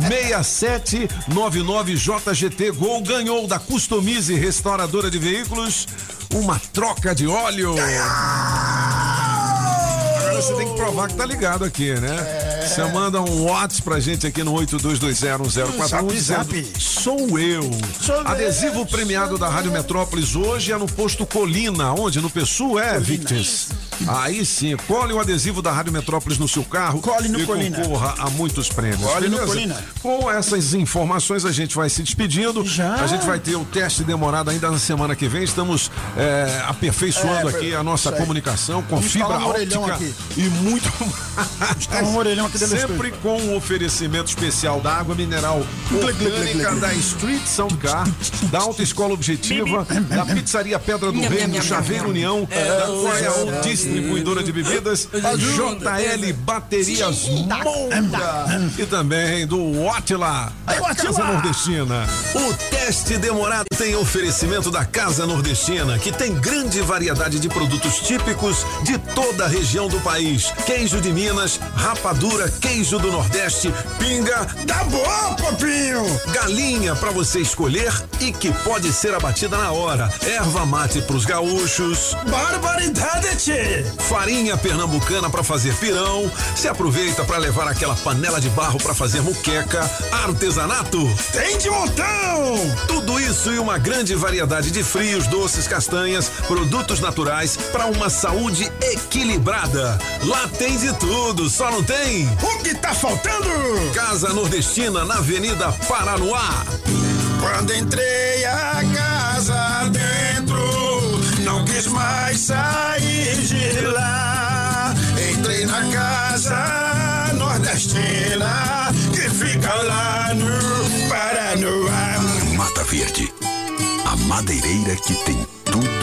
6799 JGT Gol ganhou da Customize Restauradora de Veículos uma troca de óleo. Agora você tem que provar que tá ligado aqui, né? Você manda um WhatsApp pra gente aqui no 82201041 Zap, dizendo zap. sou eu. Sou eu, Adesivo premiado da Rádio Metrópolis hoje é no posto Colina, onde no PSU é, Victis. Aí sim, cole o adesivo da Rádio Metrópolis no seu carro Cole no e Colina. concorra a muitos prêmios. Cole no? Colina. Com essas informações a gente vai se despedindo. Já? A gente vai ter o teste demorado ainda na semana que vem. Estamos é, aperfeiçoando É, aqui a nossa comunicação com Vamos fibra óptica aqui. E muito Tá um orelhão aqui dentro do Sempre com o oferecimento especial da água mineral orgânica da Street Sound Car, da Autoescola Objetiva, da Pizzaria Pedra do Rei, do Chaveiro. União, É, da o- Royal é, Distribuidora de Bebidas, JL Baterias Monda. E também do Watila, da Casa Nordestina. O teste demorado tem oferecimento da Casa Nordestina, que tem grande variedade de produtos típicos de toda a região do país. Queijo de Minas, rapadura, queijo do Nordeste, pinga. Tá bom, popinho! Galinha pra você escolher e que pode ser abatida na hora. Erva mate pros gaúchos. Barbaridade, tchê! Farinha pernambucana pra fazer pirão. Se aproveita pra levar aquela panela de barro pra fazer muqueca. Artesanato. Tem de montão! Tudo isso e uma grande variedade de frios, doces, castanhas, produtos naturais para uma saúde equilibrada. Lá tem de tudo, só não tem. O que tá faltando? Casa Nordestina na Avenida Paranoá. Quando entrei a casa dentro, não quis mais sair de lá. Entrei na casa nordestina que fica lá no Paranoá. Mata Verde, a madeireira que tem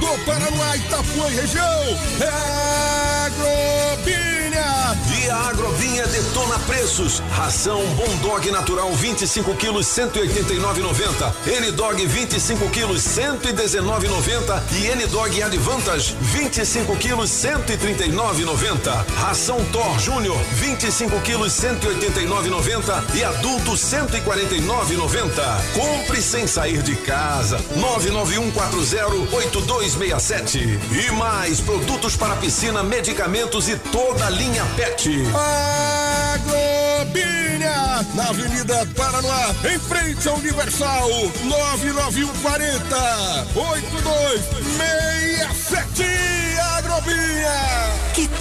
do Paraná, Itapuã e região. É Agrobinha. E a Agrovinha detona preços. Ração Bom Dog Natural 25 quilos 189,90. N Dog 25 quilos 119,90 e N Dog Advantage 25 quilos 139,90. Ração Thor Júnior 25 quilos 189,90 e adulto 149,90. Compre sem sair de casa. 991408267. E mais produtos para piscina, medicamentos e toda a linha PET. Agrobinha, na Avenida Paranoá, em frente ao Universal, 99140 8267.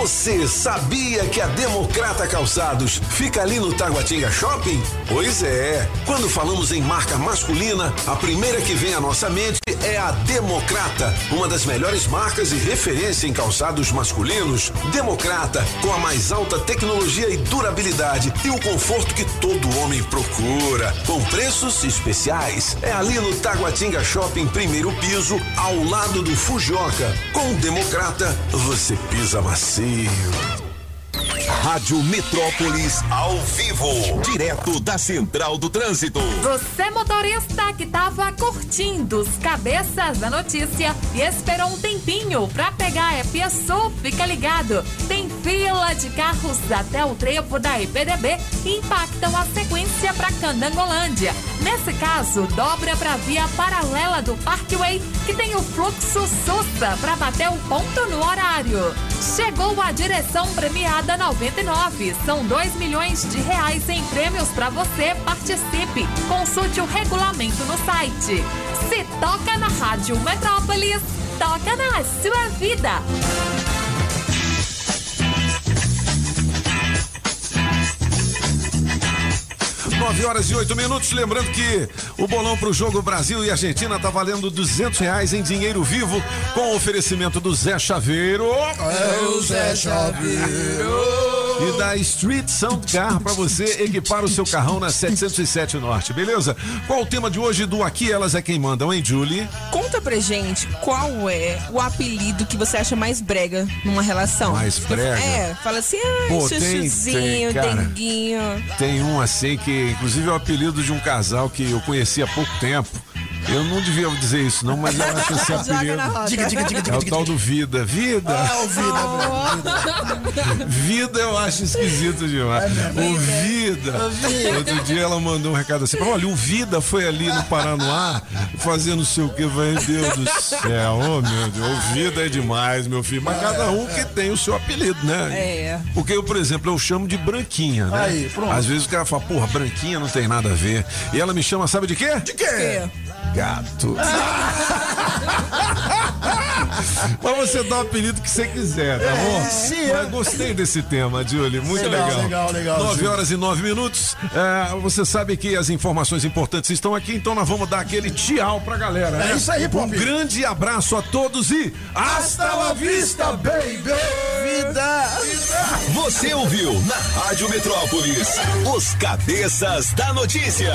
Você sabia que a Democrata Calçados fica ali no Taguatinga Shopping? Pois é. Quando falamos em marca masculina, a primeira que vem à nossa mente é a Democrata, uma das melhores marcas e referência em calçados masculinos. Democrata, com a mais alta tecnologia e durabilidade e o conforto que todo homem procura. Com preços especiais. É ali no Taguatinga Shopping, primeiro piso, ao lado do Fujioka. Com Democrata, você pisa macio. Rádio Metrópolis ao vivo, direto da Central do Trânsito. Você motorista que tava curtindo os cabeças da notícia e esperou um tempinho pra pegar a Sul, fica ligado. Tem fila de carros até o trevo da IPDB impactam a sequência pra Candangolândia. Nesse caso, dobra pra via paralela do Parkway, que tem o fluxo Sussa pra bater o ponto no horário. Chegou a direção premiada 99. São 2 milhões de reais em prêmios pra você. Participe. Consulte o regulamento no site. Se toca na Rádio Metrópolis, toca na sua vida. 9 horas e 8 minutos. Lembrando que o bolão para o jogo Brasil e Argentina tá valendo 200 reais em dinheiro vivo com oferecimento do Zé Chaveiro. É o Zé Chaveiro. E da Street Sound Car para você equipar o seu carrão na 707 Norte, beleza? Qual o tema de hoje do Aqui Elas é Quem Mandam, hein, Julie? Conta pra gente qual é o apelido que você acha mais brega numa relação. Mais brega? É, fala assim, ai, Pô, tem- chuchuzinho, tem, cara. denguinho. Tem um assim que, inclusive, é o apelido de um casal que eu conheci há pouco tempo. Eu não devia dizer isso, não, mas eu acho esse apelido. roda. Diga, diga, diga, é o tal do Vida. Vida! Ah, o Vida, Vida eu acho esquisito demais. o Vida. O Vida. Outro dia ela mandou um recado assim: olha, o Vida foi ali no Paranoá fazendo não sei o que, vai, Deus do céu, oh meu Deus, o Vida é demais, meu filho. Mas cada um que tem o seu apelido, né? É. Porque eu, por exemplo, eu chamo de branquinha, né? Aí, pronto. Às vezes o cara fala, porra, branquinha não tem nada a ver. E ela me chama, sabe de quê? De quê? Gato. Mas você dá o apelido que você quiser, tá bom? sim, Mas gostei desse tema, Julie. Muito Legal, legal. legal, legal, 9 Julie. horas e 9 minutos. É, você sabe que as informações importantes estão aqui, então nós vamos dar aquele tchau pra galera. É né? isso aí, Um Pop. grande abraço a todos e hasta la vista, baby! Vida! Você ouviu na Rádio Metrópolis os cabeças da notícia.